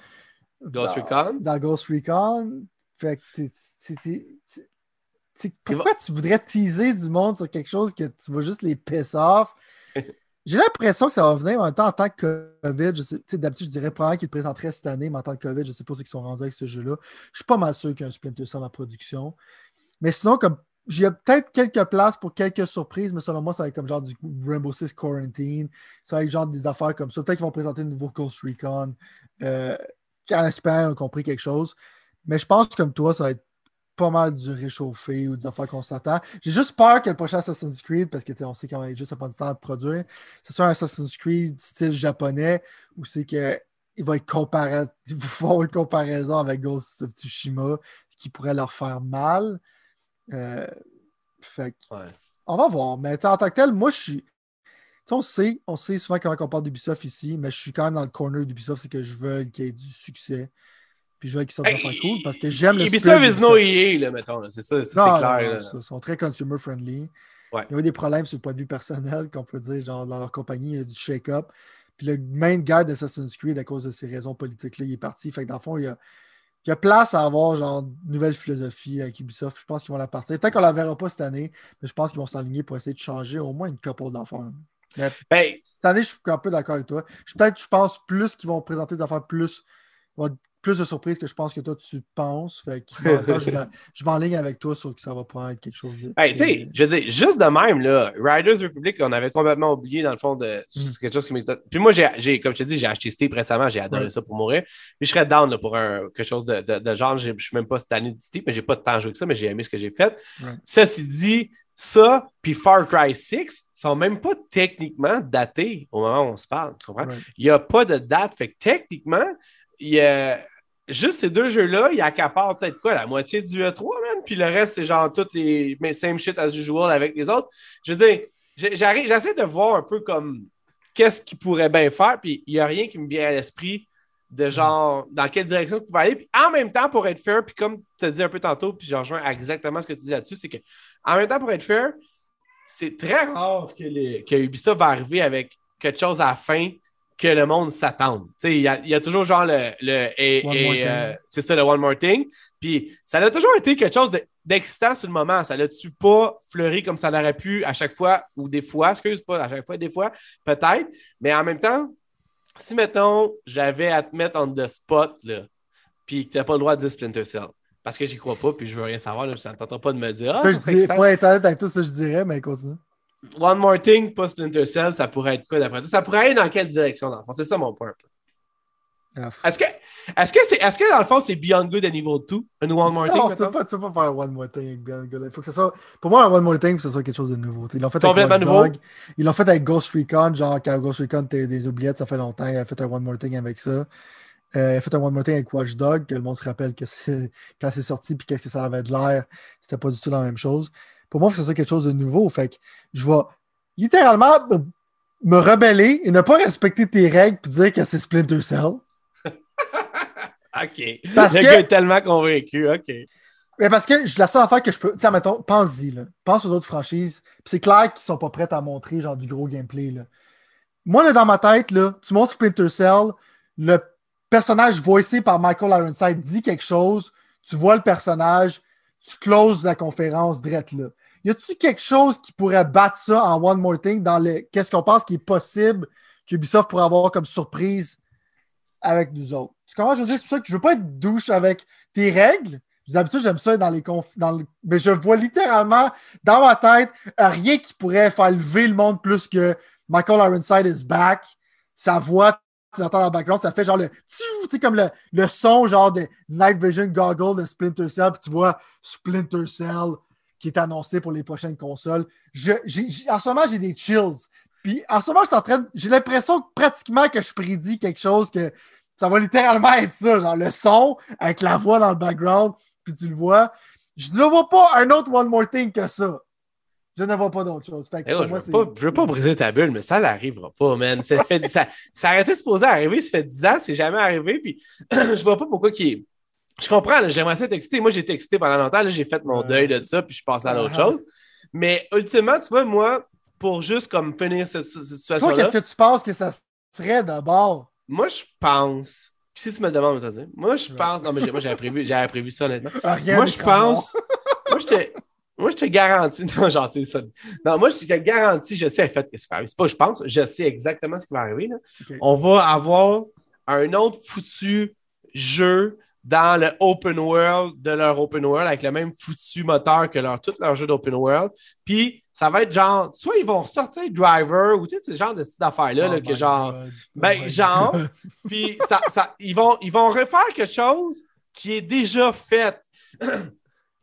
Ghost Recon. Dans Ghost Recon. Fait que pourquoi tu voudrais teaser du monde sur quelque chose que tu vas juste les piss off? J'ai l'impression que ça va venir en même temps en tant que COVID. D'habitude, je dirais probablement qu'ils le présenteraient cette année, mais en tant que COVID, je ne sais pas ce qu'ils sont rendus avec ce jeu-là. Je suis pas mal sûr qu'il y a un Splinter Cell en production. Mais sinon, comme j'ai peut-être quelques places pour quelques surprises, mais selon moi, ça va être comme genre du Rainbow Six Quarantine. Ça va être genre des affaires comme ça. Peut-être qu'ils vont présenter un nouveau Ghost Recon. Euh, en espérant ont compris quelque chose. Mais je pense que comme toi, ça va être pas mal du réchauffé ou des affaires qu'on s'attend. J'ai juste peur que le prochain Assassin's Creed, parce que on sait qu'il va juste pas du temps de produire, ce soit un Assassin's Creed style japonais où c'est que il va être comparé, il va avoir une comparaison avec Ghost of Tsushima, ce qui pourrait leur faire mal. Euh, fait On va voir. Mais en tant que tel, moi je suis. on sait, on sait souvent quand on parle d'Ubisoft ici, mais je suis quand même dans le corner d'Ubisoft, c'est que je veux qu'il y ait du succès. Puis je veux qu'ils sortent des affaires cool parce que j'aime le Ubisoft is no EA, là, mettons. C'est ça, c'est clair. ils sont très consumer friendly. Ouais. Il y a eu des problèmes sur le point de vue personnel, qu'on peut dire, genre dans leur compagnie, il y a du shake-up. Puis le main guy d'Assassin's Creed, à cause de ces raisons politiques-là, il est parti. Fait que dans le fond, il y a, il y a place à avoir genre une nouvelle philosophie avec Ubisoft. Je pense qu'ils vont la partir. Peut-être qu'on ne la verra pas cette année, mais je pense qu'ils vont s'aligner pour essayer de changer au moins une couple d'affaires. Ben, cette année, je suis un peu d'accord avec toi. Peut-être, je pense, plus qu'ils vont présenter des affaires plus plus de surprises que je pense que toi tu penses. Fait que, je m'enligne avec toi sur que ça va pas être quelque chose. Hey, tu sais, je veux dire, juste de même, là, Riders Republic, on avait complètement oublié dans le fond de mm. quelque chose qui m'excite. Puis moi, j'ai, comme je te dis, j'ai acheté Steam récemment, j'ai adoré ça pour mourir. Puis je serais down pour un, quelque chose de, de, genre. Je suis même pas cette année de Steam, mais j'ai pas de temps à jouer que ça, mais j'ai aimé ce que j'ai fait. Ceci dit, ça, puis Far Cry 6 sont même pas techniquement datés au moment où on se parle. Tu comprends? Il n'y a pas de date. Fait que techniquement, il y a juste ces deux jeux-là, ils accaparent peut-être quoi, la moitié du E3, man, puis le reste, c'est genre toutes les same shit as usual avec les autres. Je veux dire, j'essaie de voir un peu comme qu'est-ce qu'ils pourraient bien faire, puis il n'y a rien qui me vient à l'esprit de genre dans quelle direction pouvez aller. Puis en même temps, pour être fair, puis comme tu as dit un peu tantôt, puis je rejoins exactement ce que tu dis là-dessus, c'est que en même temps, pour être fair, c'est très rare que, que Ubisoft va arriver avec quelque chose à la fin que le monde s'attende. Il y, y, a toujours genre le. Euh, c'est ça, le One More Thing. Puis ça a toujours été quelque chose d'excitant sur le moment. Ça l'a-tu pas fleuri comme ça l'aurait pu à chaque fois, ou des fois, excuse pas, à chaque fois, des fois, peut-être. Mais en même temps, si mettons, j'avais à te mettre on the spot, là, puis que tu n'as pas le droit de dire Splinter Cell, Parce que j'y crois pas, puis je veux rien savoir. Là, ça ne tentera pas de me dire. Ah, Ça, je dis, pas internet avec tout ça, je dirais, mais continue. One More Thing, pas Splinter Cell, ça pourrait être quoi d'après toi? Ça pourrait aller dans quelle direction, dans le fond? C'est ça mon point. Ah, Est-ce que, est-ce que, c'est, est-ce que dans le fond, c'est Beyond Good and Evil 2? Un One More Thing, Non, tu mettons? peux pas, faire One More Thing avec Ben Good. Faut que ça soit... Pour moi, un One More Thing, il que ce soit quelque chose de nouveau. T'sais, Ils l'ont fait avec Complètement Watch nouveau. Dog. Ils l'ont fait avec Ghost Recon. Genre, quand Ghost Recon était des oubliettes, ça fait longtemps. Il a fait un One More Thing avec ça. Euh, il a fait un One More Thing avec Watch Dog, que le monde se rappelle que c'est... quand c'est sorti, puis qu'est-ce que ça avait de l'air. C'était pas du tout la même chose. Pour moi, il faut que ce soit quelque chose de nouveau. Fait que je vais littéralement me, rebeller et ne pas respecter tes règles puis dire que c'est Splinter Cell. OK. Parce le que- gars est tellement convaincu. OK. Mais parce que la seule affaire que je peux. Tiens, mettons, pense-y, là. Pense aux autres franchises. C'est clair qu'ils sont pas prêts à montrer genre du gros gameplay. Là. Moi, là, dans ma tête, là, tu montres Splinter Cell, le personnage voicé par Michael Ironside dit quelque chose, tu vois le personnage, tu closes la conférence drette là. Y a-tu quelque chose qui pourrait battre ça en One More Thing dans le. Qu'est-ce qu'on pense qui est possible qu'Ubisoft pourrait avoir comme surprise avec nous autres? Tu comprends? Je veux dire, c'est pour ça que je veux pas être douche avec tes règles. D'habitude, j'aime ça dans les conf... dans le- Mais je vois littéralement dans ma tête rien qui pourrait faire lever le monde plus que Michael Ironside is back. Sa voix, tu l'entends dans le background, ça fait genre le tu sais, comme le, le son genre de, du Night Vision Goggle de Splinter Cell, puis tu vois Splinter Cell qui est annoncé pour les prochaines consoles. Je, en ce moment, j'ai des chills. Puis en ce moment, je suis en train J'ai l'impression que pratiquement que je prédis quelque chose que ça va littéralement être ça, genre le son avec la voix dans le background, puis tu le vois. Je ne vois pas un autre One More Thing que ça. Je ne vois pas d'autre chose. Fait que Eh je, moi, veux pas, briser ta bulle, mais ça n'arrivera pas, man. Ça, fait, ça, ça a arrêté de se poser arriver, ça fait 10 ans, c'est jamais arrivé, puis je vois pas pourquoi est. Je comprends, j'aimerais ça t'exciter. Moi, j'ai été excité pendant longtemps, j'ai fait mon deuil de ça, puis je suis passé à l'autre Ah. chose. Mais ultimement, tu vois, moi, pour juste comme finir cette, cette Toi, situation-là, qu'est-ce que tu penses que ça serait d'abord? moi, je pense. Puis si tu me le demandes, dire. Moi, je pense. Non, mais moi, j'avais prévu, j'avais prévu ça, honnêtement. Rien moi, je pense. moi, je te. Moi, je te garantis. Non, genre, tu sais, ça. Non, moi, je te garantis, je sais en fait ce qui va arriver. C'est pas je pense, je sais exactement ce qui va arriver. là. On va avoir un autre foutu jeu dans le open world de leur open world avec le même foutu moteur que leur, tout leur jeu d'open world. Puis, ça va être genre, soit ils vont ressortir Driver ou tu sais, ce genre de style d'affaires-là, Oh là, que genre. God. Ben, Oh my genre, God. Puis ça, ça- ils, vont, ils vont refaire quelque chose qui est déjà fait.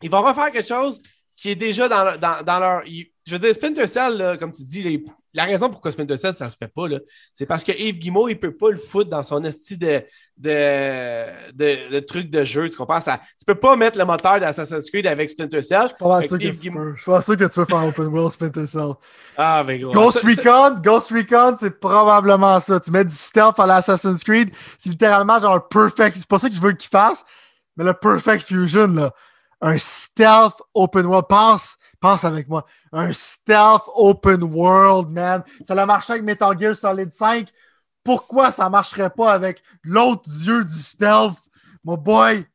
Ils vont refaire quelque chose qui est déjà dans, leur- dans, dans leur. je veux dire, Splinter Cell, là, comme tu dis, les- la raison pourquoi Splinter Cell, ça se fait pas, c'est parce que Yves Guillemot, il peut pas le foutre dans son esti de, de, de, de truc de jeu. Tu comprends? Ça, tu peux pas mettre le moteur d'Assassin's Creed avec Splinter Cell. Avec sûr que tu peux. Je suis pas sûr que tu peux faire Open World Splinter Cell. Ah, mais gros. Ghost Ça- ça- Recon, Ghost Recon, c'est probablement ça. Tu mets du stealth à l'Assassin's Creed, c'est littéralement genre un perfect. C'est pas ça que je veux qu'il fasse, mais le perfect fusion, là. Un stealth open world. Pense, pense avec moi. Un stealth open world, man. Ça a marché avec Metal Gear Solid 5. Pourquoi ça marcherait pas avec l'autre dieu du stealth? Mon boy?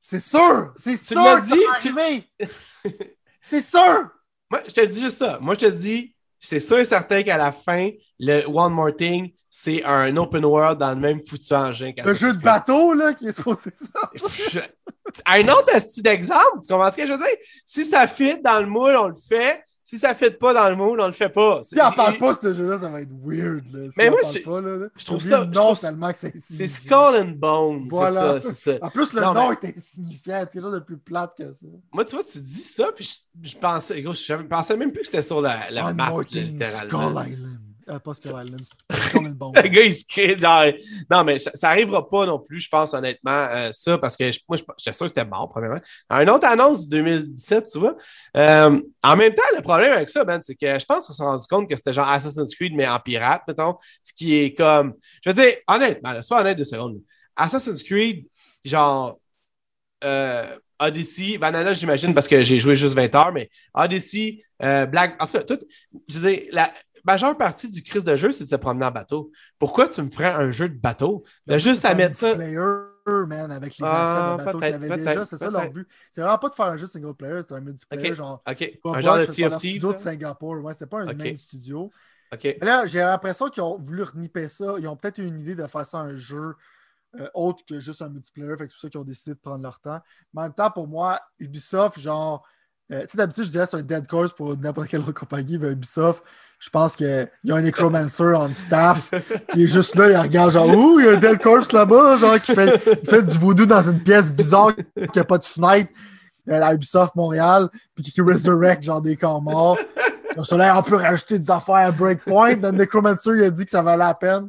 C'est sûr! C'est sûr dit, tu-! C'est sûr! Moi, je te dis juste ça. Moi, je te dis, c'est sûr et certain qu'à la fin, le One More Thing, c'est un open world dans le même foutu engin. Le jeu de bateau, là, qui est supposé ça. Un autre style d'exemple, tu comprends ce que je veux dire? Si ça fit dans le moule, on le fait. Si ça fit pas dans le moule, on le fait pas. Si on parle pas de ce jeu-là, ça va être weird. Là. Si Mais moi, je- pas, là, là. je trouve ça- ça- tellement que c'est C'est. Skull and Bones. Voilà. C'est ça, c'est ça. En plus, le Non, nom mais- est insignifiant. C'est quelque chose de plus plate que ça. Moi, tu vois, tu dis ça, puis je, je pensais, gros, je pensais même plus que c'était sur la, la map, littéralement. Skull Island. Euh, pas Skull Island, and Bones. Le gars, il se crée. Genre... Non, mais ça, ça arrivera pas non plus, je pense, honnêtement, euh, ça, parce que je- moi, je- j'étais sûr que c'était mort, premièrement. Un autre annonce de 2017, tu vois. Euh, en même temps, le problème avec ça, Ben, c'est que je pense qu'on s'est rendu compte que c'était genre Assassin's Creed, mais en pirate, mettons. Ce qui est comme. Je veux dire, honnêtement, là, sois honnête deux secondes. Assassin's Creed, genre. Euh, Odyssey, Banana, j'imagine, parce que j'ai joué juste 20 heures, mais Odyssey, euh, Black. En tout cas, tout. Je veux dire, la majeure partie du crise de jeu, c'est de se promener en bateau. Pourquoi tu me ferais un jeu de bateau? De juste à mettre ça. multiplayer, man, avec les Ah, de bateau qu'il y avait déjà. C'est ça leur but. C'est vraiment pas de faire un jeu single player, c'est un multiplayer Ok. genre. OK. Pas un genre de CFT. studio de? Singapour. Ouais, c'était pas un même studio. OK. Mais là, j'ai l'impression qu'ils ont voulu reniper ça. Ils ont peut-être eu une idée de faire ça un jeu euh, autre que juste un multiplayer. Fait que c'est pour ça qu'ils ont décidé de prendre leur temps. Mais en même temps, pour moi, Ubisoft, genre, euh, tu sais, d'habitude, je disais c'est un dead course pour n'importe quelle autre compagnie, mais Ubisoft, je pense qu'il y a un necromancer en staff qui est juste là, il regarde genre, ouh, il y a un dead corpse là-bas, genre, qui fait, du voodoo dans une pièce bizarre qui n'a pas de fenêtre à Ubisoft Montréal, puis qui resurrect genre des corps morts. Donc, là, on peut rajouter des affaires à Breakpoint. Le Necromancer, il a dit que ça valait la peine.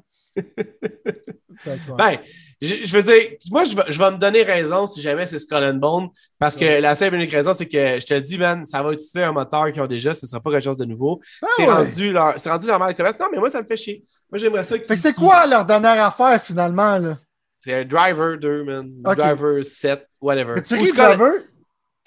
Ben, je, je, veux dire, moi, je vais, je vais me donner raison si jamais c'est Skull and Bone, parce que ouais. la seule unique raison, c'est que je te dis, man, ça va utiliser un moteur qu'ils ont déjà, ce ne sera pas quelque chose de nouveau. Ah, c'est ouais. rendu, leur, rendu normal commerce. Non, mais moi, ça me fait chier. Moi, j'aimerais ça. Fait que c'est quoi leur dernière affaire, finalement, là? C'est un Driver 2, man. Okay. Driver 7, whatever. Mais tu ris Driver?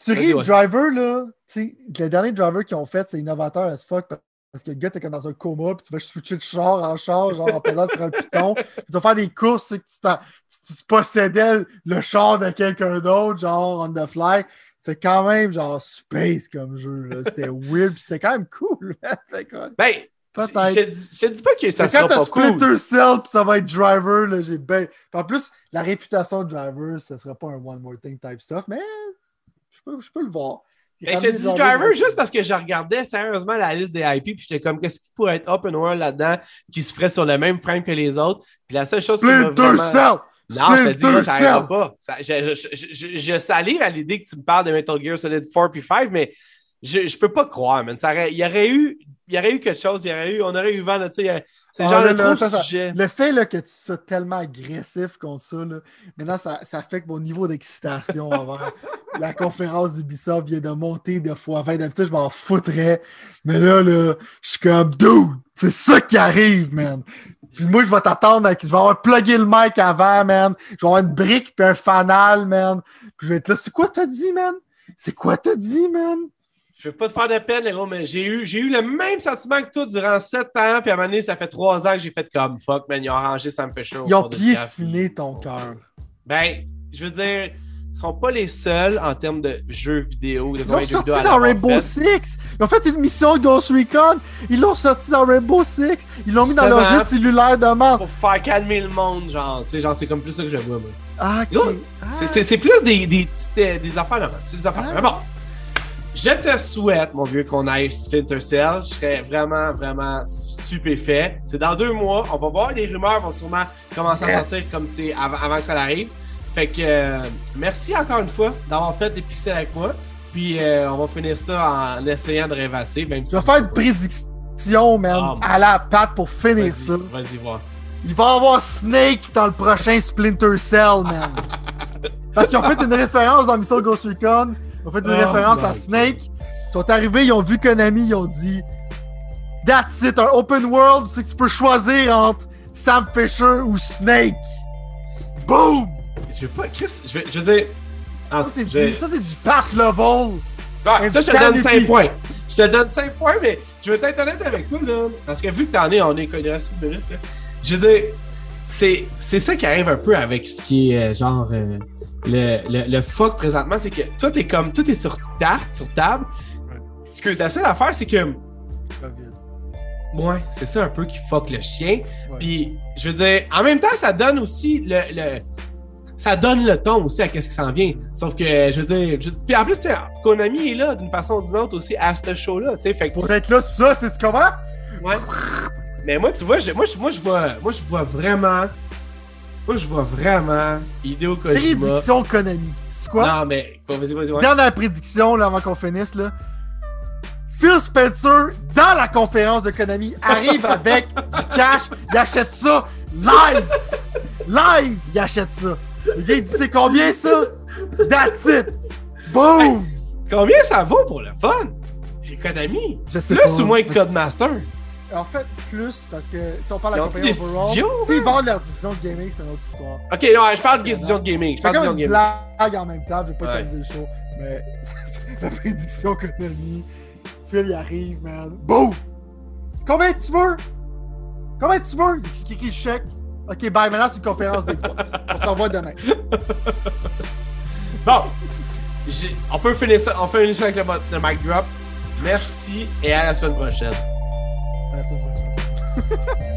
Tu ris Driver, là? Tu sais, le dernier Driver qu'ils ont fait, c'est innovateur as fuck parce que le gars, t'es comme dans un coma, puis tu vas switcher de char en char, genre en pesant sur un piton. Puis tu vas faire des courses, tu, tu, tu possédais le char de quelqu'un d'autre, genre on the fly. C'est quand même genre space comme jeu. C'était weird, puis c'était quand même cool. ben, Peut-être. Je, je, dis pas que ça sera pas cool. Quand Splinter Cell puis ça va être Driver, là, j'ai ben... En plus, la réputation de Driver, ça sera pas un One More Thing type stuff, mais je peux, je peux le voir. Ben, je te dis Driver juste parce que je regardais sérieusement la liste des IP, puis j'étais comme, qu'est-ce qui pourrait être open world là-dedans qui se ferait sur le même frame que les autres? Puis la seule chose Splinter qui vraiment... Cell! Non, je te dis, ça n'ira pas. Ça, je, je, je, je, salive à l'idée que tu me parles de Metal Gear Solid 4 puis 5, mais je ne peux pas croire, man. Ça aurait, il, y aurait eu, il y aurait eu quelque chose, il y aurait eu, on aurait eu vent, tu sais, c'est ah, genre là, le ça, ça, Le fait là, que tu sois tellement agressif contre ça, là, maintenant, ça, ça affecte mon niveau d'excitation envers la conférence d'Ubisoft vient de monter de fois 20. D'habitude, je m'en foutrais. Mais là, là, je suis comme, dude, c'est ça qui arrive, man. Puis moi, je vais t'attendre avec. Je vais avoir plugué le mic avant, man. Je vais avoir une brique puis un fanal, man. Puis je vais être là. C'est quoi t'as dit, man? C'est quoi t'as dit, man? Je veux pas te faire de peine, les gros, mais j'ai eu, j'ai eu le même sentiment que toi durant sept ans, puis à un moment donné, ça fait trois ans que j'ai fait comme fuck, man, ils ont arrangé, ça me fait chaud. Ils ont piétiné ton cœur. Ben, je veux dire, ils sont pas les seuls en termes de jeux vidéo. De ils l'ont sorti dans Rainbow. Six. Ils ont fait une mission Ghost Recon. Ils l'ont sorti dans Rainbow Six. Ils l'ont mis dans leur jet cellulaire de mort. Pour faire calmer le monde, genre. Tu sais, genre, c'est comme plus ça que je vois, moi. Ah, ok. Ah. C'est plus des, des, des, des affaires là C'est des affaires. Ah. Mais bon. Je te souhaite, mon vieux, qu'on aille Splinter Cell. Je serais vraiment, vraiment stupéfait. C'est dans deux mois. On va voir. Les rumeurs vont sûrement commencer yes. à sortir comme c'est avant, avant, que ça arrive. Fait que euh, merci encore une fois d'avoir fait des pixels avec moi. Puis euh, on va finir ça en essayant de rêvasser. Même si je vais faire une prédiction, man, oh, à la patte pour finir ça. Vas-y, voir. Il va y avoir Snake dans le prochain Splinter Cell, man. Parce qu'ils ont fait une référence dans Mission Ghost Recon. Ils ont fait une oh référence à Snake. Ils sont arrivés, ils ont vu Konami, ils ont dit That's it, un open world, c'est que tu peux choisir entre Sam Fisher ou Snake. Boom! Je veux pas, Chris, je, veux, je veux dire. Ça, c'est du, ça, du pack level. Ça, ça, je te donne 5 points. Je te donne 5 points, mais je vais être honnête avec toi, là. Parce que vu que t'en es, on est connu à 6 minutes, là. Je veux dire, c'est, c'est ça qui arrive un peu avec ce qui est euh, genre. Euh, le, le, le fuck présentement, c'est que tout est comme. Tout est sur table. Sur table. Excuse, la seule affaire, c'est que. Ouais, c'est ça un peu qui fuck le chien. Ouais. Puis, je veux dire, en même temps, ça donne aussi le, le ça donne le ton aussi à qu'est-ce qui s'en vient. Sauf que, je veux dire, je... puis en plus, Konami est là d'une façon ou d'une autre aussi à ce show-là, tu sais. Fait Pour être là, c'est ça, tu comment? Ouais. Mais moi, tu vois, je, moi, je, moi, je vois, moi, je vois vraiment, moi, je vois vraiment Hideo Kojima. Prédiction Konami. C'est quoi? Non, mais, vas-y, vas-y, ouais. Dernière prédiction, là, avant qu'on finisse, là. Phil Spencer, dans la conférence de Konami, arrive avec du cash, il achète ça live! Live, il achète ça. Le gars, il dit c'est combien ça? That's it! Boom! Hey, combien ça vaut pour le fun? J'ai Konami. Je sais plus pas. ou moins que Codemaster? En fait, plus, parce que si on parle de la compagnie overall, s'ils vendent leur division de gaming, c'est une autre histoire. Ok, non, je parle de division de gaming. Je parle de comme une blague en même temps, je vais pas ouais. te dire chaud, mais la prédiction Konami, Phil y arrive, man. Boom! Combien tu veux? Combien tu veux? Il écrit le chèque. Ok, bye. Maintenant, c'est une conférence d'Xbox. on s'en va demain. bon. On peut finir ça. On finir ça avec le, le mic drop. Merci et à la semaine prochaine. À la semaine prochaine.